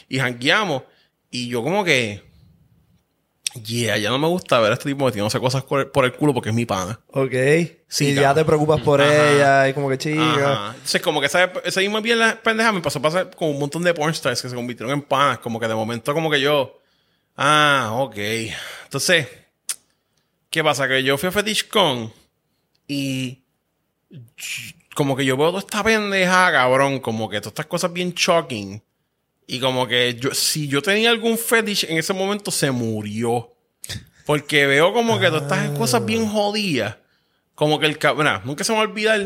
y jangueamos. Y yo como que. Yeah, ya no me gusta ver a este tipo metiéndose cosas por el, por el culo porque es mi pana. Ok. Sí, y ya te preocupas por Ajá. ella y como que chica. Ajá. Entonces, como que esa, esa misma bien la pendeja me pasó a pasar con un montón de pornstars que se convirtieron en panas. Como que de momento, como que yo. Ah, ok. Entonces, ¿qué pasa? Que yo fui a FetishCon y. Como que yo veo toda esta pendeja, cabrón. Como que todas estas cosas bien shocking. Y como que yo, si yo tenía algún fetish en ese momento, se murió. Porque veo como que todas estas cosas bien jodidas. Como que el cabrón. Nunca se me va a olvidar.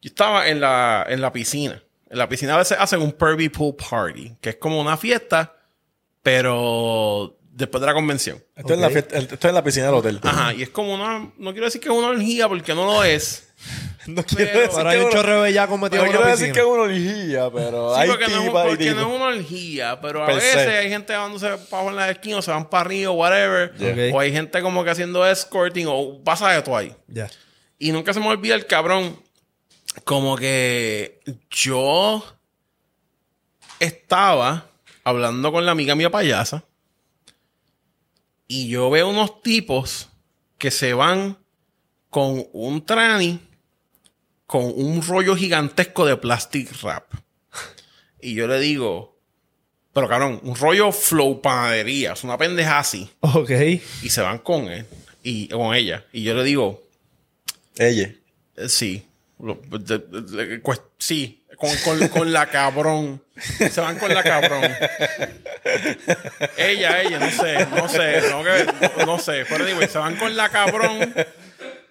Yo estaba en la, en la piscina. En la piscina a veces hacen un Pervy Pool Party, que es como una fiesta, pero después de la convención. Esto, es en la fiesta- esto es en la piscina del hotel. Ajá, y es como una. No quiero decir que es una orgía porque no lo es. No quiero Pero- decir Pero hay un chorro de bellaco metido en quiero una decir que es una orgía, pero Sí, hay porque, no, porque no es una orgía, pero a Per veces se. hay gente dándose bajo en la esquina o se van para arriba o whatever. O hay gente como que haciendo escorting o pasa de todo ahí. Ya. Y nunca se me olvida el cabrón. Como que yo estaba hablando con la amiga mía payasa. Y yo veo unos tipos que se van con un trani con un rollo gigantesco de plastic wrap. Y yo le digo, pero cabrón, un rollo flow panadería, es una pendeja así. Ok. Y se van con él y con ella. Y yo le digo, Ella. eh, Sí. Sí. Con, con- con la cabrón. Se van con la cabrón. Ella, ella, no sé, no sé, no, que- no sé. Pero digo, se van con la cabrón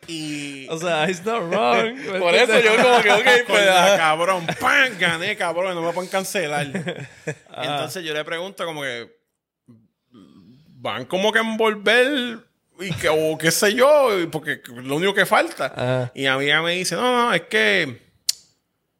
y O sea, it's not wrong. Por eso yo como que, ok, pues, ajá. cabrón. ¡Pam! Gané, cabrón. No me pueden cancelar. Ah. Entonces yo le pregunto como que van como que a envolver y que, o qué sé yo, porque lo único que falta. Ah. Y mi amiga me dice, no, no, es que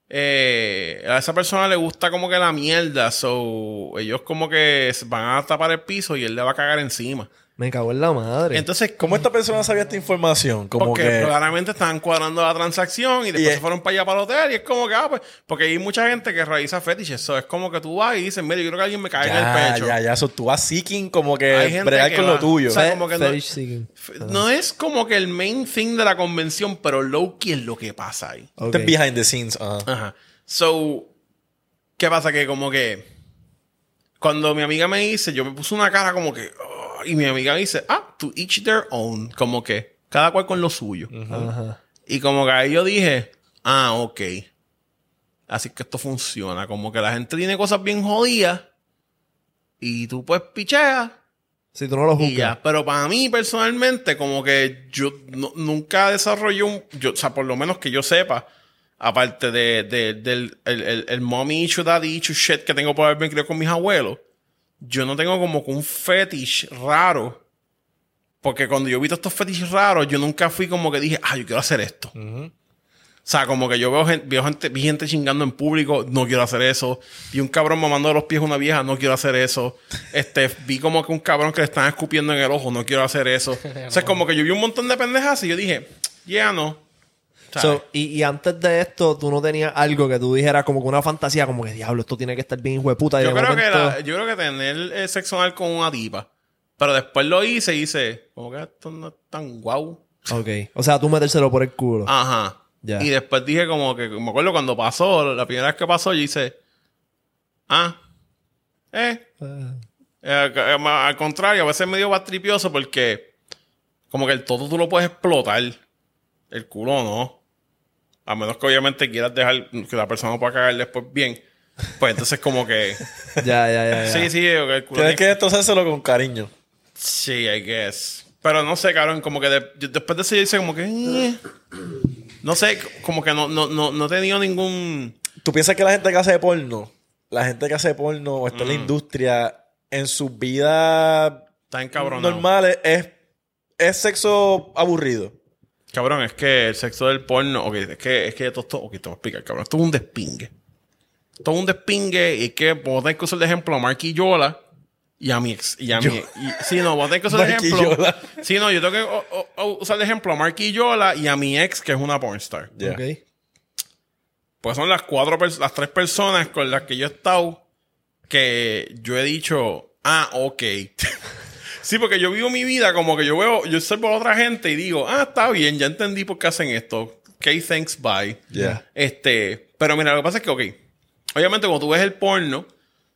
eh, a esa persona le gusta como que la mierda, so ellos como que van a tapar el piso y él le va a cagar encima. Me cago en la madre. Entonces, ¿Cómo esta persona sabía esta información? Como porque que... claramente estaban cuadrando la transacción y después Y se fueron para allá para el hotel y es como que, ah, pues, porque hay mucha gente que realiza fetiches. So, es como que tú vas y dices, mira, yo creo que alguien me cae en el pecho. ya, ya. Eso tú vas seeking como que bregar con va. lo tuyo. O sea, como que no- No es como que el main thing de la convención, pero low-key es lo que pasa ahí. Ok. Este es behind the scenes. ajá. Ajá. So, ¿qué pasa? Que como que cuando mi amiga me dice, yo me puse una cara como que, y mi amiga me dice, ah, to each their own, como que cada cual con lo suyo. Ajá. Y como que ahí yo dije, ah, ok. Así que esto funciona. Como que la gente tiene cosas bien jodidas y tú pues picheas Si tú no lo juzgas. Pero para mí personalmente, como que yo no- nunca desarrollé un, yo, o sea, por lo menos que yo sepa, aparte de, de- del el, el, el mommy issue, daddy issue shit que tengo por haberme criado con mis abuelos, yo no tengo como que un fetish raro. Porque cuando yo vi todos estos fetiches raros, yo nunca fui como que dije, ah, yo quiero hacer esto. sea, como que yo veo gente, veo gente, vi gente chingando en público, no quiero hacer eso. Vi un cabrón mamando de los pies a una vieja, no quiero hacer eso. Este, vi como que un cabrón que le están escupiendo en el ojo, no quiero hacer eso. O sea, como que yo vi un montón de pendejas y yo dije, ya no. Y, y antes de esto, tú no tenías algo que tú dijeras como que una fantasía, como que diablo, esto tiene que estar bien hijo de puta. yo, de creo que la- yo creo que tener eh, sexo anal con una tipa. Pero después lo hice y hice, como que esto no es tan guau. Ok. O sea, tú metérselo por el culo. Ajá. Ya. Y después dije como que, me acuerdo cuando pasó, la primera vez que pasó, yo hice, ah, eh. Eh, eh, ma- al contrario, a veces medio batripioso porque como que el todo tú lo puedes explotar. El culo no. A menos que obviamente quieras dejar que la persona pueda cagar después bien. Pues entonces como que... Ya, ya, ya. ya. sí, sí, el culo Tienes tiene que destrocárselo con cariño. Sí, I guess. Pero no sé, cabrón, como que de- yo- después de eso yo hice como que... eh. No sé, como que no, no, no, no he tenido ningún... ¿Tú piensas que la gente que hace porno, la gente que hace porno o está en la Mm. industria, en su vida Tan cabrón. normal es, es sexo aburrido? Cabrón, es que el sexo del porno... Ok, es que, es que esto, esto, ok, te voy a explicar, cabrón. Esto es un despingue. Esto es un despingue y es que vos tenés que usar de ejemplo a Yola y a mi ex. Y a mi... y- sí, no, vos tenés que usar de Marky ejemplo... Sí, no, yo tengo que o- o- o usar de ejemplo a Yola y a mi ex, que es una pornstar. Ya. Ok. Pues son las cuatro, las tres personas con las que yo he estado que yo he dicho, ah, ok. sí, porque yo vivo mi vida como que yo veo, yo observo a otra gente y digo, ah, está bien, ya entendí por qué hacen esto. Ok, thanks, bye. Ya. Este, pero mira, lo que pasa es que, ok, obviamente cuando tú ves el porno,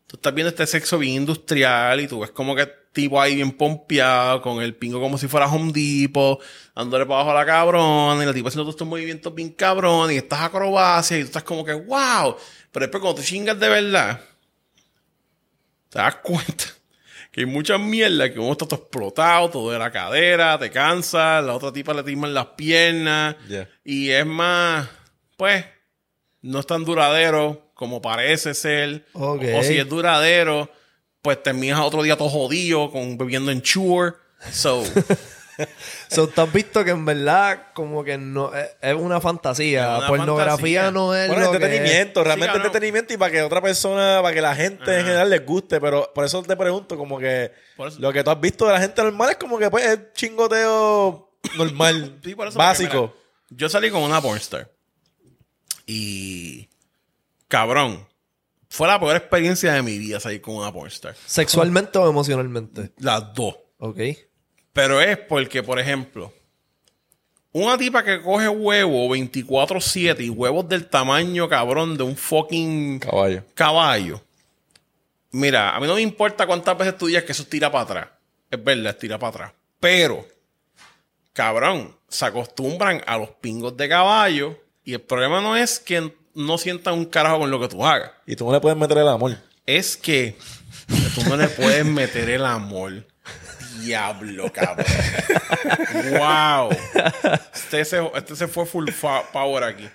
tú estás viendo este sexo bien industrial y tú ves como que tipo ahí bien pompeado, con el pingo como si fuera Home Depot, dándole para abajo a la cabrona, y la tipa haciendo todos estos movimientos bien cabrón, y estas acrobacias, y tú estás como que, wow. Pero después cuando tú chingas de verdad, te das cuenta que hay mucha mierda que uno está todo explotado, todo de la cadera, te cansa, la otra tipa le timan las piernas, y es más, pues, no es tan duradero como parece ser. O si es duradero, pues terminas otro día todo jodido, con bebiendo en Shure. So, So, tú has visto que en verdad como que no es, es una fantasía. Es una Pornografía fantasía. no es Bueno, lo que entretenimiento, realmente Sí, cabrón. entretenimiento y para que otra persona, para que la gente en general les guste, pero por eso te pregunto, como que lo que tú has visto de la gente normal es como que pues es chingoteo normal, Sí, por eso, básico. porque, mira, yo salí con una pornstar. Y. Cabrón. Fue la peor experiencia de mi vida salir con una pornstar. Sexualmente o emocionalmente. Las dos. Ok. Pero es porque, por ejemplo, una tipa que coge huevo 24-7 y huevos del tamaño, cabrón, de un fucking Caballo. caballo. Mira, a mí no me importa cuántas veces tú digas que eso tira para atrás. Es verdad, tira para atrás. Pero, cabrón, se acostumbran a los pingos de caballo y el problema no es que no sientan un carajo con lo que tú hagas. Y tú no le puedes meter el amor. Es que tú no le puedes meter el amor. Diablo, cabrón. wow. Este se, este se fue full power aquí.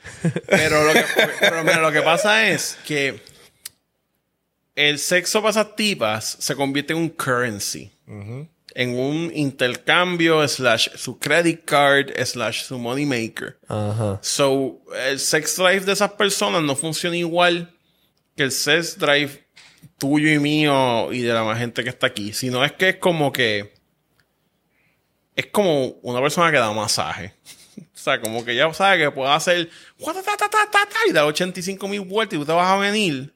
Pero, lo que, pero mira, lo que pasa es que el sexo para esas tipas se convierte en un currency. En un intercambio, slash su credit card, slash su money maker. Ajá. So, el sex drive de esas personas no funciona igual que el sex drive tuyo y mío y de la más gente que está aquí. Sino es que es como que. Es como una persona que da masaje. o sea, como que ya sabe que puede hacer. Y dar 85 mil vueltas y tú te vas a venir.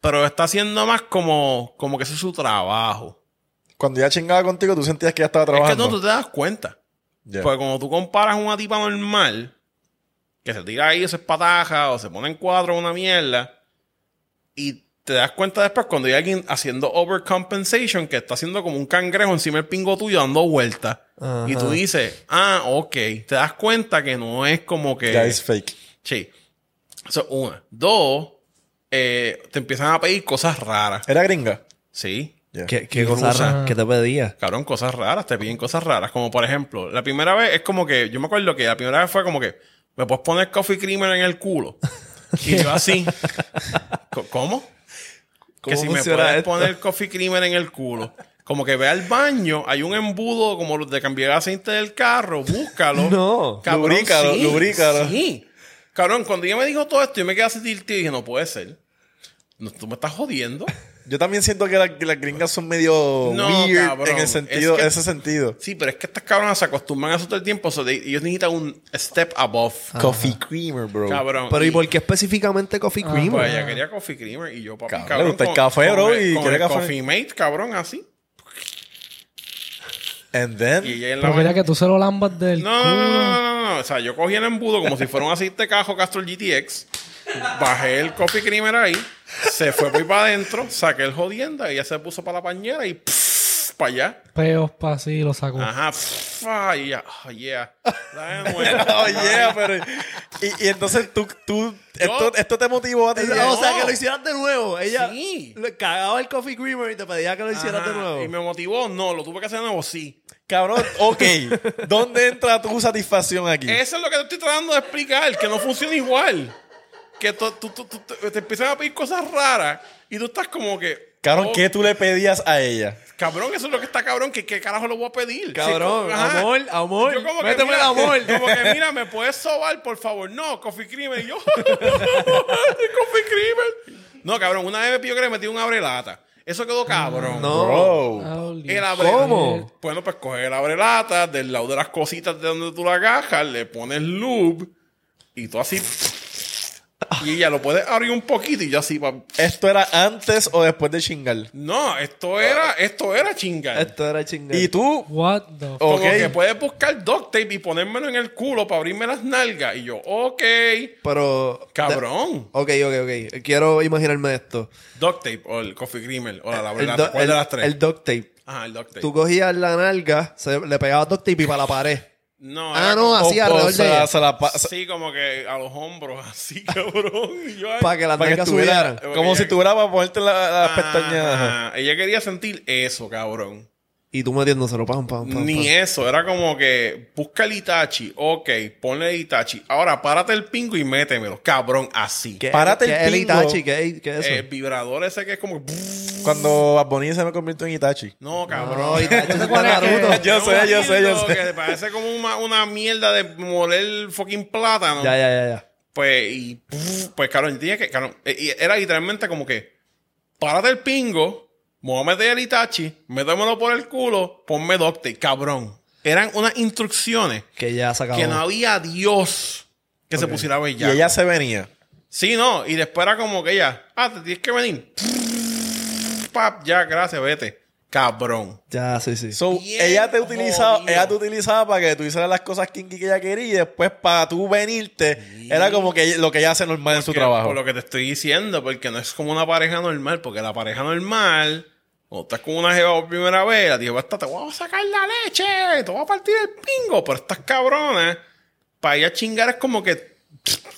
Pero está haciendo más como, como que ese es su trabajo. Cuando ya chingaba contigo, tú sentías que ya estaba Es que trabajando. no, tú te das cuenta. Ya. Porque cuando tú comparas una tipa normal, que se tira ahí, se espataja o se pone en cuatro una mierda, y te das cuenta después cuando hay alguien haciendo overcompensation, que está haciendo como un cangrejo encima del pingo tuyo dando vueltas. Y tú dices, ah, ok. Te das cuenta que no es como que. Ya es fake. Sí. Eso una. Dos, eh, te empiezan a pedir cosas raras. ¿Era gringa? Sí. ¿Qué, qué Y cosa rusa. rara? ¿Qué te pedía? Cabrón, cosas raras, te piden cosas raras. Como por ejemplo, la primera vez es como que, yo me acuerdo que la primera vez fue como que, me puedes poner coffee creamer en el culo. y yo así, ¿cómo? Que ¿Cómo si me puedes esto? poner coffee creamer en el culo. Como que ve al baño, hay un embudo como los de cambiar aceite del carro, búscalo. No. Lubrícalo, lubrícalo. Sí. Cabrón, cuando ella me dijo todo esto, yo me quedé así y dije, no puede ser. No, tú me estás jodiendo. Yo también siento que, la- que las gringas son medio No, weird cabrón. en el sentido, Es que- ese sentido. Sí, pero es que estas cabronas se acostumbran a eso todo el tiempo. so they- ellos necesitan un step above. Coffee creamer, bro. Cabrón. Pero ¿y por qué específicamente Coffee Creamer? Pues ella quería coffee creamer y yo, papi, Cabrón, cabrón. le gusta el café, bro, el- y con quiere el café. coffee mate, cabrón, así. And then, Y ella en la Pero quería que tú se lo lambas del No, no, no, culo. no, no, no. O sea, yo cogí el embudo como si fuera un aceite cajo Castrol GTX. Bajé el coffee creamer ahí. Se fue por ahí para adentro. Saqué el jodienda. Ella se puso para la pañera y para allá. Peos pa' así lo sacó. Ajá. pff, y ella, oh yeah. Nuevo. oh yeah, pero. Y, y entonces tú, tú esto, esto te motivó a ti. Ella- O sea, No. que lo hicieras de nuevo. Ella Sí. le cagaba el Coffee Creamer y te pedía que lo hicieras de nuevo. Y me motivó. No, lo tuve que hacer de nuevo. Sí. Cabrón, ok. ¿Dónde entra tu satisfacción aquí? Eso es lo que te estoy tratando de explicar. Que no funciona igual. Que tú, tú- tú- tú- te, te empiezan a pedir cosas raras. Y tú estás como que. Cabrón, oh, ¿qué tú le pedías a ella? Cabrón, eso es lo que está cabrón. ¿Qué, qué carajo le voy a pedir? Cabrón, Sí, amor, amor. Yo como que, Méteme el mira, amor. Como que, mira, ¿me puedes sobar, por favor? No, Coffee Creamer. Y yo, Coffee Creamer. No, cabrón, una vez me pidió que le metí un abrelata. Eso quedó cabrón. No. Bro. El abre- ¿Cómo? Bueno, pues coge el abrelata, del lado de las cositas de donde tú la agarras, le pones lube y tú así. Y ella lo puede abrir un poquito y yo así. pa- ¿Esto era antes o después de chingar? No, esto era, esto era chingar. Esto era chingado. Y tú, What the f- Como que puedes buscar duct tape y ponérmelo en el culo para abrirme las nalgas. Y yo, ok, Pero. cabrón. Ok, ok, ok. Quiero imaginarme esto. Duct tape o el coffee creamer o la do- ¿Cuál el- de las tres? el duct tape. Ajá, el duct tape. Tú cogías la nalga, se- le pegabas duct tape y para la pared. No, Ah, era no, como- así alrededor de ella. se la pa- Sí, como que a los hombros, así, cabrón. Para que nalgas estuviera, subieran. como si tuviera para ponerte la- las Ajá, pestañas. ajá. ajá. Ella quería sentir eso, cabrón. Y tú metiéndoselo, pam, pam, pam. Ni pam. eso, era como que busca el Itachi, ok, ponle el Itachi. Ahora párate el pingo y métemelo, cabrón, así. ¿Qué, Párate qué el el. Itachi? ¿Qué, qué es eso? El vibrador ese que es como. Cuando Bad Bunny se me convirtió en Itachi. No, cabrón. no, Itachi es que-. Yo sé, yo sé, yo sé. Que parece como una, una mierda de moler fucking plátano. Ya, ya, ya, ya. Pues, y, pues, cabrón, tenía que, cabrón, eh, y era literalmente como que, párate el pingo, meter el Itachi, métemelo por el culo, ponme docte, cabrón. Eran unas instrucciones Que ya se acabó. que no había Dios que se pusiera a ver Y ella se venía. Sí, no, y después era como que ella, ah, te tienes que venir. Pap, ya, gracias, vete. Cabrón. Ya, sí, sí. So, Bien ella te utilizaba, jodido. ella te utilizaba para que tú hicieras las cosas kinky que ella quería y después para tú venirte era como que lo que ella hace normal en su trabajo. Por lo que te estoy diciendo, porque no es como una pareja normal, porque la pareja normal, cuando estás con una jeva por primera vez, la tía te voy a sacar la leche, te voy a partir el pingo, pero estas cabronas, para ella chingar es como que,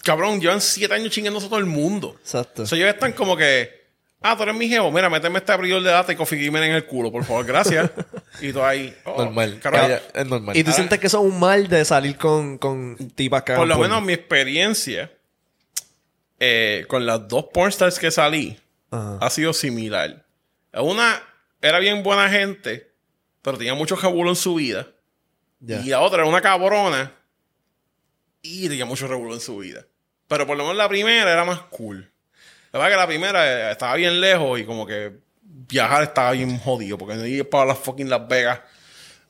cabrón, llevan siete años chingando a todo el mundo. Exacto. O sea, ellos están como que, ah, tú eres mi jevo, mira, méteme este abridor de data y creamer en el culo, por favor, gracias. y tú ahí, oh, normal. cabrón. Ella- es normal. Y tú sientes que eso es un mal de salir con, con tipas que Por lo porno? menos mi experiencia eh, con las dos pornstars que salí Ajá. ha sido similar. Una era bien buena gente, pero tenía mucho revuelo en su vida. Y la otra era una cabrona y tenía mucho revuelo en su vida. Pero por lo menos la primera era más cool. La verdad que la primera eh, estaba bien lejos y como que viajar estaba bien jodido porque no iba para las fucking Las Vegas.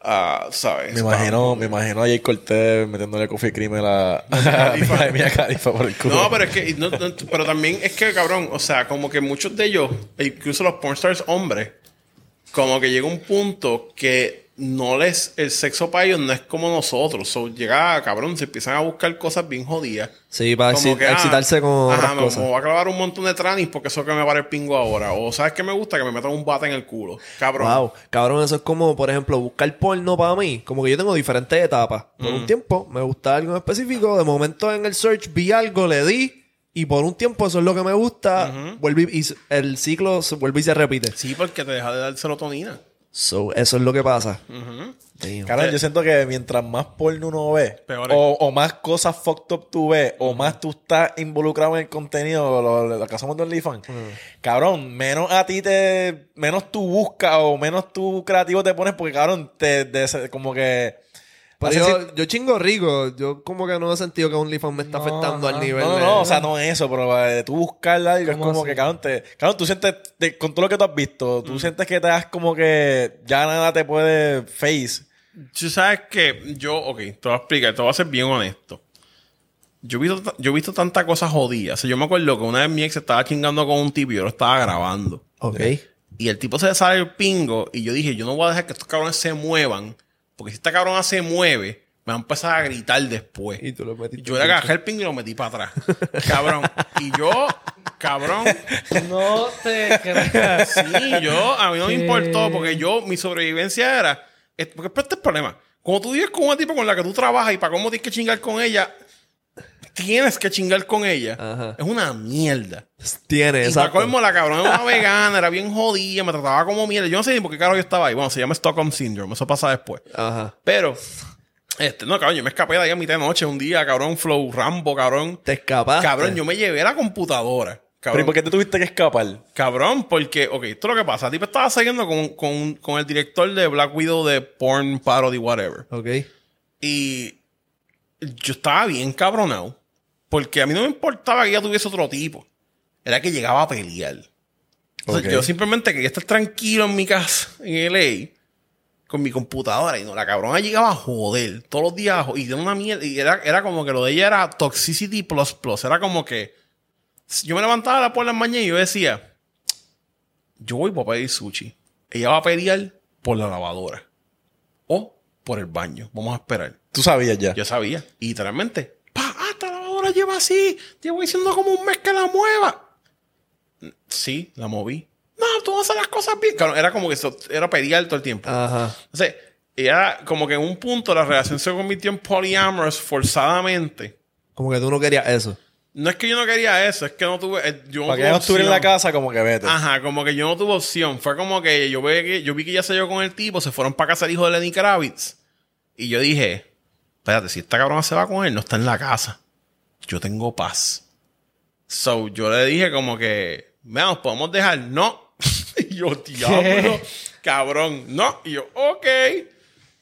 ah, ¿Sabes? me imagino, me imagino a Jay Cortez metiéndole coffee cream a la a Mia Khalifa por el culo. No, pero es que, no- no- pero también es que, cabrón, o sea, como que muchos de ellos, incluso los pornstars hombres, como que llega un punto que no les, el sexo para ellos no es como nosotros. So, llega, cabrón, se empiezan a buscar cosas bien jodidas. Sí, para Como que, ah, excitarse con ajá, me, me voy a clavar un montón de tranis porque eso es que me para el pingo ahora. O sabes que me gusta que me metan un bate en el culo. Cabrón. Wow, cabrón, eso es como, por ejemplo, buscar porno para mí. Como que yo tengo diferentes etapas. Por Mm. un tiempo me gusta algo en específico, de momento en el search vi algo, le di, y por un tiempo eso es lo que me gusta, vuelve y, el ciclo se vuelve y se repite. Sí, porque te deja de dar serotonina. So, eso es lo que pasa. Cabrón, yo siento que mientras más porno uno ve, Peor o, o más cosas fucked up tú ves, o más tú estás involucrado en el contenido, lo, lo, lo que hacemos de OnlyFans, cabrón, menos a ti te, menos tú buscas o menos tú creativo te pones, porque cabrón, te, como que Pero yo, yo chingo rico. Yo como que no he sentido que OnlyFans me está No, afectando no. al nivel No, no, de- no, o sea, no es eso, pero eh, tú buscar algo es ¿Cómo como así? que, cabrón, te, cabrón, tú sientes, con todo lo que tú has visto, Mm. tú sientes que te das como que ya nada te puede face. Tú sabes que yo, ok, te voy a explicar, te voy a ser bien honesto. Yo he visto, yo he visto tantas cosas jodidas. O sea, yo me acuerdo que una vez mi ex estaba chingando con un tipo y yo lo estaba grabando. Ok. Y el tipo se le sale el pingo y yo dije, yo no voy a dejar que estos cabrones se muevan. Porque si esta cabrona se mueve, me va a empezar a gritar después. Y tú lo metiste Yo le agarré el pingo y lo metí para atrás. cabrón. Y yo, cabrón, No te creas. Sí, yo, a mí no me importó porque yo, mi sobrevivencia era. Porque este es el problema. Cuando tú vives con una tipo con la que tú trabajas y para cómo tienes que chingar con ella, tienes que chingar con ella. Ajá. Es una mierda. Tiene, Y exacto. colmo, la cabrona era una vegana, era bien jodida, me trataba como mierda. Yo no sé ni por qué carajo yo estaba ahí. Bueno, se llama Stockholm Syndrome, eso pasa después. Ajá. Pero, este, no, cabrón, yo me escapé de ahí a mitad de noche un día, cabrón, Flow Rambo, cabrón. Te escapaste. Cabrón, yo me llevé la computadora. Pero ¿y por qué te tuviste que escapar? Cabrón, porque, ok, esto es lo que pasa. El tipo estaba saliendo con, con, con el director de Black Widow de Porn Parody, whatever. Ok. Y yo estaba bien cabronado. Porque a mí no me importaba que ella tuviese otro tipo. Era que llegaba a pelear. O sea. Yo simplemente quería estar tranquilo en mi casa, en LA, con mi computadora. Y no, la cabrona llegaba a joder todos los días. Y de una mierda. Y era, era como que lo de ella era Toxicity Plus Plus. Era como que yo me levantaba por las mañanas y yo decía, yo voy para pedir sushi. Ella va a pelear por la lavadora. O por el baño. Vamos a esperar. Tú sabías ya. Yo sabía. Y literalmente, lleva así. Llevo diciendo como un mes que la mueva. Sí, la moví. No, tú hacer las cosas bien. Claro, era como que eso, era pelear todo el tiempo. Ajá. Entonces, era como que en un punto la relación se convirtió en polyamorous forzadamente. Como que tú no querías eso. No es que yo no quería eso, es que no tuve. eh, Yo no Para que tuve ella no estuviera en la casa, como que vete. Ajá, como que yo no tuve opción. Fue como que yo vi que, yo vi que ya se yo con el tipo, se fueron para casa el hijo de Lenny Kravitz. Y yo dije, espérate, si esta cabrona se va con él, no está en la casa. Yo tengo paz. So, yo le dije como que, veamos, podemos dejar. No. y yo, diablo, cabrón. No. Y yo, ok.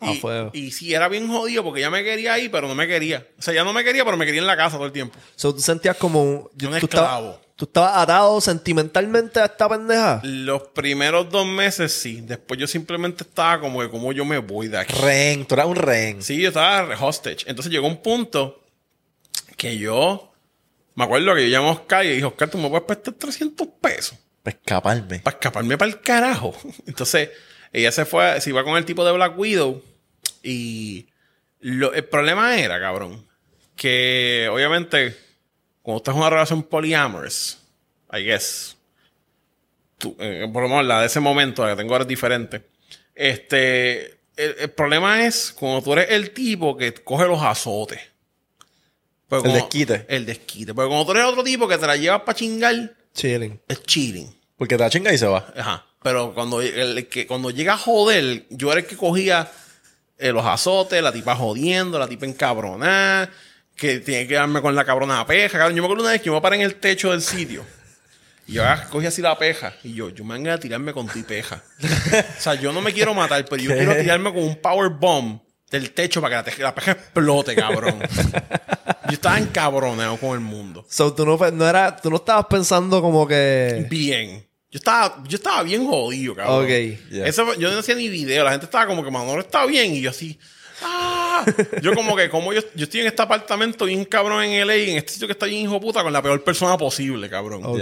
A Y, fuego. y sí, era bien jodido porque ella me quería ahí, pero no me quería. O sea, ya no me quería, pero me quería en la casa todo el tiempo. So, tú sentías como un... Un tú esclavo. estabas- Tú estabas atado sentimentalmente a esta pendeja. Los primeros dos meses sí. Después yo simplemente estaba como que, como yo me voy de aquí? Rehén, tú eras un rehén. Sí, yo estaba hostage. Entonces llegó un punto que yo me acuerdo que yo llamé a Oscar y dije, Oscar, tú me puedes prestar 300 pesos Para escaparme. para escaparme para el carajo. Entonces ella se fue, se iba con el tipo de Black Widow y lo- el problema era, cabrón, que obviamente cuando estás en una relación polyamorous, I guess, tú, eh, por lo menos la de ese momento, la que tengo ahora es diferente. Este, el, el problema es cuando tú eres el tipo que coge los azotes. Pero El como- desquite. El desquite. Pero cuando tú eres otro tipo que te la llevas para chingar, Chilling. es cheating. Porque te la chinga y se va. Ajá. Pero cuando, el, que, cuando llega a joder, yo era el que cogía eh, los azotes, la tipa jodiendo, la tipa encabronada, que tiene que darme con la cabrona peja. Cabrón, yo me acuerdo una vez que yo me paré en el techo del sitio. Y yo ah, cogí así la peja. Y yo, yo me vengo a tirarme con tu peja. o sea, yo no me quiero matar, pero yo ¿Qué? quiero tirarme con un power bomb del techo para que la, te- la peja explote, cabrón. yo estaba encabronado con el mundo. So, tú no, no era, tú no estabas pensando como que... Bien. Yo estaba, yo estaba bien jodido, cabrón. Ok. Yeah. Eso yo no hacía ni video. La gente estaba como que Manolo está bien. Y yo así. ¡Ah! Yo como que, como yo, yo estoy en este apartamento bien cabrón en LA, en este sitio que está bien hijo de puta, con la peor persona posible, cabrón. Ok.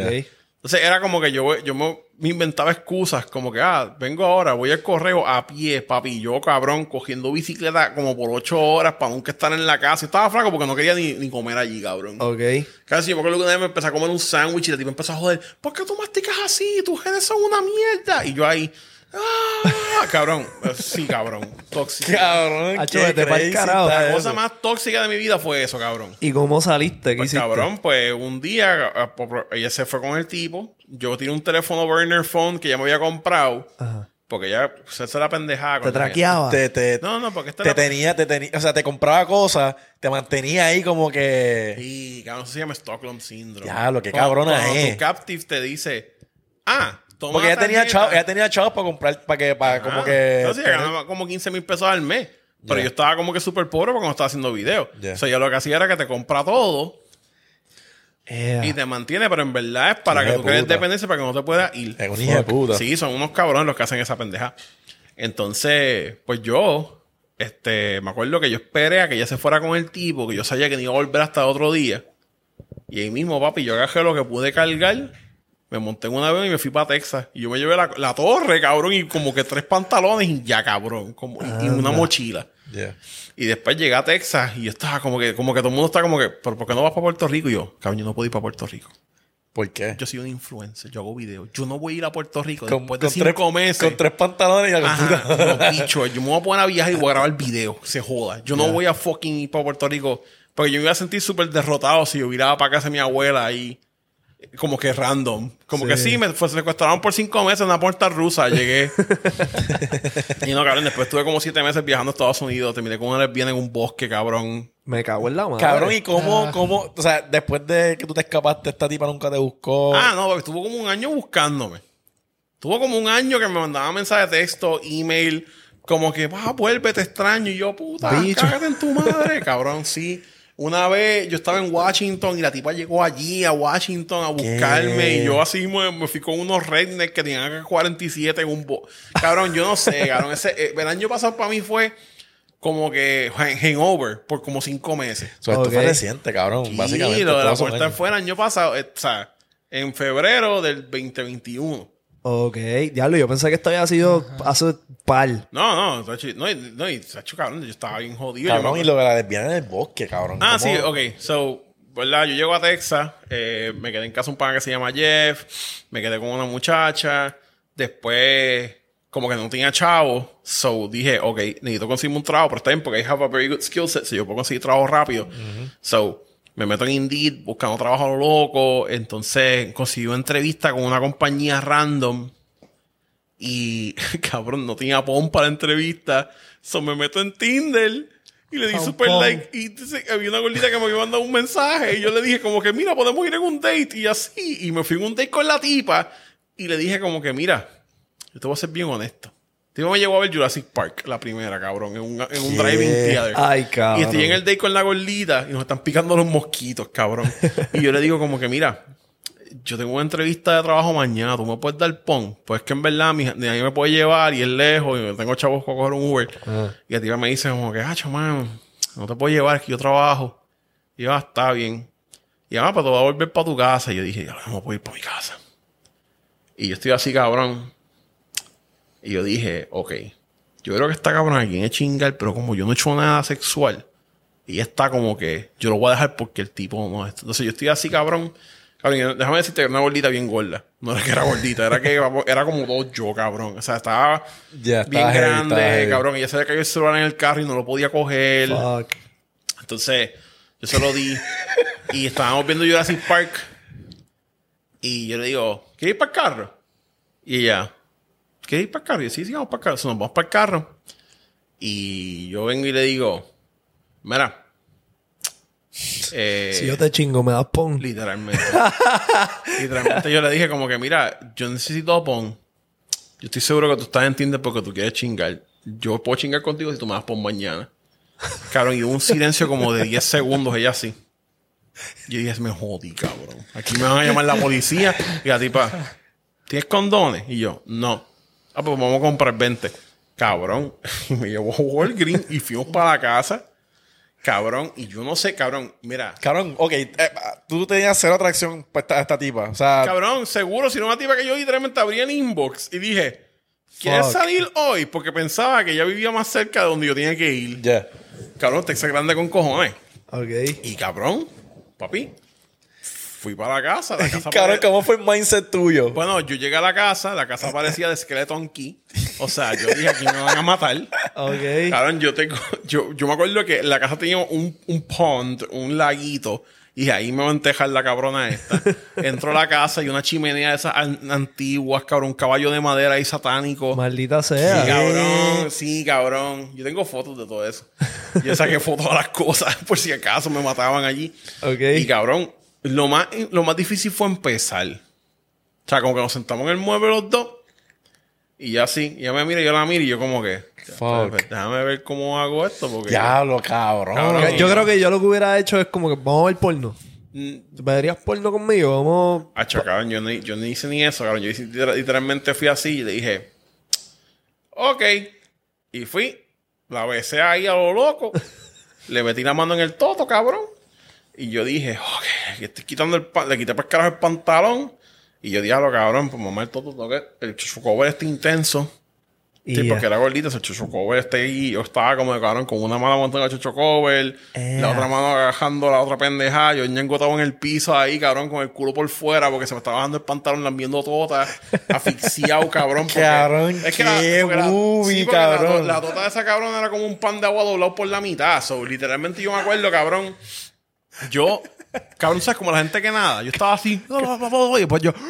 Entonces era como que yo, yo me, me inventaba excusas, como que, ah, vengo ahora, voy al correo a pie, papi. Yo, cabrón, cogiendo bicicleta como por ocho horas para nunca estar en la casa. Estaba flaco porque no quería ni, ni comer allí, cabrón. Ok. Casi yo me acuerdo que una vez me empecé a comer un sándwich y la tipa empezó a joder. ¿Por qué tú masticas así? Tus genes son una mierda. Y yo ahí, ¡ah! cabrón. Eh, Sí, cabrón. Tóxico. Cabrón, Hacho, qué vete pa'l crazy carajo. está La eso. cosa más tóxica de mi vida fue eso, cabrón. ¿Y cómo saliste? ¿Qué Pues hiciste? cabrón, pues un día ah, por- ella se fue con el tipo. Yo tenía un teléfono burner phone que ya me había comprado. Ajá. Porque ya se hace la pendejada. ¿Te con traqueaba? Te, te, No, no, porque esta te era- tenía, te tenía, o sea, te compraba cosas, te mantenía ahí como que. Sí, cabrón, eso se llama Stockholm Syndrome. Diablo, qué Cuando- cabrona cuando es. tu captive te dice, ah, toma Porque la ella tenía chavos, ella tenía chavos para comprar, para que, para como Ah, que. entonces, tener- ganaba como 15 mil pesos al mes. Pero yo estaba como que súper pobre porque no estaba haciendo videos. O sea, yo lo que hacía era que te compra todo y te mantiene, pero en verdad es para que tú crees dependencia para que no te puedas ir. Es un puta. Sí, son unos cabrones los que hacen esa pendeja. Entonces, pues yo, este, me acuerdo que yo esperé a que ella se fuera con el tipo, que yo sabía que no iba a volver hasta otro día. Y ahí mismo, papi, yo agarré lo que pude cargar, me monté en un avión y me fui para Texas. Y yo me llevé la, la torre, cabrón, y como que tres pantalones y ya, cabrón, como, y, y una mochila. Yeah. Y después llegué a Texas y yo estaba como que, como que todo el mundo está como que, ¿pero por qué no vas para Puerto Rico? Y yo, cabrón, yo no puedo ir para Puerto Rico. ¿Por qué? Yo soy un influencer, yo hago videos. Yo no voy a ir a Puerto Rico Con, después de con cinco tres, meses. con tres pantalones y la bicho, yo me voy a poner a viajar y voy a grabar video. Se joda. Yo no voy a fucking ir para Puerto Rico. Porque yo me iba a sentir súper derrotado si yo hubiera para casa de mi abuela ahí. Como que random. Como que sí, me fue, secuestraron por cinco meses en una puerta rusa. Llegué. y no, cabrón, después estuve como siete meses viajando a Estados Unidos. Terminé con una lesbiana en un bosque, cabrón. Me cago en la madre. Cabrón, ¿y cómo, cómo, o sea, después de que tú te escapaste, esta tipa nunca te buscó? Ah, no, porque estuvo como un año buscándome. Tuvo como un año que me mandaba mensajes de texto, email, como que, va, vuelve, te extraño. Y yo, puta, Bicho. cágate en tu madre, cabrón, sí. Una vez yo estaba en Washington y la tipa llegó allí a Washington a buscarme ¿Qué? y yo así me, me fui con unos rednecks que tenían AK-47 en un... Bo cabrón, yo no sé, cabrón. Ese, eh, el año pasado para mí fue como que hang- hangover por como cinco meses. O sea, esto fue reciente, cabrón. Sí, básicamente. lo de la puerta fue el año pasado, eh, o sea, en febrero del 2021. Ok, diablo, yo pensé que esto había sido hace par. No, no, Sachi, no, y- no, y Sacho, cabrón, yo estaba bien jodido. Cabrón, y lo de la lesbiana en el bosque, cabrón. Ah, ¿Cómo? sí, ok. So, ¿verdad? Yo llego a Texas, eh, me quedé en casa de un pana que se llama Jeff, me quedé con una muchacha, después, como que no tenía chavo, so dije, ok, necesito conseguirme un trabajo, pero está bien porque I have a very good skill set, so yo puedo conseguir trabajo rápido. So, me meto en Indeed buscando trabajo a lo loco, entonces conseguí una entrevista con una compañía random y, cabrón, no tenía pon para la entrevista. So me meto en Tinder y le di super pom. like. Y había una gordita que me había mandado un mensaje. Y yo le dije, como que, mira, podemos ir en un date. Y así. Y me fui en un date con la tipa. Y le dije, como que, mira, yo te voy a ser bien honesto. Tipo me llevó a ver Jurassic Park, la primera, cabrón, en un, en un driving theater. Ay, cabrón. Y estoy en el date con la gordita y nos están picando los mosquitos, cabrón. y yo le digo como que, mira, yo tengo una entrevista de trabajo mañana, tú me puedes dar pon. Pues es que en verdad mi, de ahí me puede llevar y es lejos y tengo chavos para coger un Uber. Y la tía me dice como que, ah, man, no te puedo llevar, es que yo trabajo. Y yo, ah, está bien. Y ah, pues te voy a volver para tu casa. Y yo dije, ya, no puedo ir para mi casa. Y yo estoy así, cabrón. Y yo dije, ok, yo creo que esta cabrón aquí es chingar, pero como yo no he hecho nada sexual, y está como que yo lo voy a dejar porque el tipo no es. Entonces yo estoy así, cabrón. Cabrón, déjame decirte que era una gordita bien gorda. No era que era gordita, era que era como dos yo, cabrón. O sea, estaba bien heavy, grande, cabrón. Y ya se le cayó el celular en el carro y no lo podía coger. Fuck. Entonces, yo se lo di. y estábamos viendo Jurassic Park. Y yo le digo, ¿quieres ir para el carro? Y ella, ¿quieres ir para el carro? Y yo, sí, sí, vamos para el carro. Nos vamos para el carro. Y yo vengo y le digo, mira. eh, Si yo te chingo, me das pon. Literalmente. Literalmente yo le dije como que, mira, yo necesito pon. Yo estoy seguro que tú estás en Tinder porque tú quieres chingar. Yo puedo chingar contigo si tú me das pon mañana. Cabrón, y hubo un silencio como de 10 segundos, ella así. Yo dije, me jodí, cabrón. Aquí me van a llamar la policía. Y la tipa, ¿tienes condones? Y yo, no. Ah, pues vamos a comprar 20. Cabrón. Y me llevó a Walgreens y fuimos para la casa. Cabrón. Y yo no sé, cabrón. Mira, Cabrón, ok, eh, tú tenías cero atracción para esta, esta tipa. O sea, Cabrón, seguro, si no una tipa que yo literalmente abrí el inbox y dije, ¿quieres Fuck. salir hoy? Porque pensaba que ella vivía más cerca de donde yo tenía que ir. ya. Cabrón, Texas grande con cojones. Ok. Y cabrón, papi, fui para la casa. La casa Cabrón, pare- ¿cómo fue el mindset tuyo? Bueno, yo llegué a la casa, la casa parecía de Skeleton Key. O sea, yo dije, aquí me van a matar. Ok. Cabrón, yo tengo, yo, yo me acuerdo que la casa tenía un, un pond, un laguito, y ahí me va a entejar la cabrona esta. Entro a la casa y una chimenea de esas an- antiguas, cabrón, un caballo de madera ahí satánico. Maldita Sí, sea. cabrón, sí, cabrón. Yo tengo fotos de todo eso. Yo saqué fotos de las cosas por si acaso me mataban allí. Ok. Y cabrón, lo más, lo más difícil fue empezar. O sea, como que nos sentamos en el mueble los dos. Y ya así, y ella me mira yo la miro y yo como que... Fuck. pues, déjame ver cómo hago esto porque... Diablo, cabrón. Cabrón. Yo creo que yo lo que hubiera hecho es como que vamos a ver porno. Mm, ¿Tú ¿Verías porno conmigo? Vamos. Acho, cabrón, yo no, yo no hice ni eso, cabrón. Yo hice- literalmente fui así y le dije, ok. Y fui, la besé ahí a lo loco, le metí la mano en el toto, cabrón. Y yo dije, ok, que estoy quitando el pan, le quité para el carajo el pantalón. Y yo dije, lo cabrón, pues mamá, el toque, el chuchucover está intenso. Sí, porque era gordita, ese chochocover está ahí. Yo estaba como de cabrón con una mano montando el chochocover, la otra mano agajando la otra pendeja. Yo engotado en el piso ahí, cabrón, con el culo por fuera porque se me estaba bajando el pantalón, lambiendo tota, asfixiado, cabrón. Cabrón, que qué la cabrón. La, tota de esa cabrón era como un pan de agua doblado por la mitad. So, literalmente yo me acuerdo, cabrón. Yo, cabrón, ¿sabes? Como la gente que nada. Yo estaba así, y después yo.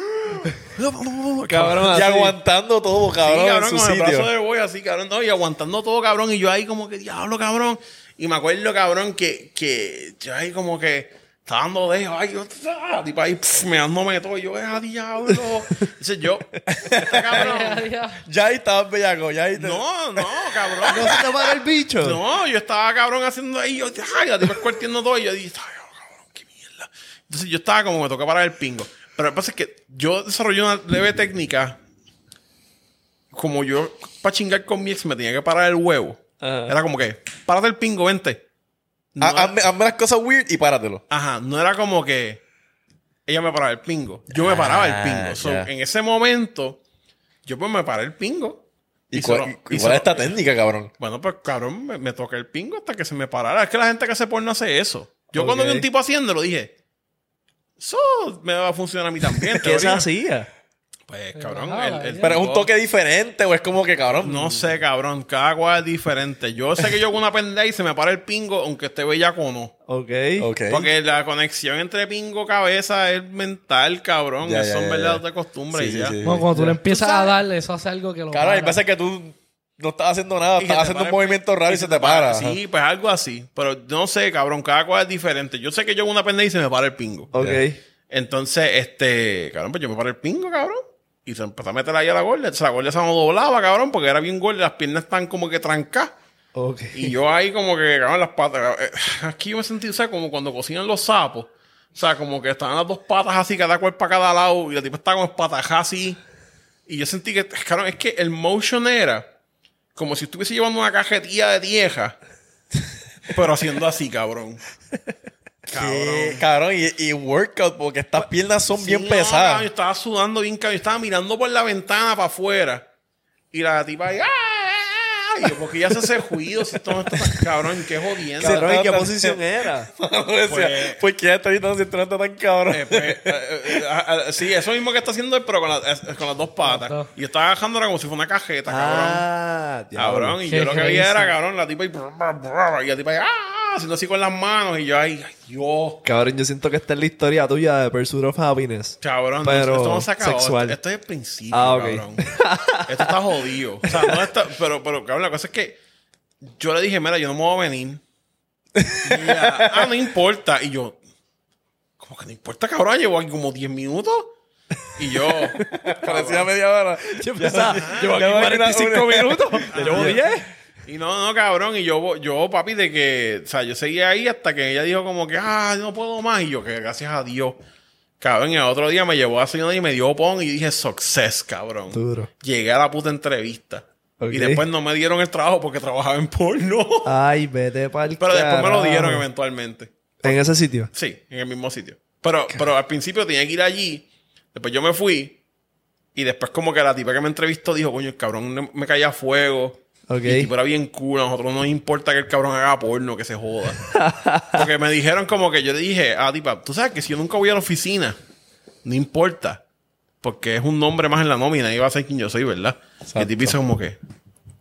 Cabrón, Y así. aguantando todo, cabrón, Sí, cabrón, en su con el brazo sitio. de boy así, cabrón, no, y aguantando todo, cabrón, y yo ahí como que, diablo, cabrón. Y me acuerdo, cabrón, que, que yo ahí como que estaba dando dejo, ay, yo, ah, tipo ahí, pf, meándome todo, y yo, ah, diablo. Dice yo, este cabrón, Ya ahí estabas bellaco, ya ahí te... no, no, cabrón. ¿No se te para el bicho? No, yo estaba cabrón haciendo ahí, yo, ay, la tipa escuartiendo todo, y yo dije, ay. Entonces yo estaba como me toca parar el pingo. Pero lo que pasa es que yo desarrollé una leve técnica. Como yo, para chingar con mi ex, me tenía que parar el huevo. Ajá. Era como que, párate el pingo, vente. No Ha- era- hazme, hazme las cosas weird y páratelo. Ajá, no era como que ella me paraba el pingo. Yo me paraba Ah, el pingo. So, ya. en ese momento, yo pues me paré el pingo. ¿Y, Y cuál, solo- y y cuál solo- es esta técnica, cabrón? Bueno, pues cabrón, me, me toqué el pingo hasta que se me parara. Es que la gente que hace porno hace eso. Yo cuando vi un tipo haciéndolo dije, eso me va a funcionar a mí también. ¿Qué se teoría". hía? Pues cabrón, bajaba, el, el ya. ¿Pero es un toque diferente o es como que, cabrón? No sé, cabrón, cada cual es diferente. Yo sé que yo hago una pendeja y se me para el pingo, aunque esté bellaco o no. Ok. Ok. Porque la conexión entre pingo cabeza es mental, cabrón. Ya, Eso ya, en ya, de costumbre Sí, y sí, ya. sí. Bueno, cuando tú le empiezas Tú a darle, eso hace algo que lo Claro, hay veces que tú no estás haciendo nada, estás haciendo un movimiento raro y se te para. Sí, pues algo así. Pero no sé, cabrón, cada cual es diferente. Yo sé que yo hago una pendeja y se me para el pingo. Ok. Entonces, este, cabrón, pues yo me paré el pingo, cabrón. Y se empezó a meter ahí a la gorda. La gorda se me doblaba, cabrón, porque era bien gorda las piernas están como que trancadas. Ok. Y yo ahí como que, cabrón, las patas. eh, Aquí yo me sentí, o sea, como cuando cocinan los sapos. O sea, como que estaban las dos patas así, cada cual para cada lado. Y la tipa estaba como espatajada así. Y yo sentí que, cabrón, es que el motion era como si estuviese llevando una cajetilla de vieja. pero haciendo así, cabrón. ¿Qué? Cabrón, y, y workout, porque estas piernas son Sí, bien no, cabrón, yo pesadas. estaba sudando bien, cabrón. Yo estaba mirando por la ventana para afuera. Y la tipa ahí, ¡ah! Ah, ah", Y yo, porque ya hace ese ruido, si esto no está tan cabrón, qué jodiendo. Cabrón, ¿y qué posición era? Pues- ¿por qué ella está esto no está tan cabrón? Eh, pues, eh, eh, sí, eso mismo que está haciendo él, pero con, la- con las dos patas. Y estaba agajándola como si fuera una cajeta, cabrón. Ah. Cabrón, y yo lo que vi era, cabrón, la tipa brr, y la tipa ahí, ¡ah! Haciendo así con las manos, y yo ay, Dios, Cabrón, yo siento que esta es la historia tuya de Pursuit of Happiness. cabrón, Pero esto no se acabó, sexual. Esto, es el principio, Ah, ok. cabrón. esto está jodido. O sea, no está, pero, pero, cabrón, la cosa es que yo le dije, mira, yo no me voy a venir. Y ella, ah, no importa. Y yo, ¿cómo que no importa, cabrón? Llevo aquí como 10 minutos. Y yo, Parecía media hora. Yo pensaba, llevo aquí Ya va a 45 una- minutos. Llevo 10. Y no, no, cabrón. Y yo, yo, papi, de que, o sea, yo seguía ahí hasta que ella dijo como que, ah, no puedo más. Y yo, que gracias a Dios. Cabrón, el otro día me llevó a la señora y me dio pon y dije, success, cabrón. Duro. Llegué a la puta entrevista. Y después no me dieron el trabajo porque trabajaba en porno. Ay, vete para el Pero después me lo dieron eventualmente. En ese sitio. Sí, en el mismo sitio. Pero, pero al principio tenía que ir allí. Después yo me fui. Y después como que la tipa que me entrevistó dijo, coño, el cabrón me- me caía a fuego. Ok. Y el tipo era bien cool. A nosotros no nos importa que el cabrón haga porno, que se joda. Porque me dijeron como que yo le dije a la tipa, tú sabes que si yo nunca voy a la oficina, no importa. Porque es un nombre más en la nómina y va a ser quien yo soy, ¿verdad? Y el tipo dice como que,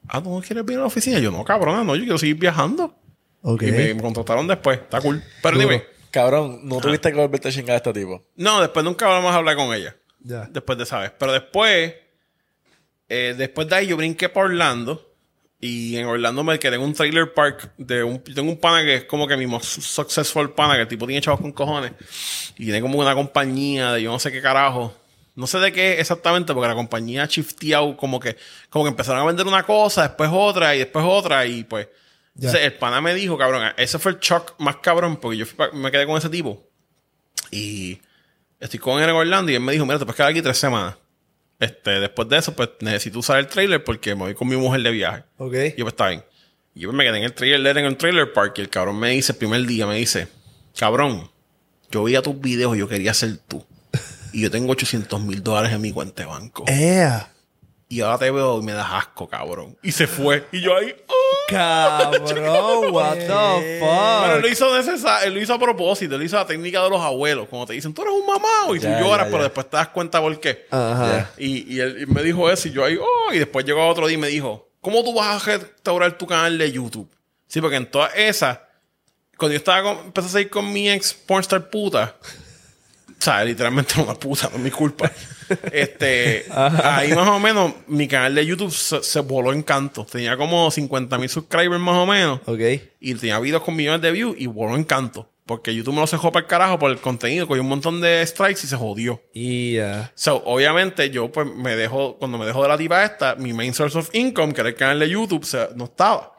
ah, ¿tú no quieres venir a la oficina? Yo no, cabrona, no, yo quiero seguir viajando. Ok. Y me, me contrataron después. Está cool. Pero anyway, Cabrón, no tuviste que volverte a chingar a este tipo. no, después nunca vamos a hablar con ella. Ya. Después de esa vez. Pero después, eh, después de ahí yo brinqué para Orlando. Y en Orlando me quedé en un trailer park de un... Tengo un pana que es como que mi most successful pana, que el tipo tiene chavos con cojones. Y tiene como una compañía de yo no sé qué carajo. No sé de qué exactamente, porque la compañía shifteado como que, como que empezaron a vender una cosa, después otra y después otra y pues... Entonces, el pana me dijo, cabrón, ese fue el shock más cabrón porque yo fui me quedé con ese tipo y estoy con él en Orlando y él me dijo, mira, te puedes quedar aquí tres semanas. Este, después de eso, pues necesito usar el trailer porque me voy con mi mujer de viaje. Ok. Y yo, pues está bien. Y yo pues, me quedé en el trailer, en el trailer park. Y el cabrón me dice, el primer día, me dice, cabrón, yo veía tus videos y yo quería ser tú. Y yo tengo 800 mil dólares en mi cuenta de banco. ¡Ea! Y ahora te veo y me das asco, cabrón. Y se fue. Y yo ahí, ¡oh! Cabrón, what the Pero fuck. lo hizo necesa- él lo hizo a propósito, él hizo la técnica de los abuelos. Cuando te dicen, tú eres un mamá, y tú lloras, pero después te das cuenta por qué. Ajá. Y, y él y me dijo eso, y yo ahí, oh, y después llegó otro día y me dijo, ¿cómo tú vas a restaurar tu canal de YouTube? Sí, porque en todas esas, cuando yo estaba con, empecé a salir con mi ex pornstar puta, o sea, literalmente era una puta, no es mi culpa. Este, ahí más o menos, mi canal de YouTube se, se voló en canto. Tenía como 50 mil subscribers más o menos. Ok. Y tenía videos con millones de views y voló en canto. Porque YouTube me lo dejó para el carajo por el contenido, cogió un montón de strikes y se jodió. Y ya. So, obviamente, yo pues me dejo, cuando me dejo de la tipa esta, mi main source of income, que era el canal de YouTube, se- no estaba.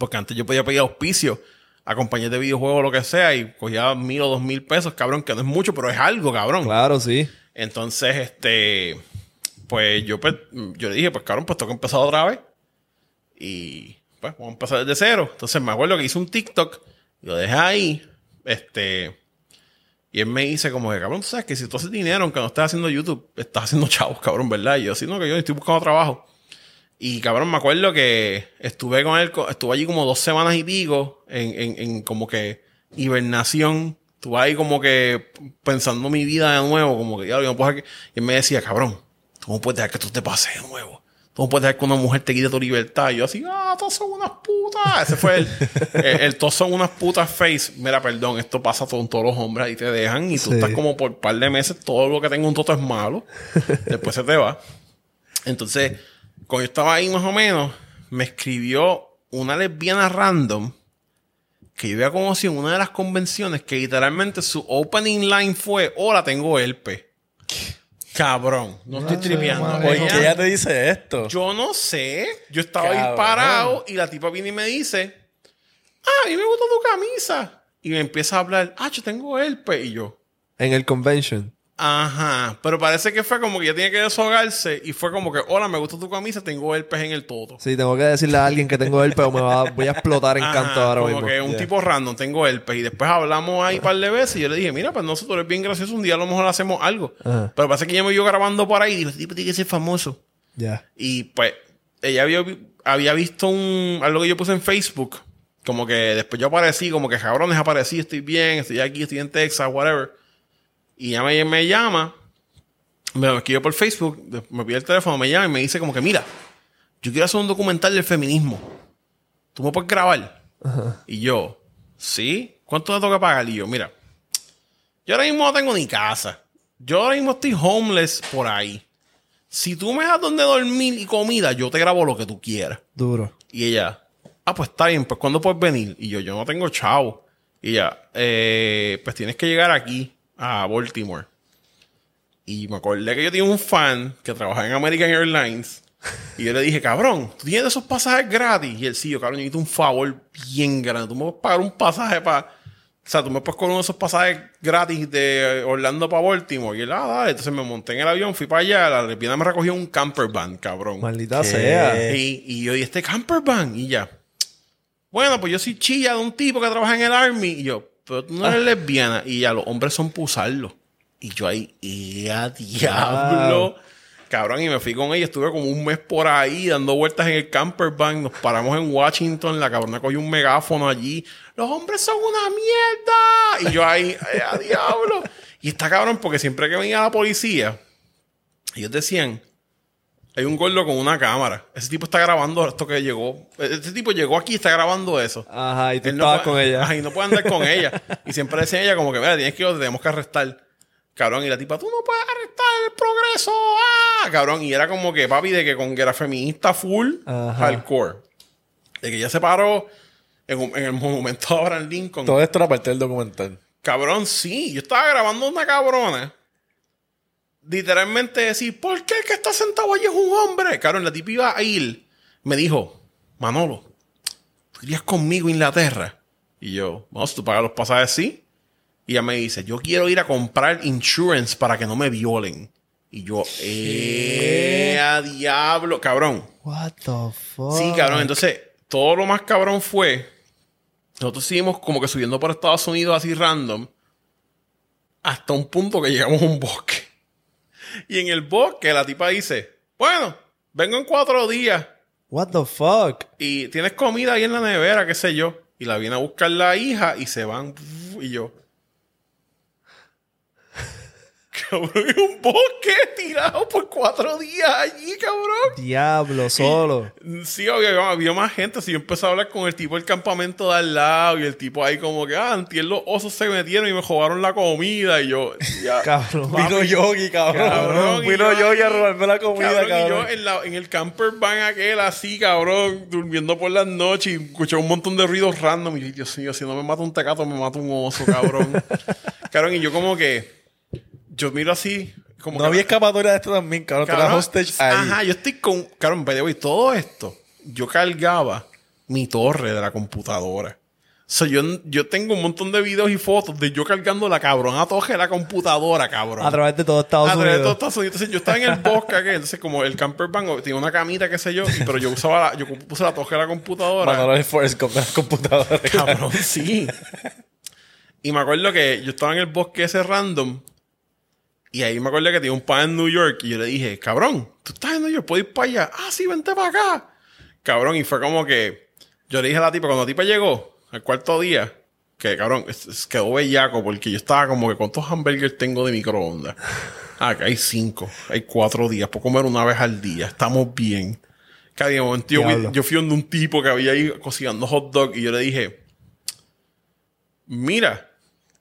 Porque antes yo podía pedir auspicio a compañías de videojuegos o lo que sea y cogía mil o dos mil pesos, cabrón, que no es mucho, pero es algo, cabrón. Claro, sí. Entonces, este, pues yo, pues, yo le dije, pues cabrón, pues tengo que empezar otra vez. Y pues vamos a empezar desde cero. Entonces me acuerdo que hice un TikTok, lo dejé ahí, este, y él me dice como que, cabrón, tú sabes que si tú haces dinero, aunque no estés haciendo YouTube, estás haciendo chavos, cabrón, ¿verdad? Y yo, sí, no, que yo estoy buscando trabajo. Y cabrón, me acuerdo que estuve con él, estuve allí como dos semanas y pico en, en, en como que hibernación. Estuve ahí como que pensando mi vida de nuevo, como que ya no puedo dejar que... Y él me decía, cabrón, tú no puedes dejar que tú te pases de nuevo. Tú no puedes dejar que una mujer te quite tu libertad. Y yo así, ah, todos son unas putas. Ese fue el, el, el todos son unas putas face. Mira, perdón, esto pasa con todos los hombres y te dejan y tú Sí. estás como por un par de meses, todo lo que tenga un toto es malo. Después se te va. Entonces, cuando yo estaba ahí más o menos, me escribió una lesbiana random que yo había conocido en una de las convenciones que literalmente su opening line fue, hola, tengo herpes. Cabrón, no estoy tripeando. ¿Por qué ella te dice esto? yo no sé. Yo estaba ahí parado y la tipa viene y me dice, ah, a mí me gusta tu camisa. Y me empieza a hablar, ah, yo tengo herpes. Y yo, En el convention. Ajá, pero parece que fue como que ella tenía que deshogarse y fue como que, hola, me gusta tu camisa, tengo herpes en el todo. Sí, tengo que decirle a alguien que tengo el pero me va, voy a explotar en Ajá, canto ahora como mismo. que un Yeah. tipo random, tengo herpes. Y después hablamos ahí un par de veces y yo le dije, mira, pues nosotros eres bien gracioso, un día a lo mejor hacemos algo. Ajá. Pero parece que ella me vio grabando por ahí y dijo, tipo tiene que ser famoso. Ya. Y pues ella había, había visto un, algo que yo puse en Facebook. Como que después yo aparecí, como que cabrones aparecí, estoy bien, estoy aquí, estoy en Texas, whatever. Y ella me, me llama, me escribió por Facebook, me pide el teléfono, me llama y me dice como que, mira, yo quiero hacer un documental del feminismo. ¿Tú me puedes grabar? Y yo, ¿sí? ¿Cuánto te que pagar? Y yo, mira, yo ahora mismo no tengo ni casa. Yo ahora mismo estoy homeless por ahí. Si tú me das donde dormir y comida, yo te grabo lo que tú quieras. Duro. Y ella, ah, pues está bien, pues ¿cuándo puedes venir? Y yo, yo no tengo chavo. Y ella, eh, pues tienes que llegar aquí, a Baltimore. Y me acordé que yo tenía un fan que trabajaba en American Airlines. Y yo le dije, cabrón, ¿tú tienes esos pasajes gratis? Y él, sí, yo, cabrón, yo necesito un favor bien grande. Tú me puedes pagar un pasaje para... O sea, tú me puedes cobrar uno de esos pasajes gratis de Orlando para Baltimore. Y él, ah, dale. Entonces me monté en el avión, fui para allá. La lesbiana me recogió un camper van, cabrón. Maldita ¿Qué? sea. Y, y yo, ¿y este camper van? Y ya. Bueno, pues yo soy chilla de un tipo que trabaja en el Army. Y yo, pero tú no eres lesbiana. Y ya, los hombres son pusarlo. Y yo ahí, ¡y a diablo! Cabrón, y me fui con ella. Estuve como un mes por ahí dando vueltas en el camper van. Nos paramos en Washington. La cabrona cogió un megáfono allí. ¡Los hombres son una mierda! Y yo ahí, ¡ay, a diablo! Y está cabrón porque siempre que venía la policía, ellos decían, hay un gordo con una cámara. Ese tipo está grabando esto que llegó. Este tipo llegó aquí y está grabando eso. Ajá, y tú Él no estabas puede- con ella. Ajá, y no puede andar con ella. Y siempre decía ella como que, mira, tienes que ir, tenemos que arrestar. Cabrón, y la tipa, tú no puedes arrestar el progreso. ¡Ah! Cabrón, y era como que, papi, de que con que era feminista full, Ajá. hardcore. De que ella se paró en, un- en el monumento de Abraham Lincoln. Todo esto era parte del documental. Cabrón, sí. Yo estaba grabando una cabrona literalmente decir, ¿por qué el que está sentado allí es un hombre? Cabrón, la tipa iba a ir. Me dijo, Manolo, ¿tú irías conmigo a Inglaterra? Y yo, vamos, tú pagas los pasajes, sí. Y ella me dice, yo quiero ir a comprar insurance para que no me violen. Y yo, ¡eh, a diablo! Cabrón. What the fuck? Sí, cabrón. Entonces, todo lo más cabrón fue. Nosotros seguimos como que subiendo por Estados Unidos así random. Hasta un punto que llegamos a un bosque. Y en el bosque la tipa dice: Bueno, vengo en cuatro días. What the fuck? Y tienes comida ahí en la nevera, qué sé yo. Y la viene a buscar la hija y se van. Y yo. Cabrón, un bosque tirado por cuatro días allí, cabrón. Diablo, solo. Sí, había, había más gente. Si yo empecé a hablar con el tipo del campamento de al lado y el tipo ahí como que, ah, antier los osos se metieron y me robaron la comida y yo, ya. Cabrón. Vino Yogi, cabrón. Cabrón, Vino yo Yogi a robarme la comida, cabrón, cabrón. Y yo en, la- en el camper van aquel así, cabrón, durmiendo por las noches y escuché un montón de ruidos random. Y yo, Dios mío, si no me mata un tecato, me mata un oso, cabrón. cabrón, y yo como que, yo miro así, como No que- había escapatoria de esto también, cabrón. Cabrón, hostage ahí. Ajá, yo estoy con. Cabrón, by the way, todo esto, yo cargaba mi torre de la computadora. O sea, yo, yo tengo un montón de videos y fotos de yo cargando la cabrona torre de la computadora, cabrón. A través de todo Estados A través de todo. Estados Unidos. Entonces, yo estaba en el bosque, aquel, entonces como el camper van tenía una camita, qué sé yo, pero yo usaba la, yo puse la torre de la computadora. Manolo Forrest Gump de las computadoras. Cabrón, sí. Y me acuerdo que yo estaba en el bosque ese random. Y ahí me acuerdo que tenía un pan en New York. Y yo le dije, cabrón, tú estás en New York, puedo ir para allá. Ah, sí, vente para acá. Cabrón, y fue como que. Yo le dije a la tipa, cuando la tipa llegó, al cuarto día, que cabrón, es- es- quedó bellaco porque yo estaba como que, ¿cuántos hamburgers tengo de microondas? Ah, que hay cinco, hay cuatro días, puedo comer una vez al día, estamos bien. Cada día, momento, yo fui donde un tipo que había ahí cocinando hot dog y yo le dije, mira,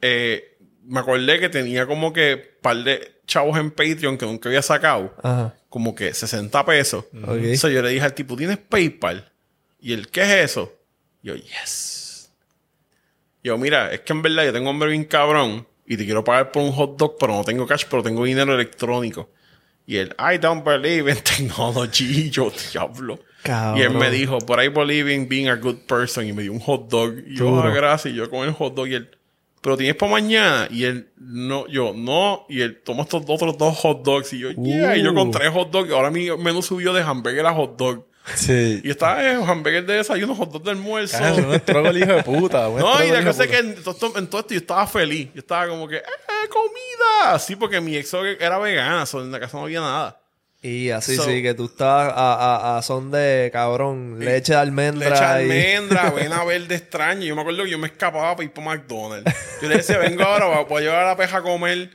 eh, me acordé que tenía como que par de chavos en Patreon que nunca había sacado, Ajá. como que 60 pesos. Ok. Entonces yo le dije al tipo, ¿tienes PayPal? Y él, ¿qué es eso? Yo, yes. Yo, mira, es que en verdad yo tengo un hombre bien cabrón y te quiero pagar por un hot dog, pero no tengo cash, pero tengo dinero electrónico. Y él, I don't believe in technology. Y yo, diablo. Cabrón. Y él me dijo, but I believe in being a good person. Y me dio un hot dog. Y yo, ah, gracias. Y yo con el hot dog. Y él, pero tienes para mañana. Y él, no, yo, no. Y él, toma estos otros dos hot dogs. Y yo, yeah. Y yo con Uh. tres hot dogs. Ahora mi menú subió de hamburger a hot dog. Sí. Y estaba en hamburger de desayuno, hot dog de almuerzo. Un estrogo el hijo de puta. No, y la cosa es que en en todo esto yo estaba feliz. Yo estaba como que, ¡eh, comida! Sí, porque mi ex era vegana, so en la casa no había nada. Y así So- sí, que tú estás a, a, a son de cabrón, leche de almendra. Leche de y- almendra, avena verde extraña. Yo me acuerdo que yo me escapaba para ir para McDonald's. Yo le decía, vengo ahora, voy a- llevar a la peja a comer,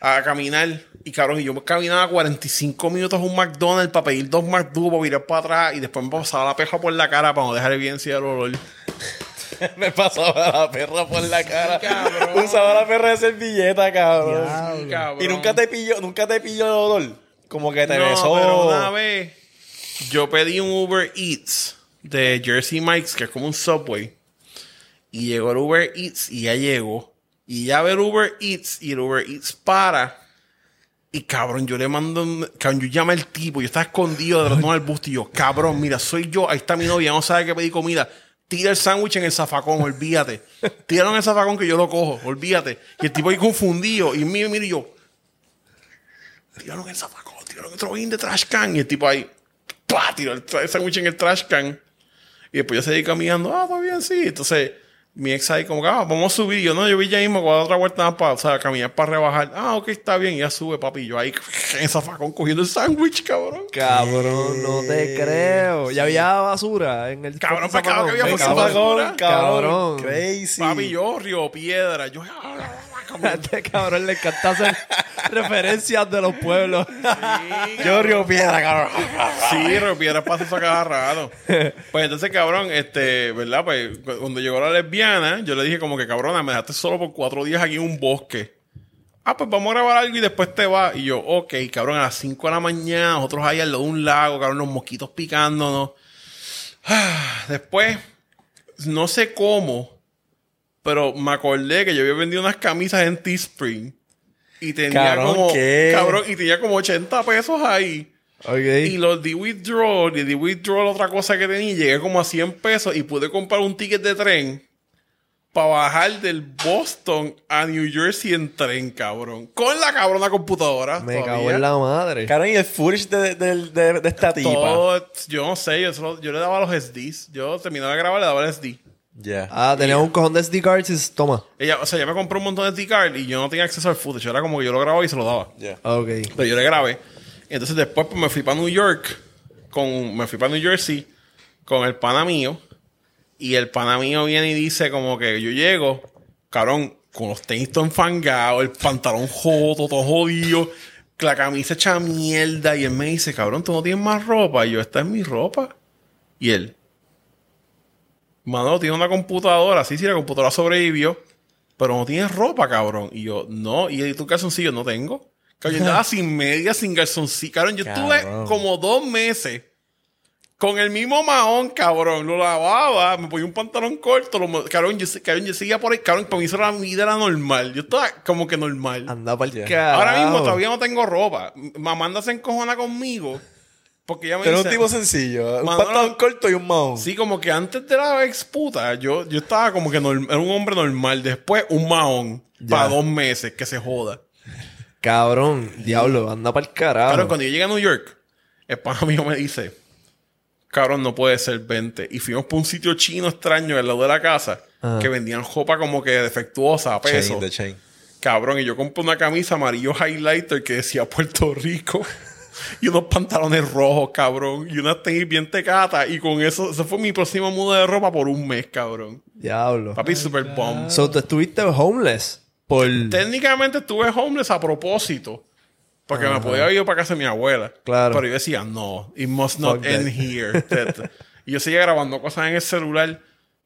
a caminar. Y cabrón, y yo me caminaba 45 minutos a un McDonald's para pedir dos McDo, para virar para atrás y después me pasaba la peja por la cara para no dejar evidencia del olor. Me pasaba la perra por la cara. Usaba la perra de servilleta, cabrón. Sí, cabrón. Y nunca te pilló, nunca te pilló el olor. Como que te no, besó. pero una vez yo pedí un Uber Eats de Jersey Mike's, que es como un Subway. Y llegó el Uber Eats y ya llegó. Y ya ve el Uber Eats y el Uber Eats para. Y cabrón, yo le mando. Cabrón, yo llamo al tipo, yo estaba escondido de los del bus y yo, cabrón, mira, soy yo, ahí está mi novia, no sabe que pedí comida. Tira el sándwich en el zafacón, olvídate. Tíralo en el zafacón que yo lo cojo, olvídate. Y el tipo ahí confundido. Y mira, mira, y yo, tiraron en el zafacón, tiraron en otro bin de trash can. Y el tipo ahí, ¡pah! tiró el, sándwich en el trash can. Y después yo seguí caminando, ah, está bien, sí. Entonces, mi ex ahí como que, ah, vamos a subir. Y yo, no, yo vi ya mismo, voy a dar otra vuelta más para, o sea, caminar para rebajar. Ah, ok, está bien. Y ya sube, papi. Y yo ahí, en zafacón, cogiendo el sándwich, cabrón. Cabrón, no te creo. Ya había basura en el. Cabrón, fucking pa' cabrón, que había basura. Cabrón, cabrón, Cabrón. Crazy. Papi, yo, Río Piedra. Yo, ah, A este cabrón le encanta hacer referencias de los pueblos. Yo río piedra, cabrón. Sí, Río Piedra pasa eso a cada rato. Pues entonces, cabrón, este, ¿verdad? Pues cu- cuando llegó la lesbiana, yo le dije como que, cabrona, me dejaste solo por cuatro días aquí en un bosque. Ah, pues vamos a grabar algo y después te vas. Y yo, ok, cabrón, a las 5 de la mañana, nosotros ahí al lado de un lago, cabrón, los mosquitos picándonos. Ah, Después, no sé cómo, pero me acordé que yo había vendido unas camisas en Teespring. Y tenía Cabrón, como. ¿qué? Cabrón, y tenía como 80 pesos ahí. Y los di withdrawal, y di withdrawal otra cosa que tenía, y llegué como a 100 pesos y pude comprar un ticket de tren para bajar del Boston a New Jersey en tren, cabrón. Con la cabrona computadora. Me todavía. cago en la madre. Cabrón, y el footage de, de, de, de esta tipa. Todo, yo no sé, yo, solo- yo le daba los SDs. Yo terminaba de grabar, le daba el SD. Ya. Ah, tenía un cojón de SD cards y toma. Ella, o sea, ella me compró un montón de SD card y yo no tenía acceso al footage. Era como que yo lo grababa y se lo daba. Ya. Ok. Pero yo le grabé. Entonces después pues, me fui para New York. Con, me fui para New Jersey con el pana mío. Y el pana mío viene y dice como que yo llego, cabrón, con los tenis todo enfangados, el pantalón joto, todo jodido, la camisa hecha mierda. Y él me dice, cabrón, tú no tienes más ropa. Y yo, esta es mi ropa. Y él, Manolo, tiene una computadora. Sí, sí, la computadora sobrevivió. Pero no tienes ropa, cabrón. Y yo, no. ¿Y tu calzoncillo? No tengo. Cabrón, yo estaba sin media, sin calzoncillo. Cabrón, yo estuve Cabrón. como dos meses con el mismo mahón, cabrón. Lo lavaba, me ponía un pantalón corto. Lo, cabrón, yo, cabrón, yo seguía por ahí. Cabrón, para mí eso era, mi vida era normal. Yo estaba como que normal. Anda para carajo. Ahora mismo todavía no tengo ropa. Mamanda se encojona conmigo. Porque ella me Pero un dice... tipo sencillo. Un Manolo- pantalón corto y un mahón. Sí, como que antes de la ex puta, yo, yo estaba como que norm- era un hombre normal. Después, un mahón. Ya. Para dos meses, que se joda. Cabrón, diablo, anda para el carajo. Cabrón, cuando yo llegué a New York, el pana mío me dice, cabrón, no puede ser 20. Y fuimos por un sitio chino extraño al lado de la casa, Ajá. que vendían ropa como que defectuosa a peso. Chain, the chain. Cabrón, y yo compré una camisa amarillo highlighter que decía Puerto Rico. Y unos pantalones rojos, cabrón. Y unas tenis bien tecatas. Y con eso, esa fue mi próxima muda de ropa por un mes, cabrón. Diablo. Papi, super bomb. So, tú estuviste homeless por... Técnicamente estuve homeless a propósito. Porque me podía ido para casa de mi abuela. Claro. Pero yo decía, no, it must not Fuck end that. here. Y yo seguía grabando cosas en el celular.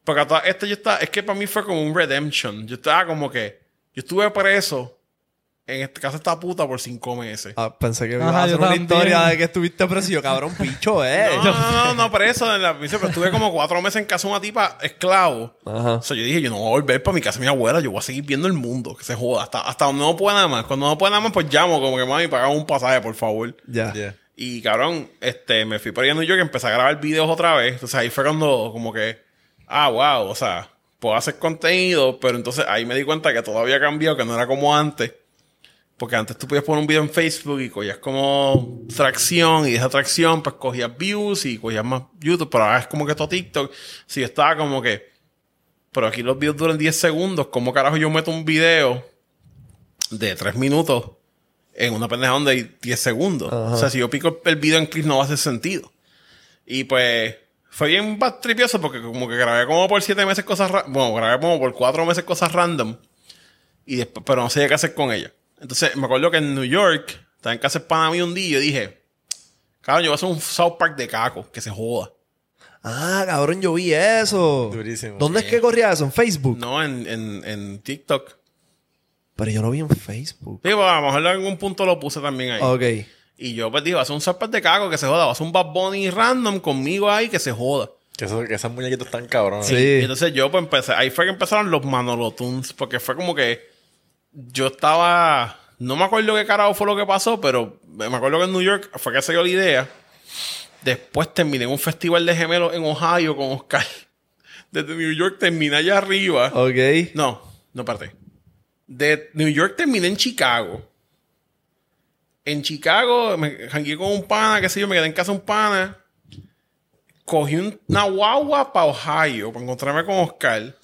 Porque hasta este yo estaba, es que para mí fue como un redemption. Yo estaba como que, yo estuve preso en esta casa esta puta por cinco meses. Ah, pensé que Ajá, ibas a hacer una también. historia de que estuviste preso. Y yo, cabrón, picho, eh. No, no, no, no, preso en la prisión, pero estuve como cuatro meses en casa de una tipa esclavo. Ajá. O sea, yo dije, yo no voy a volver para mi casa de mi abuela, yo voy a seguir viendo el mundo, que se joda, hasta, hasta donde no pueda nada más. Cuando no pueda nada más, pues llamo, como que mami, pagamos un pasaje, por favor. Ya. Ya. Y cabrón, este, me fui por ahí a New York y empecé a grabar videos otra vez. Entonces ahí fue cuando, como que, ah, wow, o sea, puedo hacer contenido, pero entonces ahí me di cuenta que todo había cambiado, que no era como antes. Porque antes tú podías poner un video en Facebook y cogías como tracción y de esa tracción pues cogías views y cogías más YouTube, pero ahora es como que todo TikTok. Si yo estaba como que, pero aquí los videos duran 10 segundos, ¿cómo carajo yo meto un video de 3 minutos en una pendeja donde hay 10 segundos? O sea, si yo pico el video en clip no va a hacer sentido. Y pues fue bien tripioso porque como que grabé como por 7 meses cosas, bueno, grabé como por 4 meses cosas random. Y después, pero no sabía qué hacer con ella. Entonces, me acuerdo que en New York, estaba en casa de pana mío un día y yo dije, cabrón, yo voy a hacer un South Park de caco, que se joda. Ah, cabrón, yo vi eso. Durísimo. ¿Dónde es que corría eso? ¿En Facebook? No, en, en, en TikTok. Pero yo lo vi en Facebook. Sí, pues, a lo mejor en algún punto lo puse también ahí. Ok. Y yo pues dije, va a un South Park de caco, que se joda. Va a ser un Bad Bunny random conmigo ahí, que se joda. Que, eso- que esos muñequitos están cabrones. Sí. Y entonces yo pues empecé, ahí fue que empezaron los Manolo Tunes, porque fue como que yo estaba, no me acuerdo qué carajo fue lo que pasó, pero me acuerdo que en New York fue que se dio la idea. Después terminé en un festival de gemelos en Ohio con Oscar. Desde New York terminé allá arriba. Ok. No, no parte. De New York terminé en Chicago. En Chicago me jangué con un pana, qué sé yo, me quedé en casa un pana. Cogí un- una guagua para Ohio para encontrarme con Oscar.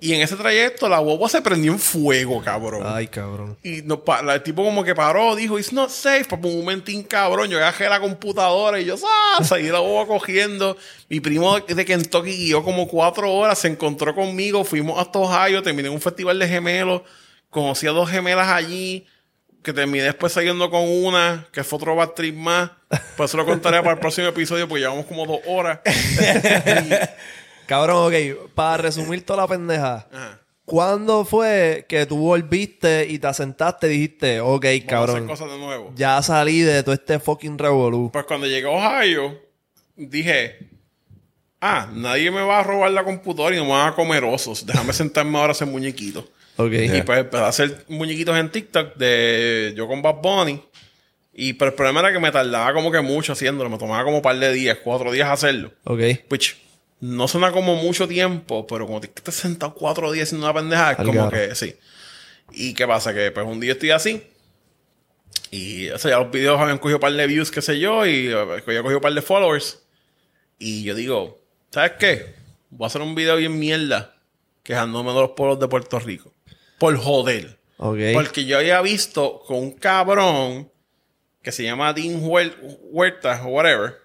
Y en ese trayecto la guagua se prendió en fuego, cabrón. Ay, cabrón. Y no, pa- la- el tipo como que paró, dijo, it's not safe. Por un momentín, cabrón. Yo agarré la computadora y yo, ¡ah! Seguí la boba cogiendo. Mi primo de, Kentucky guió como cuatro horas, se encontró conmigo, fuimos hasta Ohio, terminé en un festival de gemelos, conocí a dos gemelas allí, que terminé después saliendo con una, que fue otro bad trip más. Pues eso lo contaré para el próximo episodio, porque llevamos como dos horas. Cabrón, ok. Para resumir toda la pendeja. Ajá. ¿Cuándo fue que tú volviste y te asentaste y dijiste, ok, Vamos a hacer cabrón, cosas de nuevo. ya salí de todo este fucking revolú? Pues cuando llegué a Ohio, dije, ah, nadie me va a robar la computadora y no me van a comer osos. Déjame sentarme ahora a hacer muñequitos. Ok. Y pues empecé a hacer muñequitos en TikTok de yo con Bad Bunny. Y pero el problema era que me tardaba como que mucho haciéndolo. Me tomaba como un par de días, cuatro días hacerlo. Ok. Which no suena como mucho tiempo, pero como te que sentado cuatro días haciendo una pendejada, es como que sí. ¿Y qué pasa? Que pues un día estoy así. Y o sea, ya los videos habían cogido un par de views, qué sé yo, y eh, había cogido un par de followers. Y yo digo, ¿sabes qué? Voy a hacer un video bien mierda quejándome de los pueblos de Puerto Rico. Por joder. Ok. Porque yo había visto con un cabrón que se llama Dean Huer- Huerta o whatever.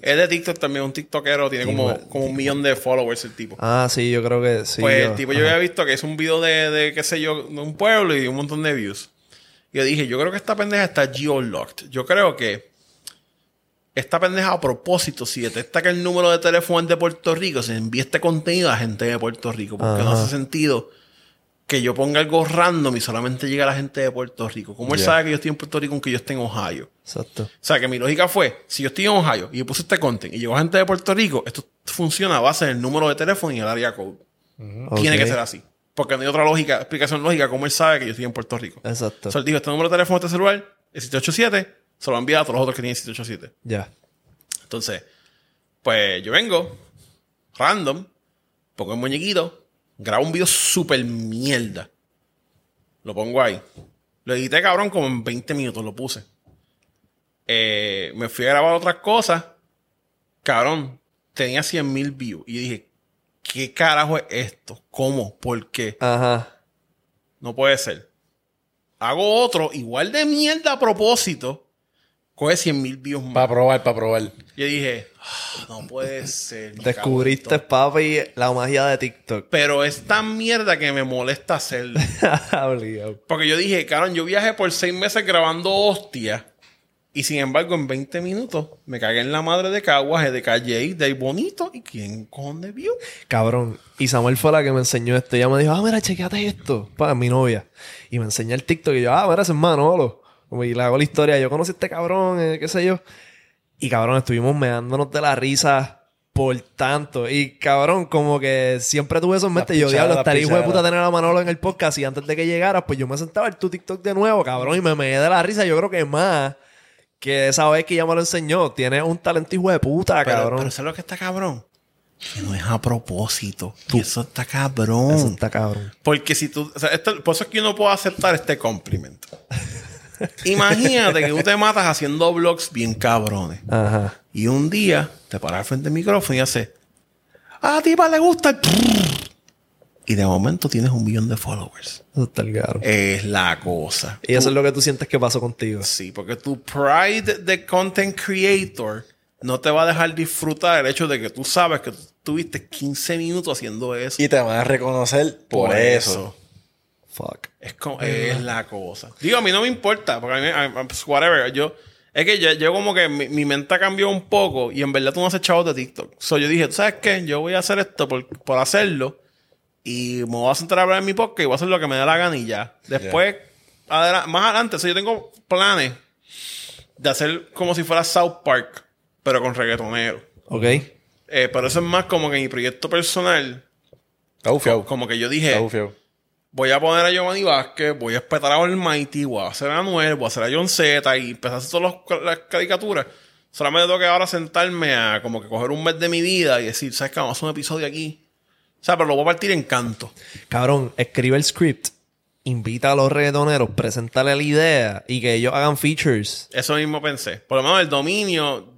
Es de TikTok también, un TikTokero, tiene Dean como, como un millón de followers el tipo. Ah, sí, yo creo que sí. pues yo- el tipo yo había visto que es un video de, de, qué sé yo, de un pueblo y un montón de views. Y yo dije, yo creo que esta pendeja está geolocked. Yo creo que esta pendeja a propósito, si detecta que el número de teléfono es de Puerto Rico, se envía este contenido a gente de Puerto Rico. Porque no hace sentido que yo ponga algo random y solamente llegue a la gente de Puerto Rico. ¿Cómo él sabe que yo estoy en Puerto Rico aunque yo esté en Ohio? Exacto. O sea, que mi lógica fue, si yo estoy en Ohio y yo puse este content y llegó gente de Puerto Rico, esto funciona a base del número de teléfono y el área code. Tiene que ser así. Porque no hay otra lógica, explicación lógica como él sabe que yo estoy en Puerto Rico. Exacto. O sea, él dijo, este número de teléfono de este celular es 787, se lo envía a todos los otros que tienen 787. Ya. Entonces, pues yo vengo, random, pongo el muñequito, grabo un video súper mierda. Lo pongo ahí. Lo edité, cabrón, como en 20 minutos lo puse. Eh, me fui a grabar otras cosas. Cabrón, tenía 100 mil views. Y dije, ¿qué carajo es esto? ¿Cómo? ¿Por qué? Ajá. No puede ser. Hago otro, igual de mierda a propósito. Coge 100 mil views más. Para probar, para probar. Yo dije, "Ah, no puede ser. Descubriste, cago en todo". papi, la magia de TikTok. Pero es tan mierda que me molesta hacerlo. Porque yo dije, cabrón, yo viajé por seis meses grabando hostia. Y sin embargo, en 20 minutos me cagué en la madre de Caguas, de Calle, de Bonito. ¿Y quién cojones vio? Cabrón. Y Samuel fue la que me enseñó esto. Ella me dijo, ah, mira, chequeate esto. Para mi novia. Y me enseñó el TikTok. Y yo, ah, mira, ese es Manolo. Como, Y le hago la historia. Yo conocí a este cabrón, eh, qué sé yo. Y cabrón, estuvimos meándonos de la risa por tanto. Y cabrón, como que siempre tuve eso en mente. Yo, diablo, estaría hijo de puta tener a Manolo en el podcast. Y antes de que llegaras, pues yo me sentaba ver tu TikTok de nuevo, cabrón. Y me meé de la risa. Yo creo que más que esa vez que ella me lo enseñó. Tiene un talento hijo de puta, Pero, cabrón. pero ¿sabes lo que está cabrón? Que no es a propósito. Y eso está cabrón. Eso está cabrón. Porque si tú. O sea, esto- por eso es que yo no puedo aceptar este complemento. Imagínate que tú te matas haciendo vlogs bien cabrones. Ajá. Y un día te paras al frente del micrófono y haces. A la tipa le gusta el. Y de momento tienes un millón de followers. Eso está el. Es la cosa. Y eso es lo que tú sientes que pasó contigo. Sí, porque tu pride de content creator no te va a dejar disfrutar el hecho de que tú sabes que tú tuviste 15 minutos haciendo eso. Y te van a reconocer por, eso. Fuck. Es, como, es la cosa. Digo, a mí no me importa, porque a mí, pues, whatever, yo... Es que yo, yo como que mi, mi mente cambió un poco y en verdad tú no haces chavos de TikTok. So yo dije, ¿tú sabes qué? Yo voy a hacer esto por, por hacerlo y me voy a sentar a hablar en mi podcast y voy a hacer lo que me dé la gana y ya. Después, adela- más adelante, o sea, yo tengo planes de hacer como si fuera South Park, pero con reggaetonero. Ok. Eh, pero eso es más como que mi proyecto personal, Está como que yo dije. Voy a poner a Giovanni Vázquez, voy a espetar a Almighty, voy a hacer a Anuel, voy a hacer a John Z y empezar a hacer todas las caricaturas. Solamente tengo que ahora sentarme a como que coger un mes de mi vida y decir, ¿sabes qué? Vamos a hacer un episodio aquí. O sea, pero lo voy a partir en canto. Cabrón, escribe el script. Invita a los reggaetoneros, preséntale la idea y que ellos hagan features. Eso mismo pensé. Por lo menos el dominio...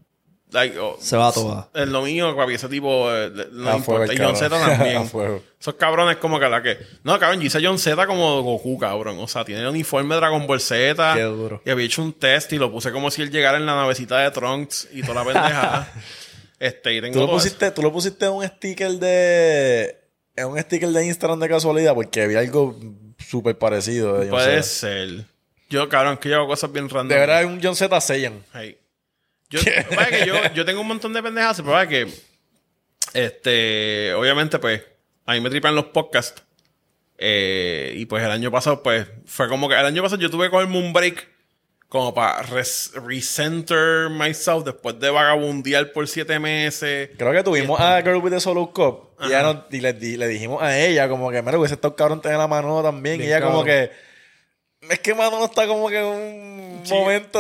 like, oh, Se va toda. El dominio, papi, ese tipo eh, no A importa. Y John Z también. A. Esos cabrones como que la que... No, cabrón, yo hice a John Z como Goku, cabrón. O sea, tiene el uniforme de Dragon Ball Z. Qué duro. Y había hecho un test y lo puse como si él llegara en la navecita de Trunks y toda la pendejada. este, y tengo ¿Tú lo, pusiste, tú lo pusiste en un sticker de. En un sticker de Instagram de casualidad, porque había algo súper parecido. De. John Puede Z. ser. Yo, cabrón, que yo hago cosas bien random. De verdad, un John Z sellan. Hey. Yo, que yo, yo tengo un montón de pendejas, pero es que, este, obviamente, pues, a mí me tripan los podcasts. Eh, y pues el año pasado, pues, fue como que el año pasado yo tuve que cogerme un break como para res- recenter myself después de vagabundear por siete meses. Creo que tuvimos a Girl with the Solo Cup Y, ella nos- y le, di- le dijimos a ella como que, mira, hubiese estado cabrón tener la mano también. Bien y ella como cabrón. que... Es que Manolo está como que en un Sí, momento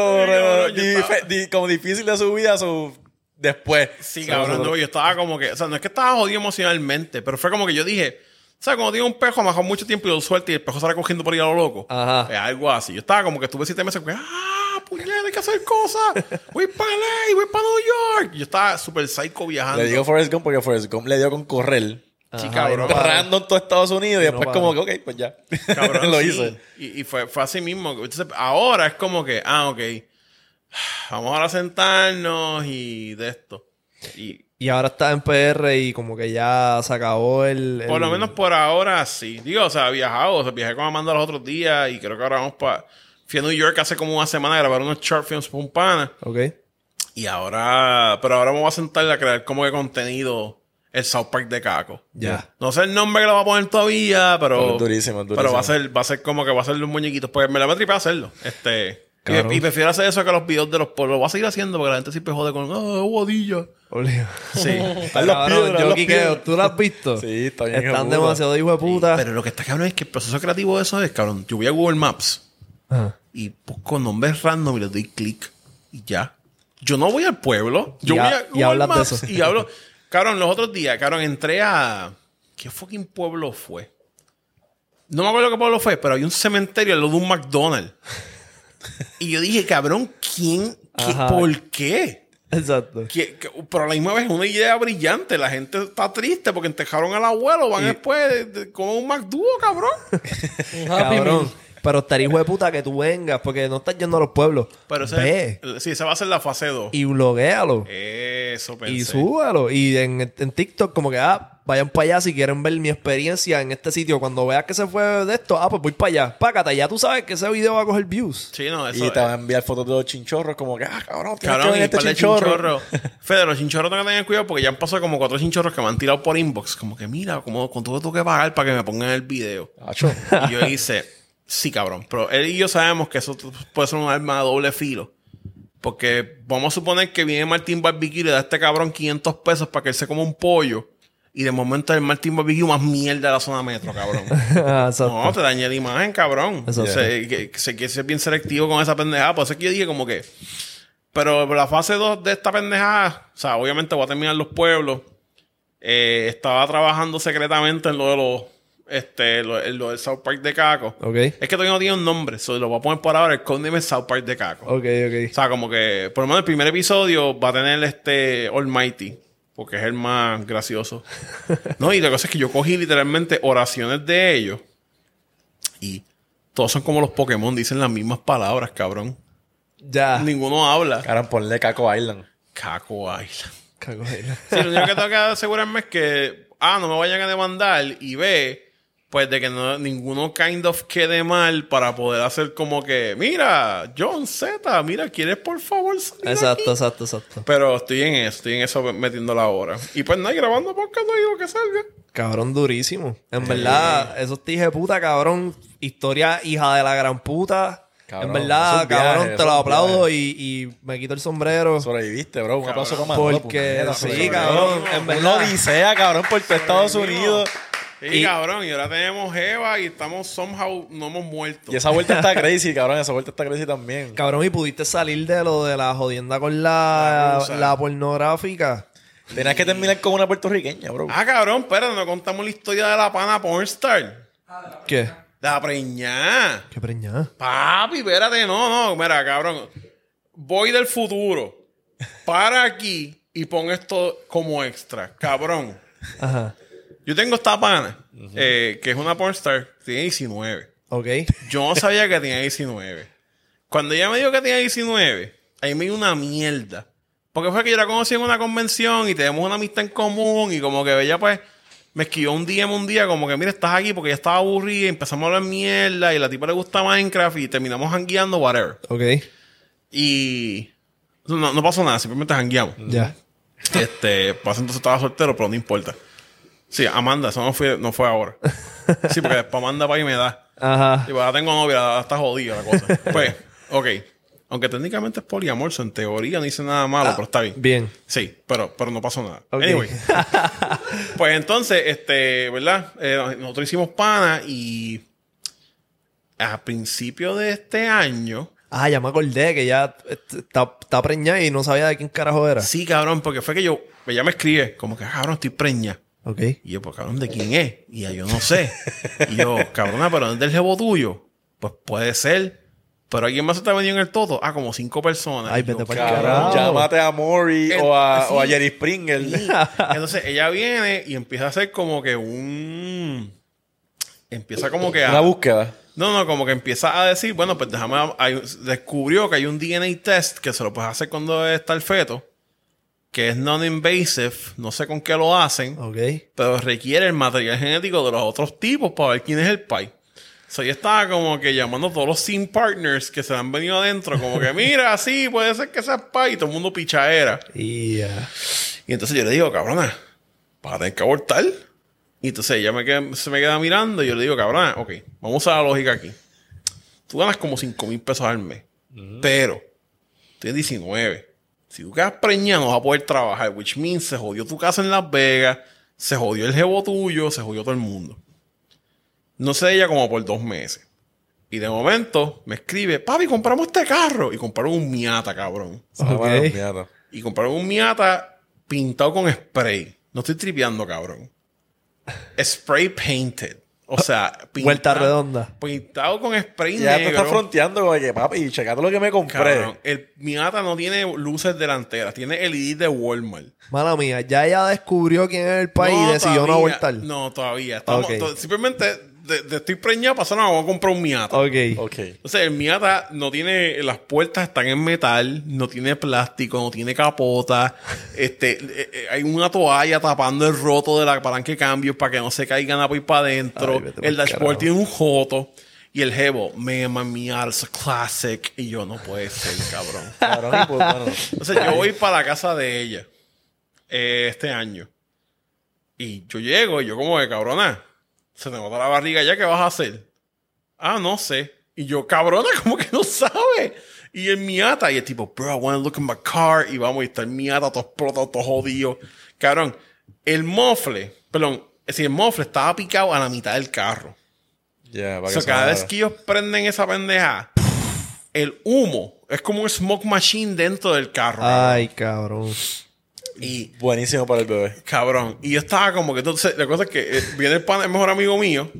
di- como difícil de su vida, su después. Sí, cabrón, no, yo estaba como que, o sea, no es que estaba jodido emocionalmente, pero fue como que yo dije, o sea, cuando tiene un pejo, mejor mucho tiempo y lo suelta y el pejo sale cogiendo por ahí a lo loco. Ajá. Eh, algo así. Yo estaba como que estuve siete meses, como ah, puñeta, hay que hacer cosas. Voy para LA, voy para New York. Yo estaba súper psycho viajando. Le digo Forrest Gump porque Forrest Gump le dio con correr. Sí, cabrón. y para. Random todo Estados Unidos y no después para. como que, ok, pues ya. Cabrón, lo sí. hice. Y, y fue, fue así mismo. Entonces, ahora es como que, ah, ok. Vamos ahora a sentarnos y de esto. Y Y ahora está en PR y como que ya se acabó el... por el- lo menos por ahora sí. Digo, o sea, viajado. O sea, viajé con Amanda los otros días y creo que ahora vamos para... Fui a New York hace como una semana a grabar unos short films por un pana. Ok. Y ahora... Pero ahora me voy a sentar a crear como que contenido el South Park de Caco. Ya. No sé el nombre que lo va a poner todavía, pero... Es durísimo, es Pero va a durísimo. ser, va a ser como que va a ser los muñequitos. Pues me la voy a tripar hacerlo. Este... Y, y prefiero hacer eso que los videos de los polos. Lo voy a seguir haciendo porque la gente siempre jode con... ¡Ah, guadilla! Obligado. Sí. Cabrón, piedras, yo quiqueo. ¿tú lo has visto? Sí, está bien, hijo de Están demasiado hijo de puta. Pero lo que está cabrón es que el proceso creativo de eso es, cabrón, yo voy a Google Maps Ajá. y busco nombres random y les doy clic y ya. Yo no voy al pueblo. Yo Y voy a y Google hablas de Maps eso. y hablo. Cabrón, los otros días, cabrón, entré a. ¿Qué fucking pueblo fue? No me acuerdo qué pueblo fue, pero había un cementerio al lado de un McDonald's. y yo dije, cabrón, ¿quién? qué-. ¿Por qué? Exacto. Que- que- pero a la misma vez es una idea brillante. La gente está triste porque enterraron al abuelo. Van después de, de- con un McDuo, cabrón. Un Happy Cabrón. Pero estaría hijo de puta que tú vengas porque no estás yendo a los pueblos. Pero ese, Ve sí, esa va a ser la fase 2. y bloguealo. Eso pensé. Y súbalo. Y en, en TikTok, como que, ah, vayan para allá si quieren ver mi experiencia en este sitio. Cuando veas que se fue de esto, ah, pues voy para allá. Pácate, ya tú sabes que ese video va a coger views. Sí, no, eso Y te va a enviar fotos de los chinchorros como que, ah, cabrón, tienes Cabrón, que y ver este chinchorro. chinchorros. Fede, los chinchorros tengo que tener cuidado porque ya han pasado como cuatro chinchorros que me han tirado por inbox. Como que, mira, como con todo tengo que pagar para que me pongan el video. Acho. Y yo hice, sí, cabrón. Pero él y yo sabemos que eso puede ser un arma de doble filo. Porque vamos a suponer que viene Martín Barbecue y le da a este cabrón 500 pesos para que él se coma un pollo. Y de momento el Martín Barbecue más mierda de la zona metro, cabrón. No, te dañé la imagen, cabrón. Sea, que, que se quiere ser bien selectivo con esa pendejada. Por eso es que yo dije como que... Pero la fase 2 de esta pendejada... O sea, obviamente voy a terminar los pueblos. Eh, estaba trabajando secretamente en lo de los... Este, lo, del South Park de Caco. Ok. Es que todavía no tiene un nombre. So, lo voy a poner por ahora. El codename es South Park de Caco. Ok, ok. O sea, como que... Por lo menos el primer episodio va a tener este... Almighty. Porque es el más gracioso. No, y la cosa es que yo cogí literalmente oraciones de ellos. Y todos son como los Pokémon, dicen las mismas palabras, cabrón. Ya. Ninguno habla. Cabrón, ponle Caco Island. Caco Island. Cago en la- Sí, lo único que tengo que asegurarme es que, ah, no me vayan a demandar y ve, pues de que no, ninguno kind of quede mal para poder hacer como que, mira, John Z, mira, ¿quieres por favor salir Exacto, aquí?" exacto, exacto. Pero estoy en eso, estoy en eso metiendo la hora. Y pues nada, y grabando podcast no digo que salga. Cabrón durísimo. En verdad, esos tije de puta, cabrón. Historia hija de la gran puta. Cabrón, en verdad, viajes, cabrón, te lo aplaudo y, y me quito el sombrero. Sobreviviste, bro. Un aplauso para. Porque puñeta, sí, cabrón, en Una verdad. odisea, cabrón, por todo Estados Unidos. Sí, Y- cabrón, y ahora tenemos Eva y estamos somehow, no hemos muerto. Y esa vuelta está crazy, cabrón. Esa vuelta está crazy también. Cabrón, y pudiste salir de lo de la jodienda con La la, pornográfica. Tenías que terminar con una puertorriqueña, bro. Ah, cabrón, espera, no contamos la historia de la pana pornstar. ¿Qué? La preñada. ¿Qué preñada? Papi, espérate, no, no, mira, cabrón. Voy del futuro. Para aquí y pon esto como extra. Cabrón. Ajá. Yo tengo esta pana, eh, que es una pornstar, tiene 19. Ok. Yo no sabía que tenía 19. Cuando ella me dijo que tenía 19, ahí me dio una mierda. Porque fue que yo la conocí en una convención y tenemos una amistad en común y como que ella pues me escribió un día un día como que mira, estás aquí porque ella estaba aburrida y empezamos a hablar mierda y a la tipa le gusta Minecraft y terminamos hangueando, whatever. Ok. Y no, no pasó nada, simplemente hangueamos. Ya. Este, pasa entonces estaba soltero, pero no importa. Sí, Amanda, eso no fue, no fue ahora. Sí, porque después Amanda va y me da. Ajá. Y pues, ahora tengo novia, ahora está jodida la cosa. Pues, ok. Aunque técnicamente es poliamor, so en teoría no dice nada malo, pero está bien. Bien. Sí, pero, pero no pasó nada. Ok. Anyway. pues entonces, este, ¿verdad? Eh, nosotros hicimos pana y a principio de este año. Ah, ya me acordé que ya está, está preñada y no sabía de quién carajo era. Sí, cabrón, porque fue que yo, ella me escribe, como que, "Ah, cabrón, estoy preña. Ok. Y yo, pues cabrón, ¿de quién es? Y ya yo no sé. Y yo, cabrona, pero ¿no es del jevo tuyo? Pues puede ser. Pero alguien más se te ha venido en el todo. Ah, como cinco personas. Ay, vete Cabrón, carajo. llámate a Maury El- o, a, o a sí. Jerry Springer. Sí. Entonces ella viene y empieza a hacer como que un. Empieza como que a. Una búsqueda. No, no, como que empieza a decir, bueno, pues déjame. hay- descubrió que hay un DNA test que se lo puedes hacer cuando está el feto, que es non-invasive, no sé con qué lo hacen, pero requiere el material genético de los otros tipos para ver quién es el pai. So, yo estaba como que llamando a todos los sim partners que se han venido adentro, como que mira, sí, puede ser que seas pai, y todo el mundo pichaera. Y ya. Y entonces yo le digo, cabrona, vas a tener que abortar. Y entonces ella me queda- se me queda mirando y yo le digo, cabrona, ok, vamos a la lógica aquí. Tú ganas como 5 mil pesos al mes. Pero, tienes 19. Si tú quedas preñado, no vas a poder trabajar. Which means se jodió tu casa en Las Vegas, se jodió el jevo tuyo, se jodió todo el mundo. No sé ella como por dos meses. Y de momento me escribe, papi, compramos este carro. Y compraron un Miata, cabrón. Ah, bueno. Y compraron un Miata pintado con spray. No estoy tripeando, cabrón. Spray painted. O sea, pintado, Vuelta redonda. Pintado con spray Ya te negro. estás fronteando que, papi, checate lo que me compré. Cabrón, el Miata no tiene luces delanteras, tiene LED de Walmart. Mala mía, ya ella descubrió quién es el país y decidió no abortar. No, todavía. Estamos- to- simplemente de, de estoy preñado, pasó nada, vamos a comprar un Miata. Ok. Ok. Entonces, el Miata no tiene, las puertas están en metal, no tiene plástico, no tiene capota, este, eh, eh, hay una toalla tapando el roto de la palanca de cambios para que no se caigan a ir para adentro. Ay, el dashboard carajo. tiene un joto. Y el jevo, man, my Miata classic. Y yo, no puede ser, cabrón. Cabrón, y pues, bueno. Entonces, yo voy para la casa de ella eh, este año. Y yo llego y yo como de cabrona, se te nota la barriga ya, ¿qué vas a hacer? Ah, no sé. Y yo, cabrona, como que no sabe. Y el Miata, y el tipo, bro, I want to look at my car. Y vamos, y está el Miata todo explotado, todo jodido. Cabrón, el mofle, perdón, es decir, el mofle estaba picado a la mitad del carro. Ya, para O que sea, se cada vez que ellos prenden esa pendeja, el humo es como un smoke machine dentro del carro. Ay, cabrón. Y Buenísimo para el bebé. Cabrón. Y yo estaba como que entonces, la cosa es que eh, viene el, pan, el mejor amigo mío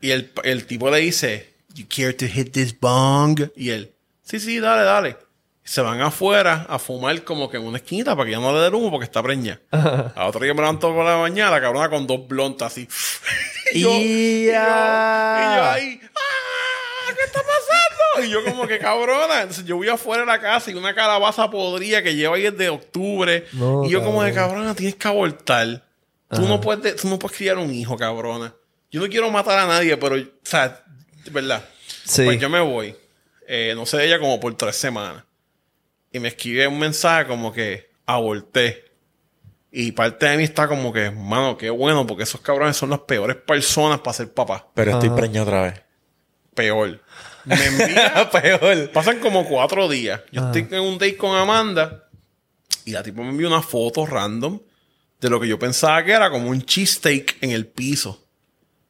y el, el tipo le dice, You care to hit this bong? Y él, sí, sí, dale, dale. Se van afuera a fumar como que en una esquinita para que ya no le dé humo porque está preña. A otro día me levanto por la mañana, cabrona con dos blontas así. y, yo, y, yo, y yo ahí, ¡ah! ¿Qué está pasando? Y yo como que cabrona. Entonces yo voy afuera de la casa y una calabaza podrida que lleva ahí desde octubre. No, y yo como de cabrona, tienes que abortar. Tú no, puedes, tú no puedes criar un hijo, cabrona. Yo no quiero matar a nadie, pero, o sea, de verdad. Sí. Pues yo me voy. Eh, no sé de ella como por tres semanas. Y me escribe un mensaje como que aborté. Y parte de mí está como que, mano, qué bueno, porque esos cabrones son las peores personas para ser papá. Pero estoy preñado otra vez. Peor. Me envía. Peor. Pasan como cuatro días. Yo estoy en un date con Amanda. Y la tipo me envió una foto random de lo que yo pensaba que era como un cheesesteak en el piso.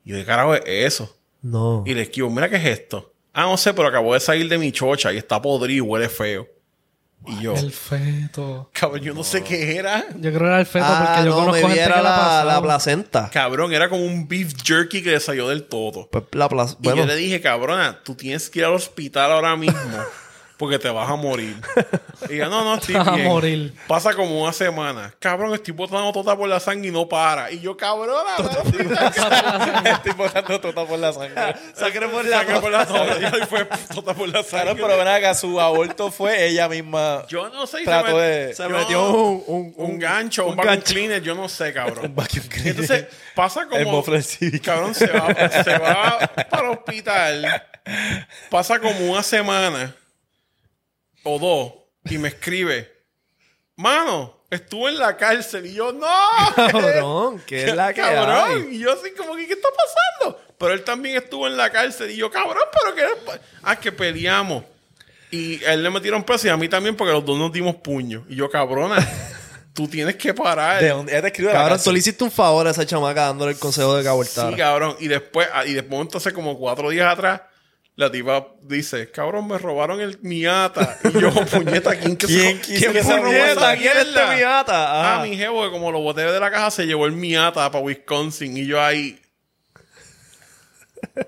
Y yo, ¿qué carajo es eso? No. Y le escribo, mira qué es esto. Ah, no sé, pero acabo de salir de mi chocha y está podrido y huele feo. Y yo, El feto. cabrón, yo no sé qué era. Yo creo que era el feto Ah, porque yo no, conozco gente que la, placenta. Cabrón, era como un beef jerky que le salió del todo. Pues la plaza. Y Bueno, yo le dije, cabrona, tú tienes que ir al hospital ahora mismo porque te vas a morir. Y yo, no, no, estoy Te vas a morir. Pasa como una semana. Cabrón, estoy botando tota por la sangre y no para. Y yo, cabrona, estoy botando tota por la sangre. sangre por la sangre por la tota. Y fue tota por la Claro, sangre. pero ven acá, su aborto fue ella misma. Yo no sé. Trató de- se metió un, un, un gancho, un, vacuum cleaner, yo no sé, cabrón. Un vacuum cleaner. Entonces, pasa como... El. Cabrón, se va, se va para el hospital. Pasa como una semana o dos y me escribe, mano, estuve en la cárcel. Y yo, no. Cabrón, ¿qué es la que Cabrón. hay? Y yo así como, que, ¿qué está pasando? Pero él también estuvo en la cárcel. Y yo, cabrón, pero que... Ah, que peleamos. Y a él le metieron preso y a mí también porque los dos nos dimos puño. Y yo, cabrona, tú tienes que parar. ¿De dónde? Ella te Cabrón, cárcel. tú le hiciste un favor a esa chamaca dándole el consejo de que abortara. Sí, cabrón. Y después, ah, y después entonces como cuatro días atrás, la tipa dice, cabrón, me robaron el miata. Y yo, puñeta, ¿quién que ¿Quién se que fue se robó esa ¿Quién es este miata? Ah, Ajá. mi jevo, que como lo boté de la caja, se llevó el miata para Wisconsin. Y yo ahí...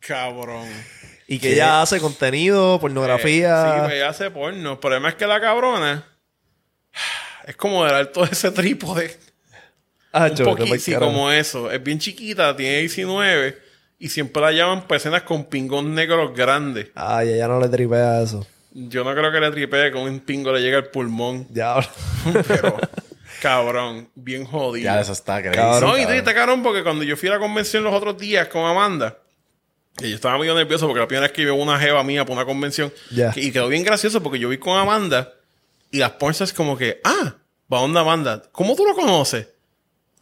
Cabrón. Y que ella hace contenido, Sí, pornografía. pues ella hace porno. El problema es que la cabrona... Es como de dar todo ese trípode. Ah, Un yo, poquito, sí, como eso. Es bien chiquita, tiene 19 y siempre la llaman personas con pingón negros grandes. Ay, ella no le tripea eso. Yo no creo que le tripee con un pingo le llegue al pulmón, Diablo. pero cabrón, bien jodido. Ya, eso está crazy. Cabrón, no, y dijiste, cabrón, porque cuando yo fui a la convención los otros días con Amanda, y yo estaba medio nervioso porque la primera vez que una jeva mía para una convención, Ya. que- y quedó bien gracioso porque yo vi con Amanda y las ponchas como que, ah, ¿va dónde Amanda? ¿Cómo tú lo conoces?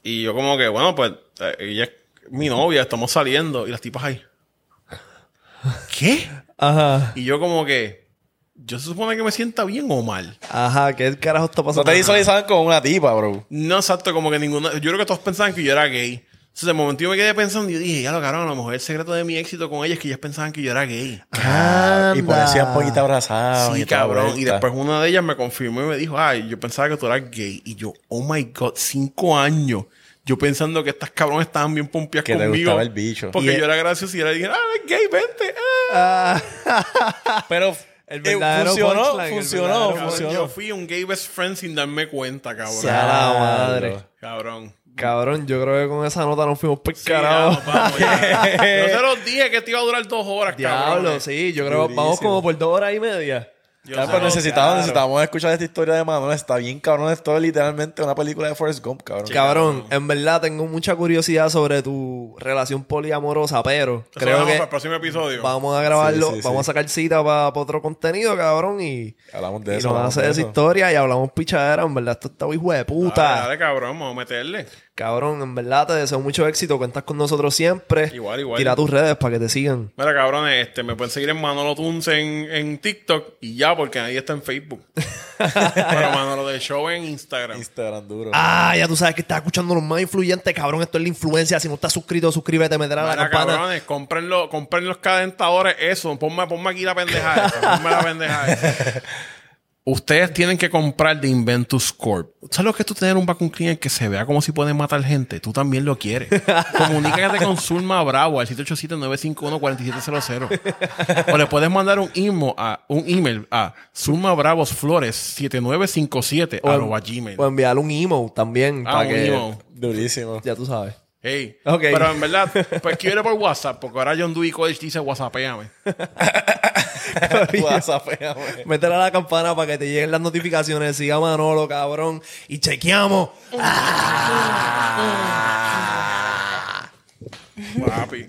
Y yo como que, bueno, pues eh, ella es mi novia, estamos saliendo y las tipas ahí. ¿Qué? Ajá. Y yo como que, yo se supone que me sienta bien o mal. Ajá, ¿qué carajo está No pasando? te visualizaban con una tipa, bro. No, exacto, como que ninguna. Yo creo que todos pensaban que yo era gay. Entonces, de momento yo me quedé pensando y yo dije, ya lo cabrón, a lo mejor el secreto de mi éxito con ella es que ellas pensaban que yo era gay. Anda. Y por eso iban poquito abrazados. sí, y cabrón. Y después una de ellas me confirmó y me dijo, ay, yo pensaba que tú eras gay. Y yo, oh my god, cinco años. Yo pensando que estas cabrones estaban bien pompeadas Que te conmigo. gustaba el bicho. Porque Y- yo era gracioso y era dije, ah, gay, vente. ah". Ah, Pero El eh, verdadero funcionó, punchline, el funcionó, verdadero funcionó. yo fui un gay best friend sin darme cuenta, cabrón. sea la madre. Cabrón. Cabrón, yo creo que con esa nota nos fuimos por Sí, ya, carajo. nos vamos, ya. Yo se los dije que te iba a durar dos horas, Diablo, cabrón. sí, yo creo que vamos como por dos horas y media. Yo Claro, pero necesitábamos, claro. necesitábamos escuchar esta historia de Manuel. Está bien cabrón. Esto es literalmente una película de Forrest Gump, cabrón. Cabrón, en verdad tengo mucha curiosidad sobre tu relación poliamorosa, pero Eso creo vamos que para el próximo episodio. vamos a grabarlo, Sí, sí, vamos sí. a sacar cita para otro contenido, cabrón, y, Hablamos de y eso. nos hace esa historia y hablamos pichadera, en verdad, esto está hijo de puta. Dale, dale, cabrón, vamos a meterle. Cabrón, en verdad te deseo mucho éxito, cuentas con nosotros siempre. Igual, igual. Tira tus redes para que te sigan. Mira, cabrones, este, me pueden seguir en Manolo Tunes en, en TikTok y ya, porque nadie está en Facebook. Pero Manolo de Show en Instagram. Instagram duro. Ah, ya tú sabes que estás escuchando los más influyentes, cabrón. Esto es la influencia. Si no estás suscrito, suscríbete, meter a la Mira, campana. cabrones, compren, los- compren los cadentadores, eso. Ponme, ponme aquí la pendeja esa. Ponme la pendeja esa. Ustedes tienen que comprar de Inventus Corp. ¿Sabes lo que es tú tener un vacuum cleaner que se vea como si pueden matar gente? Tú también lo quieres. Comunícate con Zulma Bravo al 787-951-4700. O le puedes mandar un email a, un email a Zulma Bravos Flores 7957 O, gmail. o enviar un emo también. Ah, para un que, email. Durísimo. Ya tú sabes. Hey. Pero en verdad, pues escríbele por WhatsApp, porque ahora John Dewey College dice WhatsAppéame. WhatsApp, güey. Meter a la campana para que te lleguen las notificaciones. Siga a Manolo, cabrón. Y chequeamos. Papi.